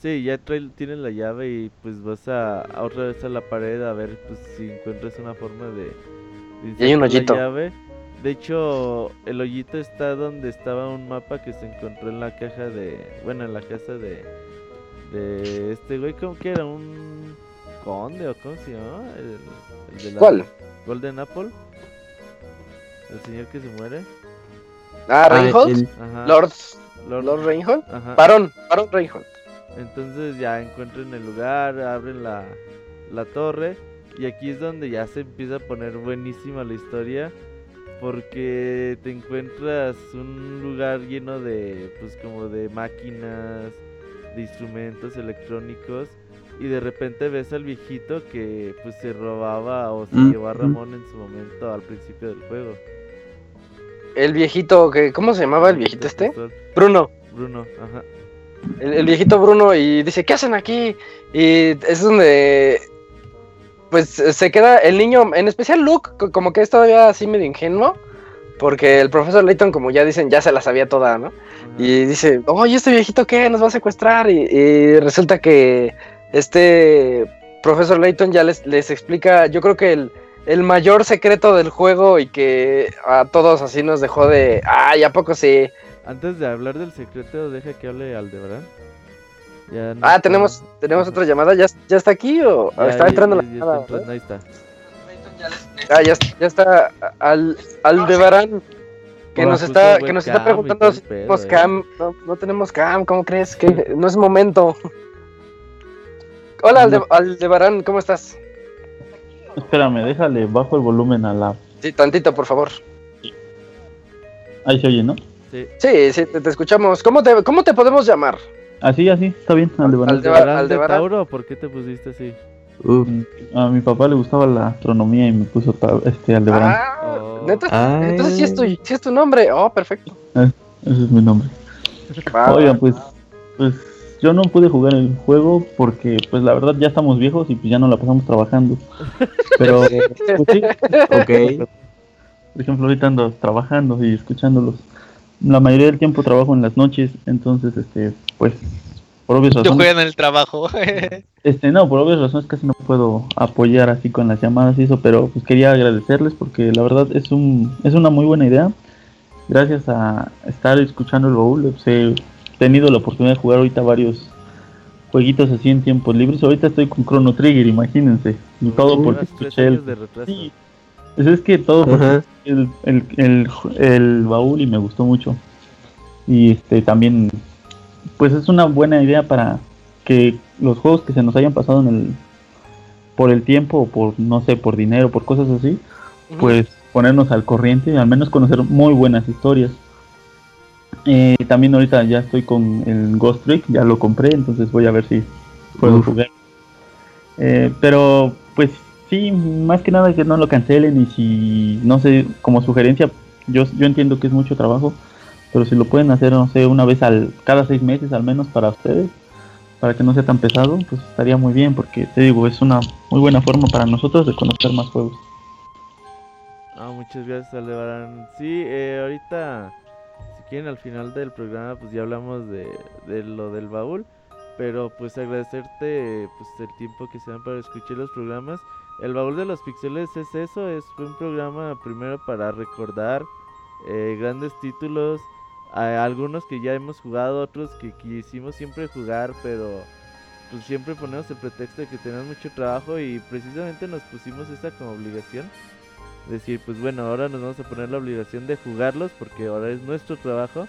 Sí, ya tienes la llave y pues vas a, otra vez a la pared a ver pues si encuentras una forma de... y hay un hoyito. De hecho, el hoyito está donde estaba un mapa que se encontró en la caja de... Bueno, en la casa de... De este güey, ¿cómo que era? ¿Un conde o cómo se llama? El, de la ¿Cuál? Golden Apple. El señor que se muere. Ah, ah Reinhold. Lord, Lord, Reinhold. Barón, Barón Reinhold. Entonces ya encuentran el lugar, abren la, la torre. Y aquí es donde ya se empieza a poner buenísima la historia. Porque te encuentras un lugar lleno de, pues como de máquinas, de instrumentos electrónicos. Y de repente ves al viejito que pues se robaba o se mm, llevó a mm. Ramón en su momento al principio del juego. El viejito, que ¿cómo se llamaba el viejito este? Bruno. Bruno, ajá. El, viejito Bruno y dice, ¿qué hacen aquí? Y es donde pues se queda el niño, en especial Luke, como que es todavía así medio ingenuo, porque el profesor Layton, como ya dicen, ya se la sabía toda, ¿no? Y dice, oye, este viejito qué, nos va a secuestrar, y, resulta que este profesor Layton ya les, les explica, yo creo que el, el mayor secreto del juego y que a todos así nos dejó de, ay, ¿a poco sí? Antes de hablar del secreto, deja que hable Aldebarán. Ya ah, tenemos, tenemos otra llamada, ¿ya, ya está aquí o está entrando la llamada? ahí está. Ah, ya, ya está Al, Aldebarán. Que nos está, que nos está preguntando si tenemos eh. cam. No, no, tenemos cam, ¿cómo crees? Que no es momento. Hola, Alde, Aldebarán, ¿cómo estás? Espérame, déjale bajo el volumen a la. Sí, tantito, por favor. Ahí se oye, ¿no? Sí, sí, sí te, escuchamos. ¿Cómo te, ¿Cómo te podemos llamar? Así, así, está bien, Aldebarán. ¿Aldebarán, Aldebarán. Tauro? ¿Por qué te pusiste así? a mi papá le gustaba la astronomía y me puso este Aldebarán. Ah, oh. ¿neta? Entonces sí es, tu, sí es tu nombre. Oh, perfecto. Eh, ese es mi nombre. Oigan, pues, pues yo no pude jugar el juego porque, pues la verdad, ya estamos viejos y pues ya no la pasamos trabajando. Pero, pues, sí. Ok. Por ejemplo, ahorita ando trabajando y escuchándolos. La mayoría del tiempo trabajo en las noches, entonces, este, pues, por obvias razones. Yo juego en el trabajo. este, no, por obvias razones casi no puedo apoyar así con las llamadas y eso, pero pues quería agradecerles porque la verdad es un, es una muy buena idea. Gracias a estar escuchando el baúl, pues, tenido la oportunidad de jugar ahorita varios jueguitos así en tiempos libres. Ahorita estoy con Chrono Trigger, imagínense. Y todo porque escuché el... Sí, pues es que todo porque el, el, el, baúl y me gustó mucho. Y este también, pues es una buena idea para que los juegos que se nos hayan pasado en el por el tiempo o por no sé por dinero por cosas así pues ponernos al corriente y al menos conocer muy buenas historias eh, también ahorita ya estoy con el Ghost Trick, ya lo compré, entonces voy a ver si puedo jugar. Eh, pero pues sí, más que nada que no lo cancelen y si, no sé, como sugerencia, yo, yo entiendo que es mucho trabajo, pero si lo pueden hacer, no sé, una vez al, cada seis meses al menos para ustedes, para que no sea tan pesado, pues estaría muy bien, porque te digo, es una muy buena forma para nosotros de conocer más juegos. Ah, muchas gracias, Aldebarán. Sí, eh, ahorita al final del programa pues ya hablamos de, lo del baúl. Pero pues agradecerte pues el tiempo que se dan para escuchar los programas. El baúl de los pixeles es eso, es un programa primero para recordar eh, grandes títulos, algunos que ya hemos jugado, otros que quisimos siempre jugar, pero pues siempre ponemos el pretexto de que tenemos mucho trabajo y precisamente nos pusimos esa como obligación decir, pues bueno, ahora nos vamos a poner la obligación de jugarlos porque ahora es nuestro trabajo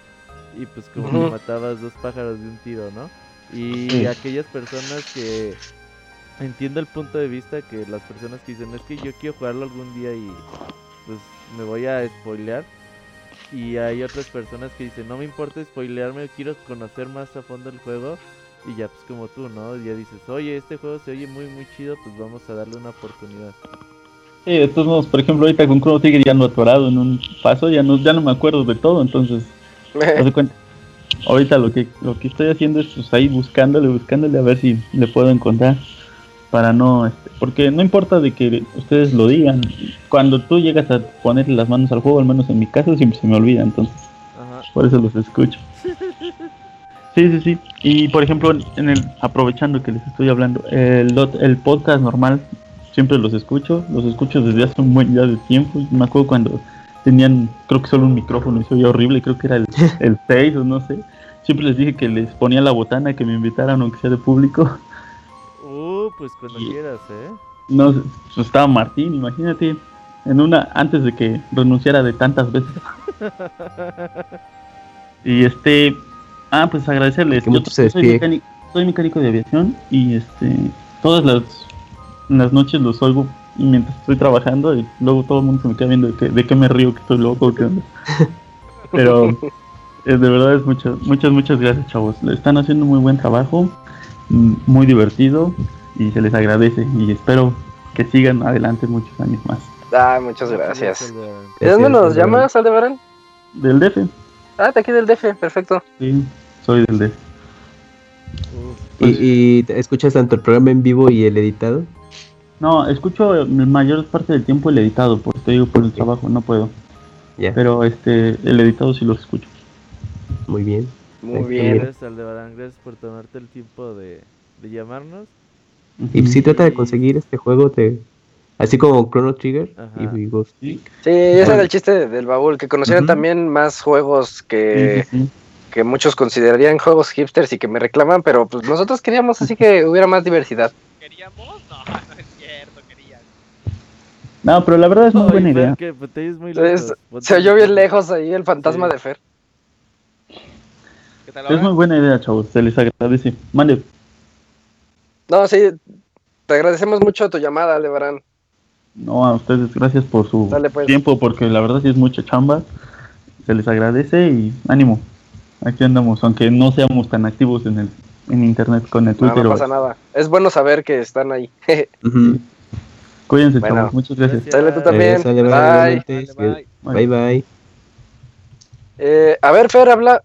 y pues como matabas dos pájaros de un tiro, ¿no? Y aquellas personas que entiendo el punto de vista que las personas que dicen, es que yo quiero jugarlo algún día y pues me voy a spoilear. Y hay otras personas que dicen, no me importa spoilearme, quiero conocer más a fondo el juego. Y ya pues como tú, ¿no? Ya dices, oye, este juego se oye muy muy chido, pues vamos a darle una oportunidad. Sí, de todos modos, por ejemplo, ahorita con Chrono Trigger ya no atorado en un paso, ya no, ya no me acuerdo de todo, entonces, cuenta. ahorita lo que lo que estoy haciendo es pues, ahí buscándole, buscándole a ver si le puedo encontrar para no, este, porque no importa de que ustedes lo digan, cuando tú llegas a ponerle las manos al juego, al menos en mi caso siempre se me olvida, entonces por eso los escucho. Sí, sí, sí. Y por ejemplo, en el aprovechando que les estoy hablando, el, el podcast normal siempre los escucho, los escucho desde hace un buen ya de tiempo. Me acuerdo cuando tenían, creo que solo un micrófono y se oía horrible, creo que era el, el 6 o no sé. Siempre les dije que les ponía la botana, que me invitaran aunque sea de público. Uh, pues cuando quieras, ¿eh? No, pues estaba Martín, imagínate, en una, antes de que renunciara de tantas veces. y este, Ah, pues agradecerles. Yo soy, mecánico, soy, mecánico, de aviación y este todas las, las noches los oigo mientras estoy trabajando y luego todo el mundo se me queda viendo de, que, de qué me río, que estoy loco, Pero eh, de verdad es muchas, muchas, muchas gracias, chavos. Le están haciendo muy buen trabajo, mm, muy divertido y se les agradece y espero que sigan adelante muchos años más. Ah, muchas gracias. ¿De dónde nos llamas, Aldebarán? Del DF. Ah, de aquí del DF, perfecto. Sí soy del de. ¿Y, escuchas tanto el programa en vivo y el editado? No, escucho la mayor parte del tiempo el editado, porque te digo por el trabajo, no puedo. Pero este, el editado sí lo escucho. Muy bien. Muy bien. Gracias, Aldebarán, gracias por tomarte el tiempo de, de llamarnos. Y si trata de conseguir este juego, te, así como Chrono Trigger y Ghost. Sí, ese era el chiste del baúl, que conocieran también más juegos que, que muchos considerarían juegos hipsters y que me reclaman, pero pues nosotros queríamos así que hubiera más diversidad. ¿Queríamos? No, no. No, pero la verdad es muy buena idea. Pues, se oyó bien lejos ahí el fantasma de Fer. es muy buena idea, chavos. Se les agradece. Mande. No, sí. Te agradecemos mucho tu llamada, Lebarán. No, a ustedes gracias por su pues. tiempo, porque la verdad sí es mucha chamba. Se les agradece y ánimo. Aquí andamos, aunque no seamos tan activos en el en internet con el Twitter. No, pasa nada. Es bueno saber que están ahí. Cuídense, chavos. Muchas gracias. Sale tú también. bye. Bye, bye. Eh, a ver, Fer, habla.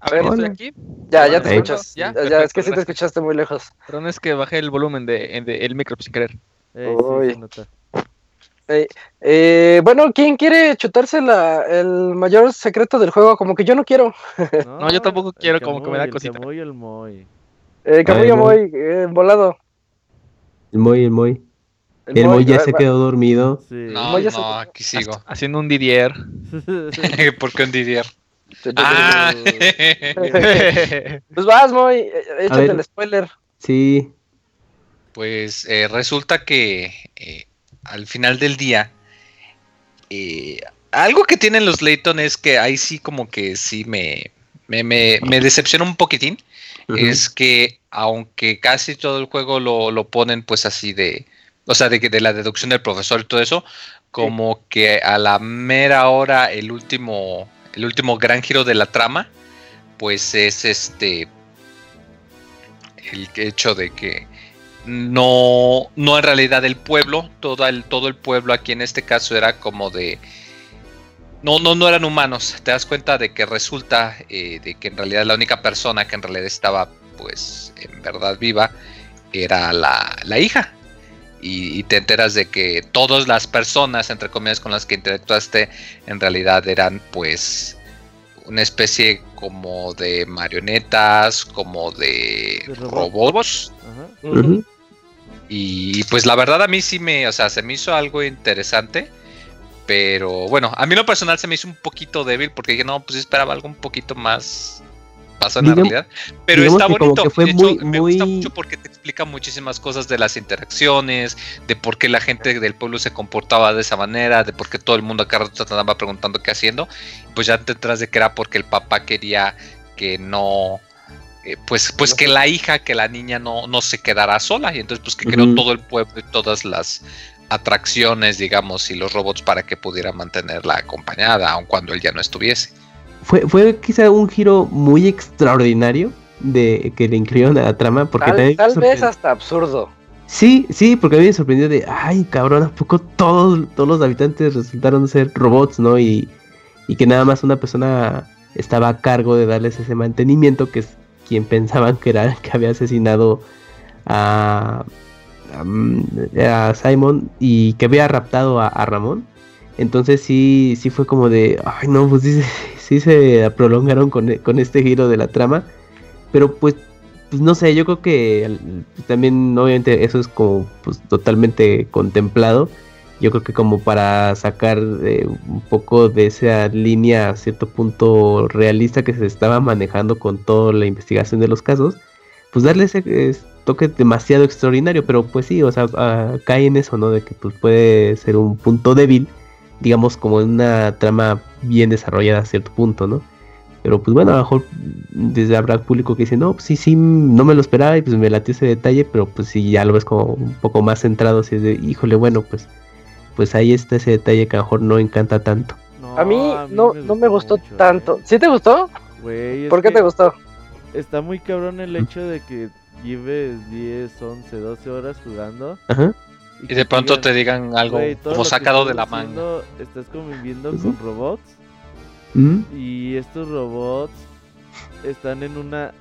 A ver, ¿estoy aquí? Ya, ya te escuchas. ¿Ya? ya es que sí te escuchaste muy lejos. Perdón, es que bajé el volumen de, el micro sin querer. Uy. Eh, eh, bueno, ¿quién quiere chutarse la, el mayor secreto del juego? Como que yo no quiero. No, yo tampoco quiero, como que me da cosita. El Moy, el Moy. Eh, Camuyo Moy, eh, volado. El Moy, el Moy. El, Moy, ya se quedó dormido. No, no, aquí sigo. Haciendo un Didier. ¿Por qué un Didier? ah. pues vas, Moy, eh, échate el spoiler. Sí. Pues eh, resulta que eh, al final del día, eh, algo que tienen los Layton es que ahí sí como que sí me, me, me, decepciona un poquitín. Es que aunque casi todo el juego lo, lo ponen pues así de, o sea, de, de la deducción del profesor y todo eso, como que a la mera hora el último, el último gran giro de la trama, pues es este, el hecho de que no, no en realidad el pueblo, todo el, todo el pueblo aquí en este caso era como de... No, no, no eran humanos. Te das cuenta de que resulta eh, de que en realidad la única persona que en realidad estaba, pues, en verdad viva, era la, la hija. Y, te enteras de que todas las personas, entre comillas, con las que interactuaste, en realidad eran, pues, una especie como de marionetas, como de, robots. Y pues la verdad a mí sí me, o sea, se me hizo algo interesante. Pero bueno, a mí lo personal se me hizo un poquito débil porque dije, no, pues esperaba algo un poquito más pasó en la realidad. Pero está bonito. me gusta mucho porque te explica muchísimas cosas de las interacciones, de por qué la gente del pueblo se comportaba de esa manera, de por qué todo el mundo acá andaba preguntando qué haciendo. Pues ya te de que era porque el papá quería que no eh, pues, pues que la hija, que la niña no, no se quedara sola. Y entonces, pues que creó todo el pueblo y todas las atracciones, digamos, y los robots para que pudiera mantenerla acompañada, aun cuando él ya no estuviese. Fue, fue quizá un giro muy extraordinario de que le incluyeron a la trama, porque tal, tal vez hasta absurdo. Sí, sí, porque a mí me sorprendió de, ay, cabrón, ¿a poco todos, todos los habitantes resultaron ser robots, no? Y, y que nada más una persona estaba a cargo de darles ese mantenimiento, que es quien pensaban que era el que había asesinado a, a, Simon y que había raptado a, Ramón. Entonces sí, sí fue como de, ay no, pues sí, se prolongaron con, con este giro de la trama. Pero pues pues no sé, yo creo que también obviamente eso es como pues totalmente contemplado. Yo creo que como para sacar eh, un poco de esa línea a cierto punto realista que se estaba manejando con toda la investigación de los casos, pues darle ese toque demasiado extraordinario, pero pues sí, o sea, ah, cae en eso, ¿no? De que pues puede ser un punto débil, digamos como en una trama bien desarrollada a cierto punto, ¿no? Pero pues bueno, a lo mejor desde habrá público que dice, no, pues sí, sí, no me lo esperaba y pues me latió ese detalle, pero pues si ya lo ves como un poco más centrado, si es de, híjole, bueno, pues, pues ahí está ese detalle que a lo mejor no encanta tanto. a, mí no, me no me gustó tanto. ¿Sí te gustó? ¿Por qué te gustó? Está muy cabrón el hecho de que lleves 10, 11, 12 horas jugando. Ajá. Y, de pronto te digan algo como sacado de la manga. Estás conviviendo con robots y estos robots están en una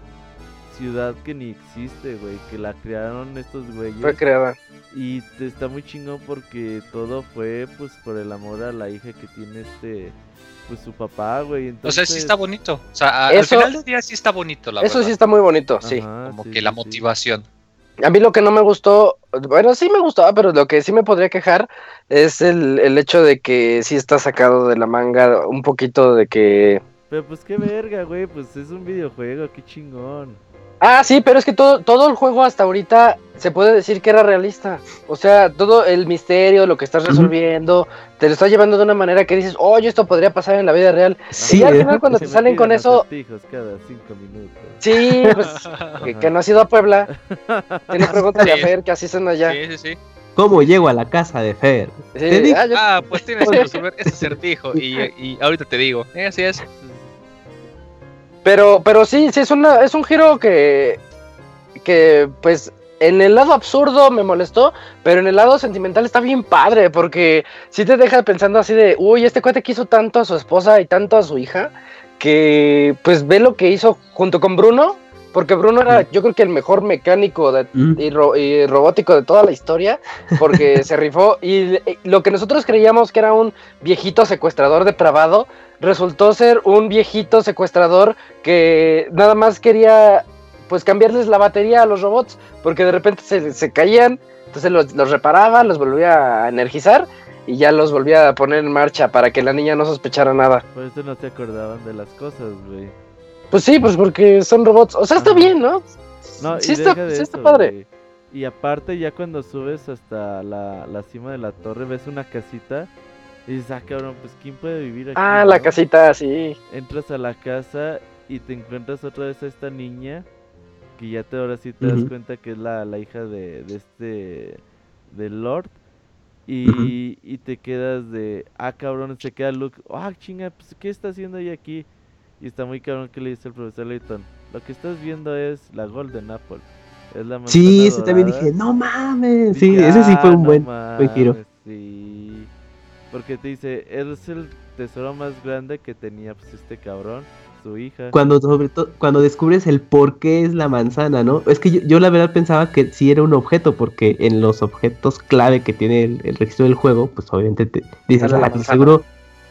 ciudad que ni existe, güey, que la crearon estos güeyes. Fue creada. Y está muy chingón porque todo fue pues por el amor a la hija que tiene este pues su papá, güey. Entonces... O sea, sí está bonito. O sea, al final del día sí está bonito, la Eso sí está muy bonito, sí. Como que la motivación. A mí lo que no me gustó, bueno, sí me gustaba, pero lo que sí me podría quejar es el, el hecho de que sí está sacado de la manga un poquito de que... Pero pues qué verga, güey, pues es un videojuego, qué chingón. Ah, sí, pero es que todo, todo el juego hasta ahorita se puede decir que era realista. O sea, todo el misterio, lo que estás resolviendo, te lo estás llevando de una manera que dices, oye, esto podría pasar en la vida real. Sí, y al final cuando te salen con eso... Cada cinco minutos. Sí, pues que, no ha sido a Puebla. Tiene pregúntale a Fer, que así son allá. Sí, sí, sí. ¿Cómo llego a la casa de Fer? Ah, ah, pues tienes que resolver ese acertijo y, y ahorita te digo. Eh, así es. Pero, pero sí, sí, es, una, es un giro que, que, pues, en el lado absurdo me molestó, pero en el lado sentimental está bien padre, porque sí te deja pensando así de, uy, este cuate quiso tanto a su esposa y tanto a su hija, que pues ve lo que hizo junto con Bruno, porque Bruno era yo creo que el mejor mecánico y, robótico de toda la historia, porque se rifó, y lo que nosotros creíamos que era un viejito secuestrador depravado, resultó ser un viejito secuestrador que nada más quería pues cambiarles la batería a los robots porque de repente se, caían, entonces los, los, reparaba, los volvía a energizar y ya los volvía a poner en marcha para que la niña no sospechara nada. Por eso no te acordaban de las cosas, güey. Pues sí, pues porque son robots. O sea, está bien, ¿no? No, sí, está, sí está, padre. Y aparte ya cuando subes hasta la, la cima de la torre ves una casita y dices, ah, cabrón, pues ¿quién puede vivir aquí? Ah, la casita, sí. Entras a la casa y te encuentras otra vez a esta niña que ya te ahora sí te das cuenta que es la, la hija de, de este de Lord. Y, y, te quedas de ah cabrón se queda Luke ah chinga pues qué está haciendo ahí aquí y está muy cabrón que le dice el profesor Layton lo que estás viendo es la Golden Apple es la sí ese también dije no mames sí ese sí fue un ah, buen, giro. sí porque te dice, es el tesoro más grande que tenía pues, este cabrón, su hija. Cuando sobre todo, cuando descubres el por qué es la manzana, ¿no? Es que yo, la verdad pensaba que sí era un objeto, porque en los objetos clave que tiene el, registro del juego, pues obviamente te dices, ah, seguro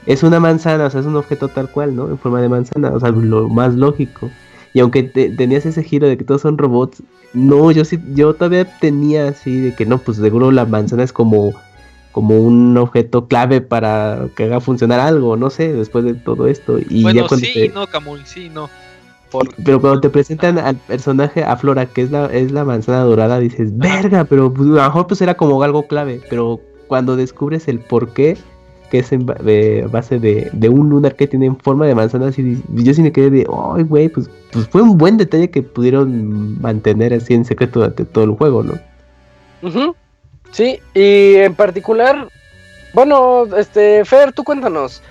es una manzana, o sea, es un objeto tal cual, ¿no? En forma de manzana, o sea, lo más lógico. Y aunque tenías ese giro de que todos son robots, no, yo sí, yo todavía tenía así de que no, pues seguro la manzana es como como un objeto clave para que haga funcionar algo, no sé, después de todo esto. Y bueno, sí, no, Camuy, sí, no. Pero cuando te presentan al personaje, a Flora, que es la, es la manzana dorada, dices, verga, pero pues, a lo mejor pues era como algo clave, pero cuando descubres el por qué, que es en base de, de, un lunar que tiene en forma de manzana, así, yo sí me quedé de, ay, güey, pues, pues fue un buen detalle que pudieron mantener así en secreto durante todo el juego, ¿no? Ajá Sí, y en particular, bueno, este, Fer, tú cuéntanos,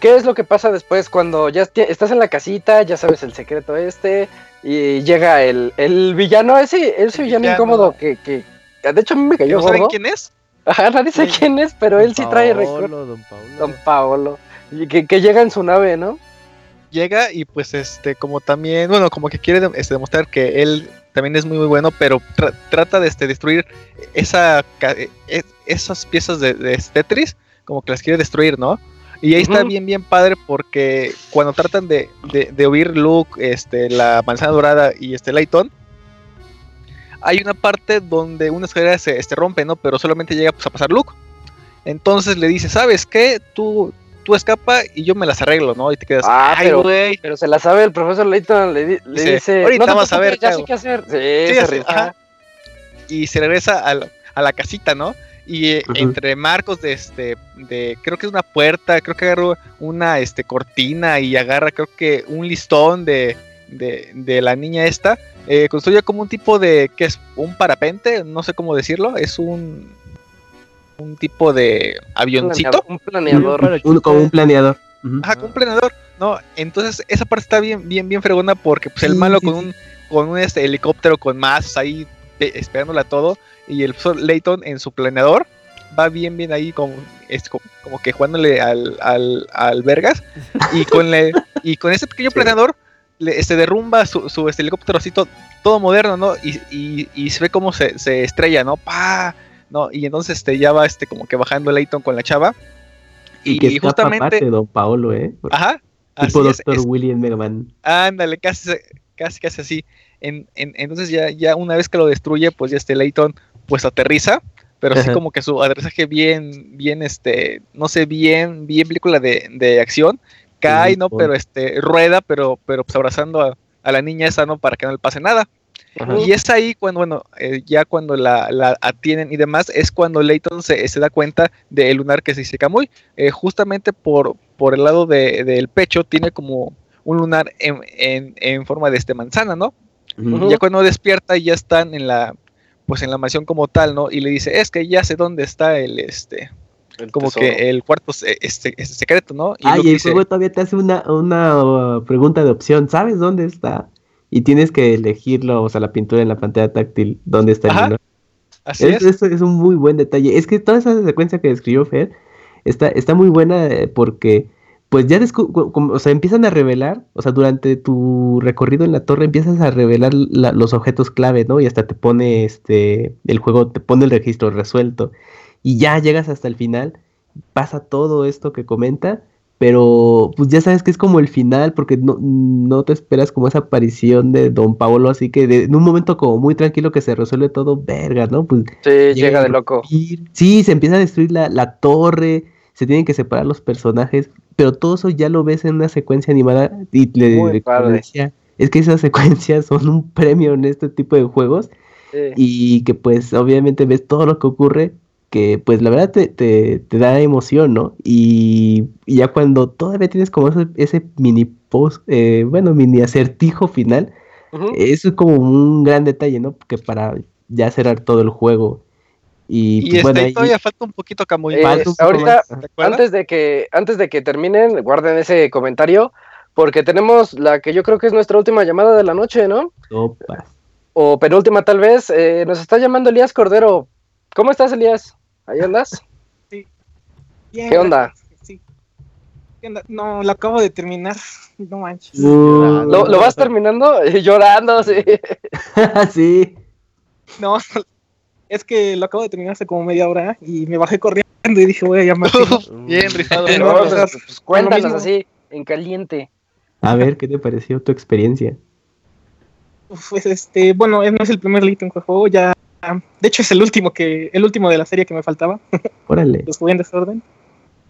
¿qué es lo que pasa después cuando ya estás en la casita, ya sabes el secreto este, y llega el, el villano, ese, ese villano, incómodo que, que, de hecho a mí me cayó ¿No saben quién es? Ajá, nadie sabe quién es, pero él sí trae recuerdo. Don Paolo. Don Paolo. Y que, que llega en su nave, ¿no? llega y pues este como también bueno como que quiere este, demostrar que él también es muy muy bueno pero trata de este, destruir esa e, e, esas piezas de, de, Tetris como que las quiere destruir no y ahí está bien bien padre porque cuando tratan de, de, huir Luke este la manzana dorada y este Layton hay una parte donde una escalera se este, rompe no pero solamente llega pues, a pasar Luke. Entonces le dice sabes qué tú tú escapa y yo me las arreglo, ¿no? Y te quedas, ah, pero, pero se la sabe el profesor Layton, le, dice, ahorita vamos a ver, ya sé qué hacer. Sí, se y se regresa a la, a la, casita, ¿no? Y eh, entre marcos de este, de, creo que es una puerta, creo que agarró una este, cortina y agarra, creo que un listón de, de, de la niña esta, eh, construye como un tipo de, ¿qué es? Un parapente, no sé cómo decirlo, es un un tipo de avioncito. Un planeador. como un planeador. Ajá, como un planeador. No, entonces esa parte está bien, bien, bien fregona porque pues el malo con un con un este, helicóptero con más ahí esperándola todo y el profesor Layton en su planeador va bien, bien ahí como, es, como, que jugándole al, al, al Vergas y con le, y con ese pequeño planeador le, este, derrumba su, su este, helicóptero así todo, moderno, ¿no? Y, y, y, se ve como se, se estrella, ¿no? ¡Pah! ¿No? Y entonces este, ya va este, como que bajando Layton con la chava. Y, que justamente. Don Paolo, ¿eh? Ajá. Tipo Doctor William Megaman. Ándale, casi, casi, casi así. En, en, entonces ya, ya una vez que lo destruye, pues ya este Layton pues aterriza, pero así como que su aterrizaje bien, bien, este, no sé, bien, bien película de, de acción, cae, ¿no? Pero este, rueda, pero, pero pues abrazando a, a, la niña esa, ¿no? Para que no le pase nada. Y es ahí cuando, bueno, eh, ya cuando la, la, atienden y demás, es cuando Leighton se, se da cuenta del lunar que se dice Camuy. Eh, justamente por, por el lado del de, pecho tiene como un lunar en, en, en forma de este manzana, ¿no? Y ya cuando despierta ya están en la pues en la mansión como tal, ¿no? Y le dice, es que ya sé dónde está el este como que el cuarto este, este, secreto, ¿no? Y Ay, el juego todavía te hace una, una uh, pregunta de opción, ¿sabes dónde está? Y tienes que elegirlo, o sea, la pintura en la pantalla táctil, dónde está el lunar. Así es. Eso es un muy buen detalle. Es que toda esa secuencia que describió Fer está, está muy buena eh, porque, pues ya o sea, empiezan a revelar, o sea, durante tu recorrido en la torre empiezas a revelar los objetos clave, ¿no? Y hasta te pone este, el juego te pone el registro resuelto. Y ya llegas hasta el final, pasa todo esto que comenta pero pues ya sabes que es como el final porque no, no te esperas como esa aparición de Don Paolo, así que de, en un momento como muy tranquilo que se resuelve todo, verga, ¿no? Pues sí, llega de loco. Sí, se empieza a destruir la, la, torre, se tienen que separar los personajes, pero todo eso ya lo ves en una secuencia animada y le, decía, es que esas secuencias son un premio en este tipo de juegos y que pues obviamente ves todo lo que ocurre que pues la verdad te, te, da emoción, ¿no? Y, ya cuando todavía tienes como ese, mini post, eh, bueno, mini acertijo final, eso es como un gran detalle, ¿no? Que para ya cerrar todo el juego. Y, pues, bueno, ahí todavía falta un poquito Camuy. Eh, ahorita, antes de que antes de que terminen, guarden ese comentario, porque tenemos la que yo creo que es nuestra última llamada de la noche, ¿no? O penúltima tal vez. Eh, nos está llamando Elías Cordero. ¿Cómo estás, Elías? ¿Ahí andas? Sí. ¿Qué onda? Sí. ¿Qué onda? No, lo acabo de terminar. No manches. ¿Lo, ¿Lo, vas terminando? Llorando, sí. sí. No, es que lo acabo de terminar hace como media hora y me bajé corriendo y dije, voy a llamar. Bien, rifado. pues, pues, cuéntanos así, en caliente. A ver, ¿qué te pareció tu experiencia? Pues este, bueno, no es el primer lead en juego, ya de hecho, es el último que el último de la serie que me faltaba. Órale. Los jugué en desorden.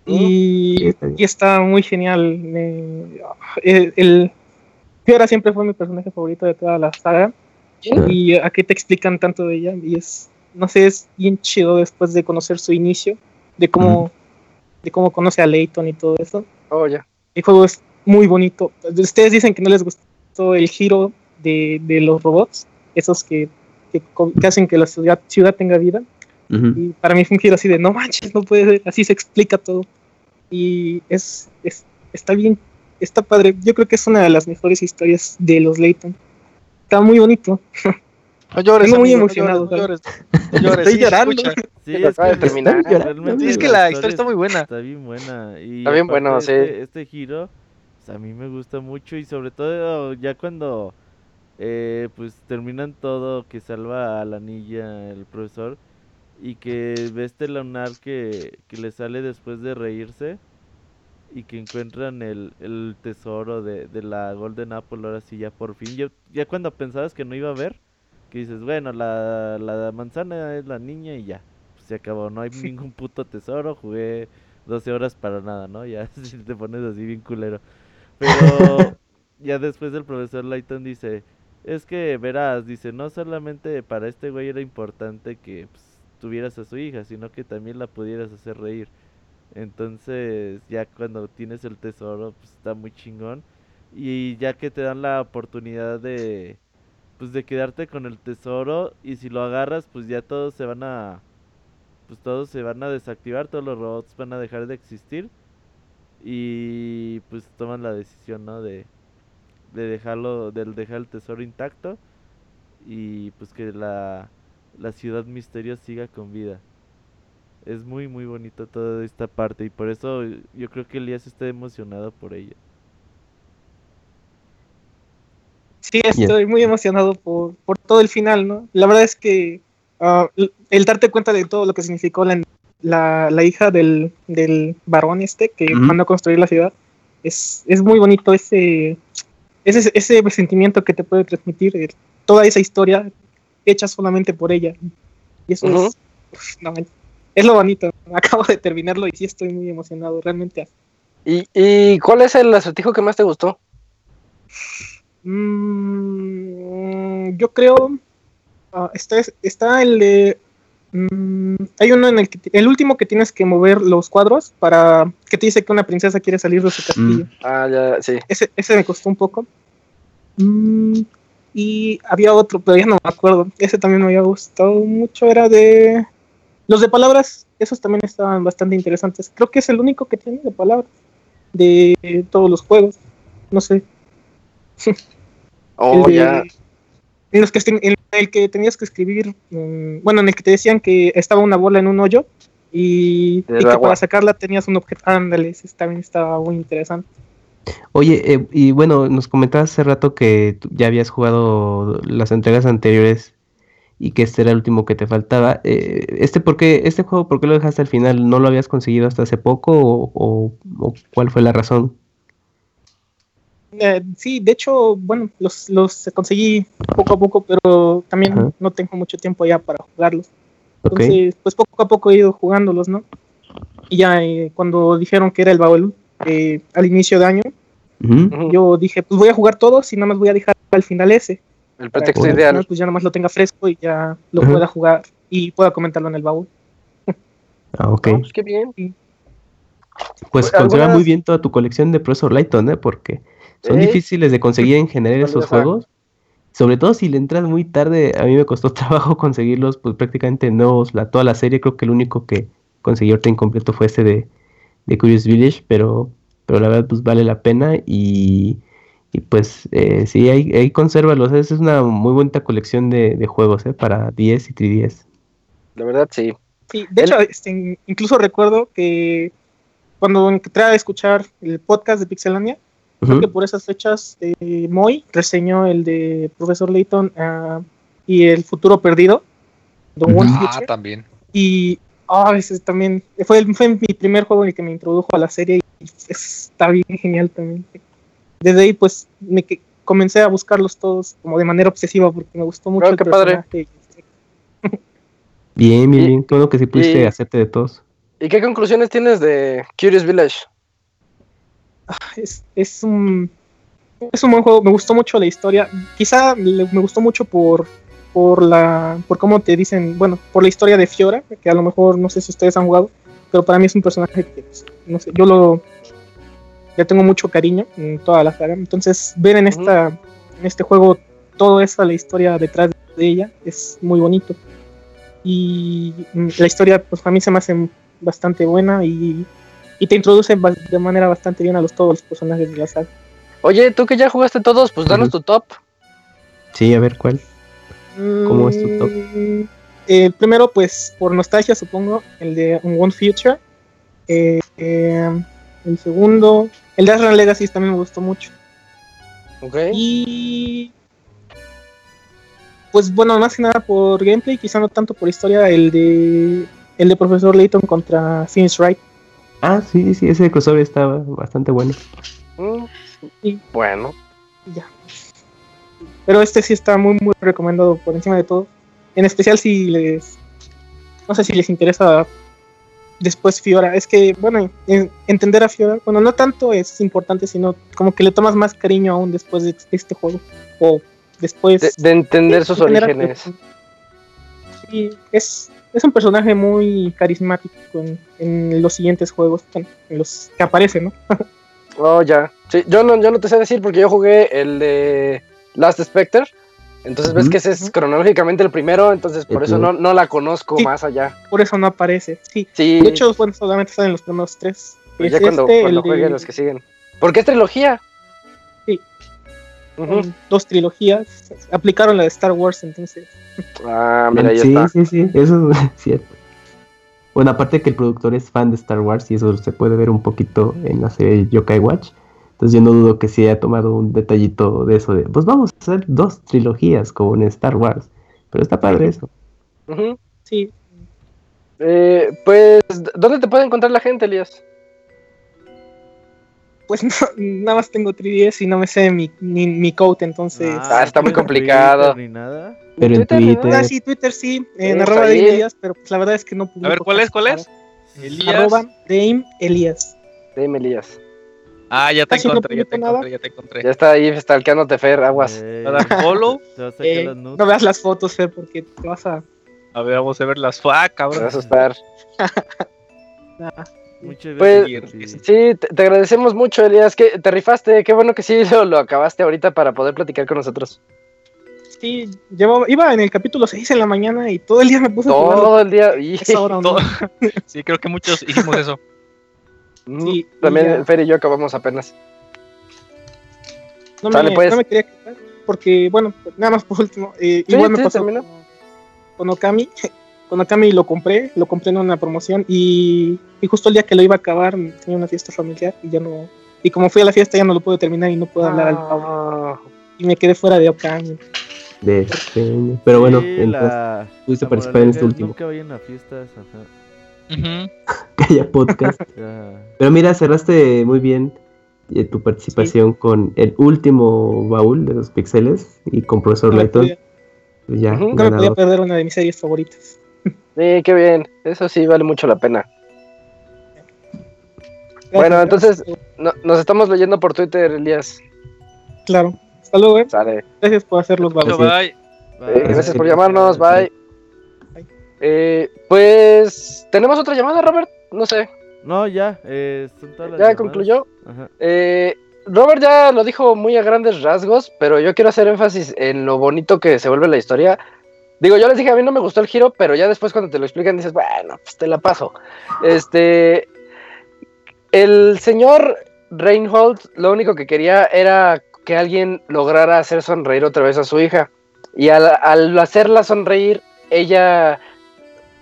Y, está muy genial. el, el Fiora siempre fue mi personaje favorito de toda la saga. Y aquí te explican tanto de ella. Y es, no sé, es bien chido después de conocer su inicio, de cómo, de cómo conoce a Leighton y todo eso. Oh, ya. El juego es muy bonito. Ustedes dicen que no les gustó el giro de, de los robots, esos que que, hacen que la ciudad, ciudad tenga vida. Y para mí fue un giro así de, no manches, no puede ser, así se explica todo. Y es, es, está bien, está padre. Yo creo que es una de las mejores historias de los Layton. Está muy bonito. No llores, Estoy muy emocionado. No llores, llores, Estoy llorando. Sí, es, que, es que la historia está muy buena. Está bien buena. Y está bien bueno, este, sí. Este giro a mí me gusta mucho y sobre todo ya cuando eh, pues terminan todo, que salva a la niña el profesor y que ve este lunar que, que le sale después de reírse y que encuentran el, el tesoro de, de, la Golden Apple, ahora sí ya por fin. Yo, ya cuando pensabas que no iba a haber, que dices, bueno, la, la manzana es la niña y ya, pues se acabó, no hay ningún puto tesoro, jugué 12 horas para nada, ¿no? Ya te pones así bien culero. Pero ya después el profesor Lighton dice, es que verás, dice, no solamente para este güey era importante que pues, tuvieras a su hija, sino que también la pudieras hacer reír. Entonces, ya cuando tienes el tesoro, pues está muy chingón. Y ya que te dan la oportunidad de pues de quedarte con el tesoro y si lo agarras, pues ya todos se van a pues todos se van a desactivar, todos los robots van a dejar de existir y pues toman la decisión, ¿no? De de dejarlo del dejar el tesoro intacto y pues que la la ciudad misterio siga con vida es muy muy bonito toda esta parte y por eso yo creo que Elías está emocionado por ella. Sí, estoy muy emocionado por, por, todo el final, ¿no? La verdad es que uh, el darte cuenta de todo lo que significó la, la, la hija del, del, varón este que mandó a construir la ciudad, es, es muy bonito ese, ese, ese sentimiento que te puede transmitir eh, toda esa historia hecha solamente por ella. Y eso uh -huh. es... No, es lo bonito. Acabo de terminarlo y sí estoy muy emocionado, realmente. ¿Y, y cuál es el acertijo que más te gustó? Mm, yo creo. Uh, está, está el de. Mm, hay uno en el que. El último que tienes que mover los cuadros para. Que te dice que una princesa quiere salir de su castillo. Mm. Ah, ya, sí. Ese, ese me costó un poco. Mm, y había otro, pero ya no me acuerdo. Ese también me había gustado mucho. Era de. Los de palabras, esos también estaban bastante interesantes. Creo que es el único que tiene de palabras de todos los juegos. No sé. Oh, de, ya. En, los que, en el que tenías que escribir, um, bueno, en el que te decían que estaba una bola en un hoyo y, y que para sacarla tenías un objeto. Ándale, ese también estaba muy interesante. Oye, eh, y bueno, nos comentabas hace rato que ya habías jugado las entregas anteriores y que este era el último que te faltaba. Eh, este, por qué, ¿Este juego por qué lo dejaste al final? ¿No lo habías conseguido hasta hace poco o, o, o cuál fue la razón? Eh, sí, de hecho, bueno, los, los conseguí poco a poco, pero también Ajá. no tengo mucho tiempo ya para jugarlos. Entonces, okay. pues poco a poco he ido jugándolos, ¿no? Y ya eh, cuando dijeron que era el baúl eh, al inicio de año, uh -huh. yo dije, pues voy a jugar todos y nada más voy a dejar al final ese. El pretexto ideal. Final, pues ya nada más lo tenga fresco y ya lo uh -huh. pueda jugar y pueda comentarlo en el baúl. Ah, ok. No, pues qué bien. Pues conserva muy bien toda tu colección de Professor Layton, ¿eh? Porque son ¿Eh? difíciles de conseguir en general esos juegos. Sobre todo si le entras muy tarde, a mí me costó trabajo conseguirlos, pues prácticamente no, la, toda la serie, creo que el único que conseguí ahorita incompleto fue este de, de Curious Village, pero, pero la verdad pues vale la pena y, y pues eh, sí, ahí, ahí consérvalos, es una muy bonita colección de, de juegos eh, para 10 y 3DS. La verdad sí. Sí, de hecho, este, incluso recuerdo que cuando entré a escuchar el podcast de Pixelania, uh -huh. creo que por esas fechas eh, Moy reseñó el de Profesor Layton uh, y el futuro perdido. The uh -huh. Ah, también. Y oh, ese también fue, el, fue mi primer juego en el que me introdujo a la serie y está bien genial también. Desde ahí pues me comencé a buscarlos todos como de manera obsesiva porque me gustó mucho oh, el personaje. Padre. Bien, bien, bien. Qué bueno que sí pudiste y, hacerte de todos. ¿Y qué conclusiones tienes de Curious Village? Ah, es, es un es un buen juego, me gustó mucho la historia. Quizá me gustó mucho por por la por cómo te dicen, bueno, por la historia de Fiora, que a lo mejor no sé si ustedes han jugado, pero para mí es un personaje que no sé, yo lo ya tengo mucho cariño en toda la saga. Entonces, ver en esta en este juego toda esa la historia detrás de ella es muy bonito y la historia pues a mí se me hace bastante buena y, y te introduce de manera bastante bien a los todos los personajes de la saga. Oye, tú que ya jugaste todos, pues danos uh -huh. tu top. Sí, a ver cuál. ¿Cómo es tu top? Mm, el primero, pues por nostalgia, supongo, el de One Future. Eh, eh, el segundo. El de Asran Legacy también me gustó mucho. Ok. Y. Pues bueno, más que nada por gameplay, quizá no tanto por historia, el de. El de Profesor Layton contra Phoenix Wright. Ah, sí, sí, ese crossover estaba bastante bueno. Mm, Y Bueno. ya. Pero este sí está muy, muy recomendado por encima de todo. En especial si les. No sé si les interesa después Fiora. Es que, bueno, en- entender a Fiora, bueno, no tanto es importante, sino como que le tomas más cariño aún después de este juego. O después. De, de entender sus orígenes. Sí, es, es un personaje muy carismático en, en los siguientes juegos, en los que aparece, ¿no? Oh, ya. Sí, yo no, yo no te sé decir porque yo jugué el de Last Spectre. Entonces ves que ese es cronológicamente el primero, entonces por eso no, no la conozco Sí. más allá. Por eso no aparece. Sí, Sí, de hecho, bueno, solamente están en los primeros tres. pues Es ya cuando, este, cuando el de- juegue los que siguen. ¿Por qué trilogía? Dos trilogías. Aplicaron la de Star Wars, entonces. Ah, mira, ahí sí, está. sí, sí, eso es cierto. Bueno, aparte que el productor es fan de Star Wars y eso se puede ver un poquito en la serie Yokai Watch. Entonces yo no dudo que sí haya tomado un detallito de eso de, pues vamos a hacer dos trilogías como en Star Wars. Pero está padre eso. Sí, Eh, pues, ¿dónde te puede encontrar la gente, Elías? Pues no, nada más tengo 3DS y no me sé mi, mi, mi code, entonces. Ah, está muy no complicado. Twitter Ni nada. Pero en Twitter, ¿no? Twitter, Ah, sí, Twitter sí, en arroba. Dame Elías, pero pues la verdad es que no publico A ver, ¿cuál es? ¿Cuál es? Elías. Arroba Dame Elías. Dime, Elías. Ah, ya te Casi no encontré, ya te nada. encontré, ya te encontré. Ya está ahí stalkeándote, Fer, aguas. Eh, ¿Va a dar follow? Te Eh, no veas las fotos, Fer, porque te vas a. A ver, vamos a ver las fa, Te cabrón. vas a asustar. a- Muchas Pues, gracias. Sí, te, agradecemos mucho, Elías. Que te rifaste. Qué bueno que sí lo, lo acabaste ahorita para poder platicar con nosotros. Sí, llevaba, iba en el capítulo 6 en la mañana y todo el día me puse a jugarlo Todo el día. Y, a esa hora, ¿no? Todo- Sí, creo que muchos hicimos eso. Mm, Sí, y También ya. Fer y yo acabamos apenas. No Sale, me, pues. no me quería quedar porque, bueno, pues, nada más por último. eh, Sí, igual me sí, pasó termina. con, con Okami. Con Okami lo compré, lo compré en una promoción y, y justo el día que lo iba a acabar tenía una fiesta familiar y ya no. Y como fui a la fiesta ya no lo pude terminar y no puedo hablar al Pablo. Ah, Y me quedé fuera de Okami. de este, Pero bueno, Sí, entonces la- pudiste la participar en este último. Nunca vayan a fiestas, ajá. Podcast. Pero mira, cerraste muy bien eh, tu participación con el último baúl de los pixeles y con Profesor No Layton. pues ya, nunca me podía ganador. perder una de mis series favoritas. Sí, qué bien. Eso sí vale mucho la pena. Bueno, entonces- No- nos estamos leyendo por Twitter, Elías. Claro. Hasta luego, eh. Sale. Gracias por hacer los Mucho babos. bye. Eh, gracias por llamarnos. Bye. Bye. Eh, pues, ¿tenemos otra llamada, Robert? No sé. No, ya. Eh, son todas las ¿Ya llamadas. concluyó? Ajá. Eh, Robert ya lo dijo muy a grandes rasgos, pero yo quiero hacer énfasis en lo bonito que se vuelve la historia. Digo, yo les dije, a mí no me gustó el giro, pero ya después cuando te lo explican dices, bueno, pues te la paso. Este, el señor Reinhold lo único que quería era que alguien lograra hacer sonreír otra vez a su hija. Y al, al hacerla sonreír, ella,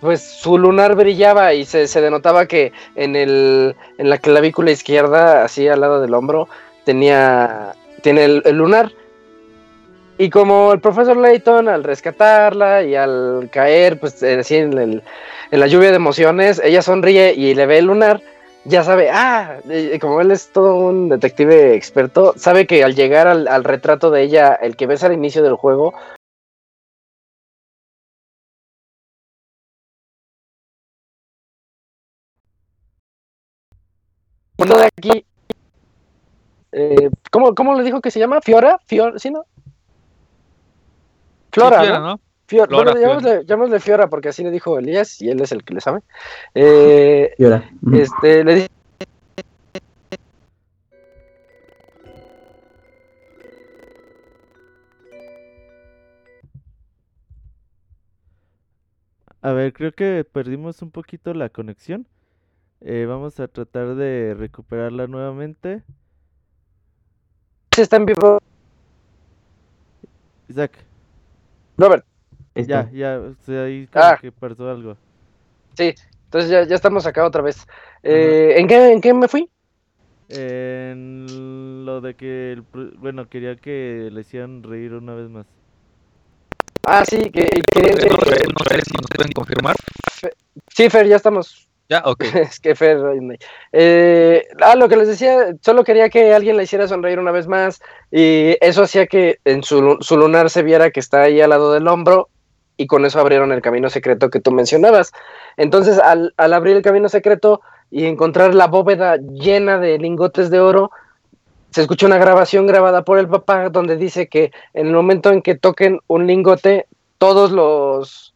pues su lunar brillaba y se, se denotaba que en, el, en la clavícula izquierda, así al lado del hombro, tenía tiene el, el lunar. Y como el profesor Layton, al rescatarla y al caer, pues así en, el- en la lluvia de emociones, ella sonríe y le ve el lunar, ya sabe, ah, como él es todo un detective experto, sabe que al llegar al, al retrato de ella, el que ves al inicio del juego, de aquí, eh, ¿cómo, ¿cómo le dijo que se llama? ¿Fiora? ¿Fiora? ¿Sí, no? Flora, Fiora, ¿no? ¿no? Fiora, Flora, bueno, llamémosle, llamémosle Fiora porque así le dijo Elías y él es el que le sabe. Eh, ujú. este, le dice A ver, creo que perdimos un poquito la conexión. Eh, vamos a tratar de recuperarla nuevamente. está en vivo. Isaac, Robert, está. ya, ya, o sea, ahí como Ah. que pasó algo. entonces ya, ya estamos acá otra vez. Eh, ¿en, qué, ¿En qué me fui? En lo de que, el, bueno, quería que le hicieran reír una vez más. Ah, sí, que, que, no, sé, no, sé, si nos pueden confirmar. Sí, Fer, ya estamos. Ya, ok. es que Fer. Eh, ah, lo que les decía, solo quería que alguien la hiciera sonreír una vez más. Y eso hacía que en su, su lunar se viera que está ahí al lado del hombro. Y con eso abrieron el camino secreto que tú mencionabas. Entonces, al, al abrir el camino secreto y encontrar la bóveda llena de lingotes de oro, se escucha una grabación grabada por el papá donde dice que en el momento en que toquen un lingote, todos los,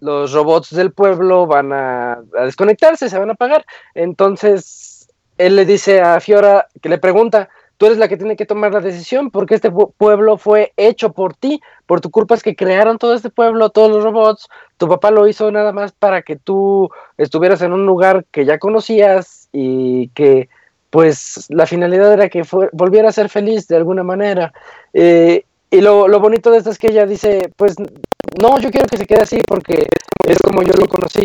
los robots del pueblo van a, desconectarse, se van a apagar. Entonces, él le dice a Fiora, que le pregunta, tú eres la que tiene que tomar la decisión porque este pueblo fue hecho por ti, por tu culpa es que crearon todo este pueblo, todos los robots, tu papá lo hizo nada más para que tú estuvieras en un lugar que ya conocías y que pues la finalidad era que volviera a ser feliz de alguna manera. Eh, y lo, lo, bonito de esto es que ella dice, pues no, yo quiero que se quede así porque es como yo lo conocí.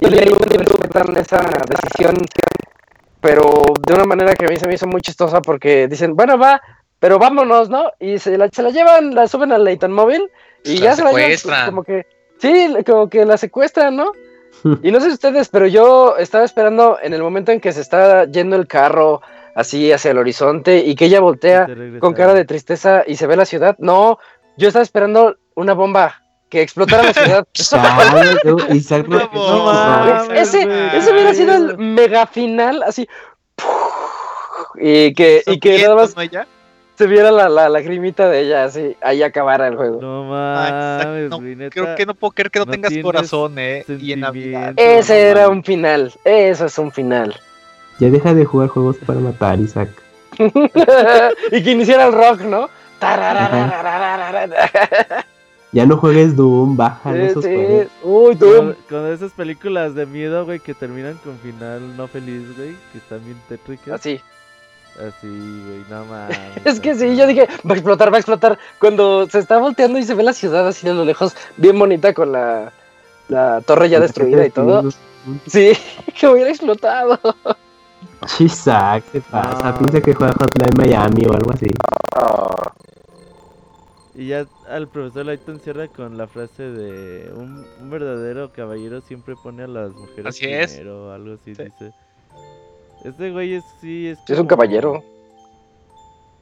Y le, y le respetan esa decisión, pero de una manera que a mí se me hizo muy chistosa porque dicen, bueno, va, pero vámonos, ¿no? Y se la, se la llevan, la suben al Leighton Móvil y la ya se la llevan secuestran. como que, sí, como que la secuestran, ¿no? Y no sé ustedes, pero yo estaba esperando en el momento en que se está yendo el carro así hacia el horizonte y que ella voltea con cara de tristeza y se ve la ciudad. No, yo estaba esperando una bomba que explotara la ciudad. no, ese, ese hubiera sido el mega final, así. Y que, y que nada más se viera la, la lagrimita de ella, así, ahí acabara el juego. No Ah, mames, No, neta, creo que no puedo creer que no, no tengas corazón, eh. Y en Navidad. sentimiento, Ese era un final, eso es un final. Ya deja de jugar juegos para matar, Isaac. y que iniciara el rock, ¿no? Ya no juegues Doom, bájale Sí, esos sí. juegos. Uy, Con, Doom. con esas películas de miedo, güey, que terminan con final no feliz, güey, que están bien tétricas. Así. Así, güey, no mames. Es que sí, yo dije, va a explotar, va a explotar. Cuando se está volteando y se ve la ciudad así de lo lejos, bien bonita con la, la torre ya destruida y todo. Sí, que hubiera explotado. Isaac, ¿qué pasa? No. Piensa que juega Hotline Miami o algo así. Y ya al profesor Lighton cierra con la frase de un, un verdadero caballero siempre pone a las mujeres Así es. primero, algo así Sí. dice. Este güey es sí es Sí, es un como- caballero.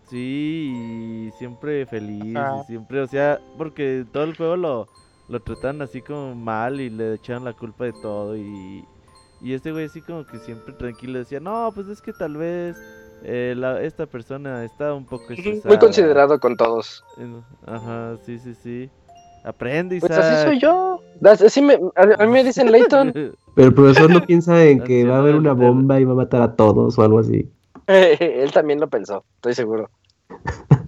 Sí, y siempre feliz, Ajá. y siempre, o sea, porque todo el juego lo, lo tratan así como mal y le echan la culpa de todo y, y este güey así como que siempre tranquilo decía, no, pues es que tal vez eh, la, esta persona está un poco estresada. Muy considerado con todos. Ajá, sí, sí, sí. Aprende, Pues Isaac. así soy yo. Así me, a, a mí me dicen Leighton. Pero el profesor no piensa en que va a haber una bomba y va a matar a todos o algo así. Él también lo pensó, estoy seguro.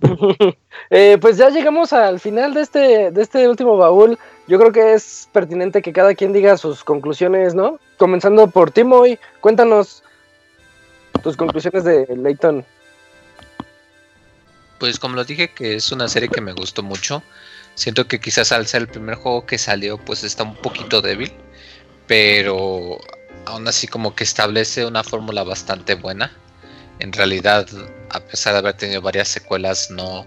Eh, pues ya llegamos al final de este, de este último baúl. Yo creo que es pertinente que cada quien diga sus conclusiones, ¿no? Comenzando por Timoy, cuéntanos tus conclusiones de Leighton. Pues como lo dije, que es una serie que me gustó mucho. Siento que quizás al ser el primer juego que salió, pues está un poquito débil. Pero aún así como que establece una fórmula bastante buena. En realidad, a pesar de haber tenido varias secuelas, no,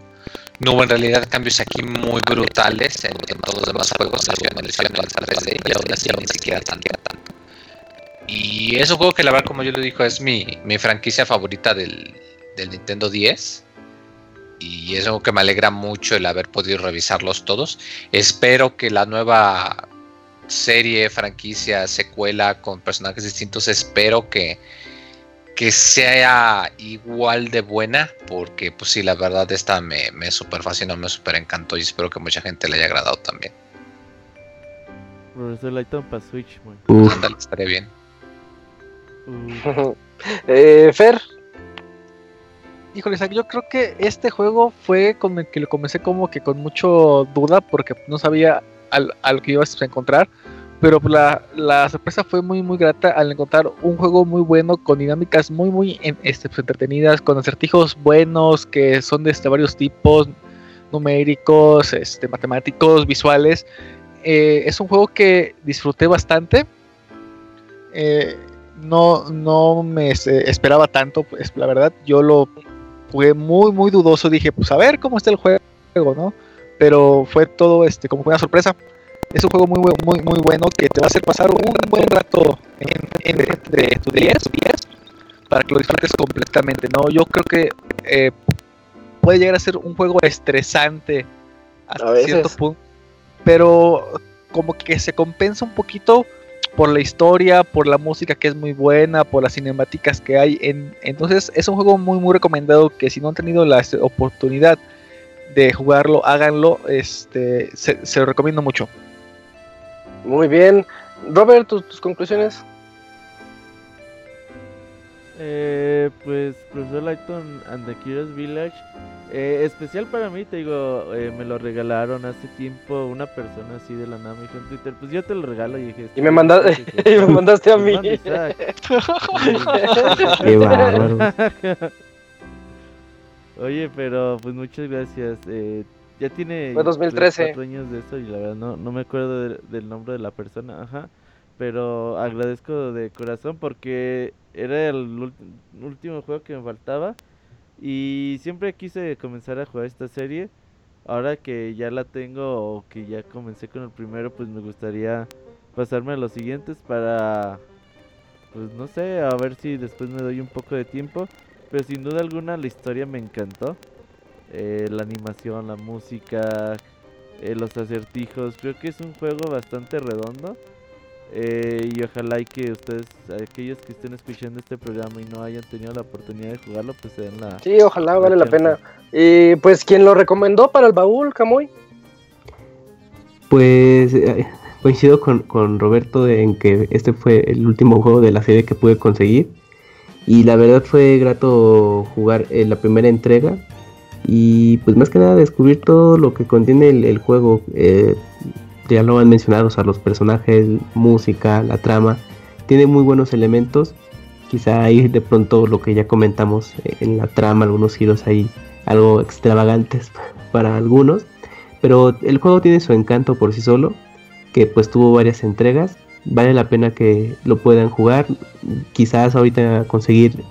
no hubo en realidad cambios aquí muy brutales en, en todos los demás juegos. Y aún así ni siquiera tanto. Y juego que la verdad, como yo lo digo, es mi, mi franquicia favorita del, del Nintendo 10 y es algo que me alegra mucho el haber podido revisarlos todos. Espero que la nueva serie, franquicia, secuela con personajes distintos, espero que, que sea igual de buena, porque pues sí, la verdad esta me, me super fascinó, me super encantó y espero que mucha gente le haya agradado también. Profesor Lighton para Switch, Ándale, estaría bien. Uh, Eh, Fer, Híjole, yo creo que este juego fue con el que lo comencé como que con mucho duda porque no sabía al, a lo que ibas a encontrar. Pero la, la sorpresa fue muy muy grata al encontrar un juego muy bueno con dinámicas muy muy este, pues, entretenidas, con acertijos buenos que son de este, varios tipos, numéricos, este, matemáticos, visuales. Eh, es un juego que disfruté bastante. Eh, no, no me esperaba tanto, pues la verdad, yo lo jugué muy, muy dudoso, dije, pues a ver cómo está el juego, ¿no? Pero fue todo, este, como fue una sorpresa. Es un juego muy, muy, muy bueno que te va a hacer pasar un buen rato en, en de tu días para que lo disfrutes completamente, ¿no? Yo creo que eh, puede llegar a ser un juego estresante hasta cierto punto, pero como que se compensa un poquito por la historia, por la música que es muy buena, por las cinemáticas que hay. En, entonces es un juego muy muy recomendado que si no han tenido la oportunidad de jugarlo, háganlo. Este, se, lo recomiendo mucho. Muy bien. Robert, tus conclusiones. Eh, pues Profesor Lighton and the Curious Village. Eh, especial para mí, te digo, eh, me lo regalaron hace tiempo una persona así de la nada me dijo en Twitter, pues yo te lo regalo y dije... Y me, mandaste, y me mandaste a mí. Qué bárbaro. Oye, pero pues muchas gracias. Eh, ya tiene... Fue 2013. Cuatro años de eso y la verdad no, no me acuerdo del nombre de la persona, ajá. Pero agradezco de corazón porque era el último juego que me faltaba. Y siempre quise comenzar a jugar esta serie. Ahora que ya la tengo o que ya comencé con el primero, pues me gustaría pasarme a los siguientes para, pues no sé, a ver si después me doy un poco de tiempo. Pero sin duda alguna la historia me encantó. Eh, la animación, la música, eh, los acertijos. Creo que es un juego bastante redondo. Eh, y ojalá y que ustedes, aquellos que estén escuchando este programa y no hayan tenido la oportunidad de jugarlo, pues se den la. Sí, ojalá, vale la pena. Y pues, ¿quién lo recomendó para el baúl, Camuy? Pues eh, coincido con, con, Roberto en que este fue el último juego de la serie que pude conseguir. Y la verdad fue grato jugar en la primera entrega. Y pues más que nada descubrir todo lo que contiene el, juego. Eh, ya lo han mencionado, o sea, los personajes, música, la trama, tiene muy buenos elementos. Quizá ahí de pronto lo que ya comentamos eh, en la trama, algunos giros ahí algo extravagantes para algunos. Pero el juego tiene su encanto por sí solo, que pues tuvo varias entregas. Vale la pena que lo puedan jugar. Quizás ahorita conseguir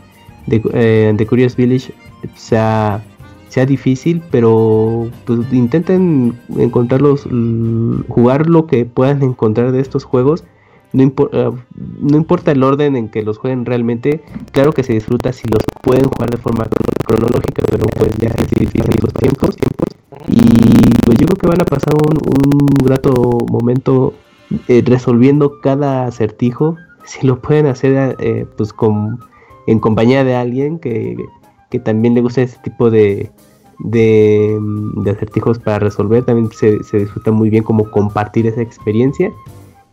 The, eh, The Curious Village sea sea difícil, pero pues, intenten encontrarlos, jugar lo que puedan encontrar de estos juegos. No, eh, no importa el orden en que los jueguen realmente, claro que se disfruta si los pueden jugar de forma cronológica, pero pues ya es difícil los tiempos, tiempos. Y pues yo creo que van a pasar un, un grato momento eh, resolviendo cada acertijo. Si lo pueden hacer eh, pues con, en compañía de alguien que, que también le gusta ese tipo de, de, acertijos para resolver. También se, disfruta muy bien como compartir esa experiencia.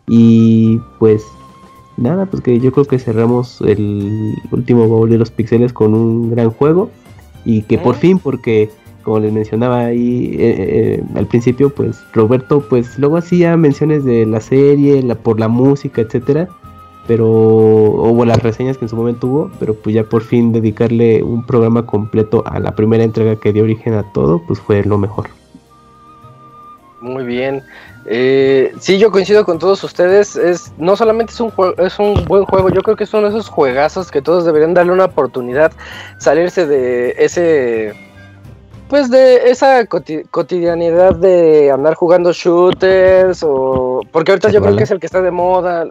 Y pues nada, pues que yo creo que cerramos el último baúl de los pixeles con un gran juego. Y que por fin, porque como les mencionaba ahí eh, eh, al principio, pues Roberto pues luego hacía menciones de la serie, la, por la música, etcétera pero hubo las reseñas que en su momento hubo, pero pues ya por fin dedicarle un programa completo a la primera entrega que dio origen a todo, pues fue lo mejor. Muy bien. Eh, sí, yo coincido con todos ustedes. Es no solamente es un es un buen juego. Yo creo que son esos juegazos que todos deberían darle una oportunidad, salirse de ese, pues de esa cotidianidad de andar jugando shooters o porque ahorita yo creo que es el que está de moda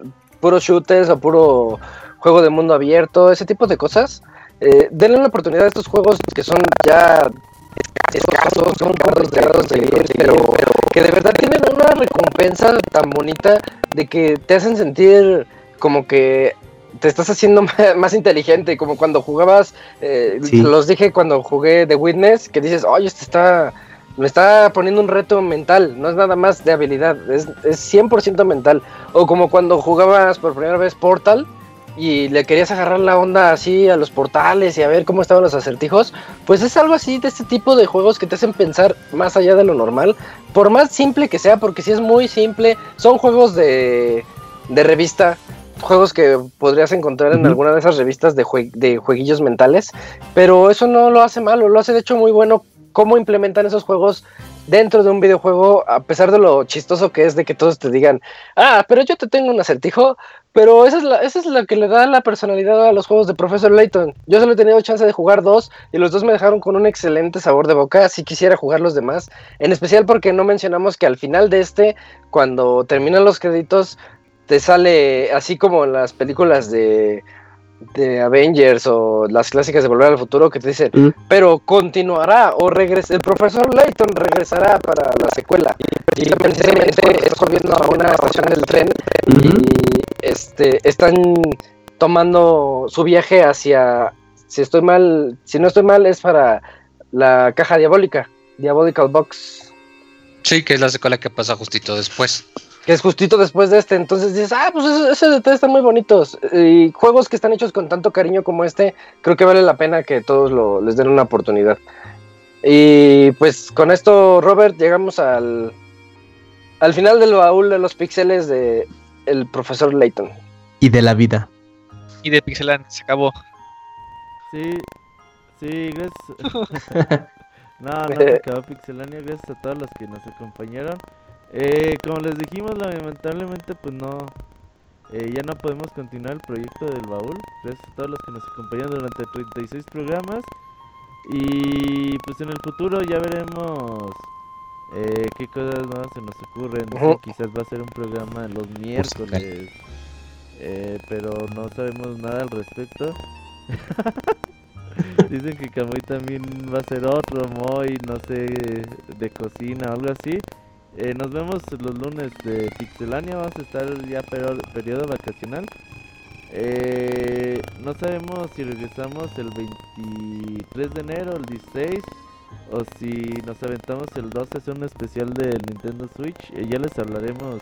puro shooters o puro juego de mundo abierto, ese tipo de cosas. Eh, denle una oportunidad a estos juegos que son ya escasos, son cuantos grados de ir, pero, pero que de verdad tienen una recompensa tan bonita de que te hacen sentir como que te estás haciendo más, inteligente, como cuando jugabas, eh, los dije cuando jugué The Witness, que dices, oye, este está me está poniendo un reto mental, no es nada más de habilidad, es, es 100% mental. O como cuando jugabas por primera vez Portal y le querías agarrar la onda así a los portales y a ver cómo estaban los acertijos, pues es algo así de este tipo de juegos que te hacen pensar más allá de lo normal, por más simple que sea, porque si es muy simple, son juegos de, de revista, juegos que podrías encontrar en alguna de esas revistas de, de jueguillos mentales, pero eso no lo hace malo, lo hace de hecho muy bueno cómo implementan esos juegos dentro de un videojuego, a pesar de lo chistoso que es de que todos te digan, ah, pero yo te tengo un acertijo, pero esa es, la, esa es la que le da la personalidad a los juegos de Professor Layton. Yo solo he tenido chance de jugar dos y los dos me dejaron con un excelente sabor de boca, si quisiera jugar los demás, en especial porque no mencionamos que al final de este, cuando terminan los créditos, te sale así como en las películas de de Avengers o las clásicas de Volver al Futuro que te dicen, mm. pero continuará o regresa, el profesor Layton regresará para la secuela. Y, precisamente estás a una estación del tren y este están tomando su viaje hacia, si estoy mal, si no estoy mal, es para la caja diabólica, Diabolical Box. Sí, que es la secuela que pasa justito después que es justito después de este. Entonces dices, ah, pues esos detalles están muy bonitos. Y juegos que están hechos con tanto cariño como este, creo que vale la pena que todos lo, les den una oportunidad. Y pues con esto, Robert, llegamos al, al final del baúl de los píxeles de el profesor Layton. Y de la vida. Y de Pixelan, se acabó. Sí, sí, gracias. no, no se acabó Pixelania, gracias a todos los que nos acompañaron. Eh, como les dijimos, lamentablemente pues no, eh, ya no podemos continuar el proyecto del baúl. Gracias a todos los que nos acompañaron durante 36 programas. Y pues en el futuro ya veremos eh, qué cosas nuevas se nos ocurren. quizás va a ser un programa los miércoles. Eh, pero no sabemos nada al respecto. Dicen que Camuy también va a ser otro Moy, no sé, de cocina o algo así. Eh, nos vemos los lunes de Pixelania. Vamos a estar ya periodo, periodo vacacional. Eh, no sabemos si regresamos el 23 de enero, el 16, o si nos aventamos el 12, es un especial del Nintendo Switch. Eh, ya les hablaremos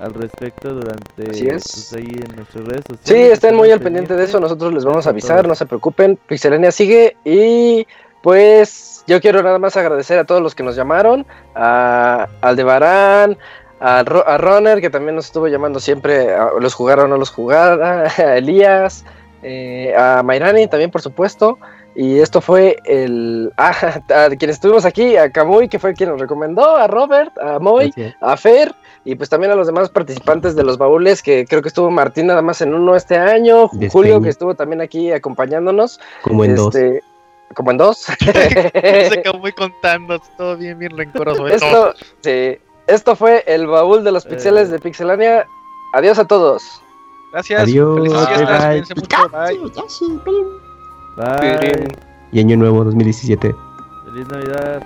al respecto durante pues, ahí en nuestras redes sociales. Sí, estén muy al pendiente de eso. Nosotros les vamos a avisar, no se preocupen. Pixelania sigue y pues yo quiero nada más agradecer a todos los que nos llamaron, a Aldebarán, a, a Runner, que también nos estuvo llamando siempre, a los jugara o no los jugara, a Elías, eh, a Mayrani también, por supuesto. Y esto fue el. Ah, a quienes estuvimos aquí, a Camuy, que fue quien nos recomendó, a Robert, a Moy, a Fer, y pues también a los demás participantes de los baúles, que creo que estuvo Martín nada más en uno este año, Julio, que estuvo también aquí acompañándonos. Como en dos. Como en dos. Se muy contando, todo bien, bien rencoroso. Esto, sí, esto fue el baúl de los eh. pixeles de Pixelania. Adiós a todos. Gracias. Adiós. bye, bye. Y año nuevo 2017. Feliz Navidad.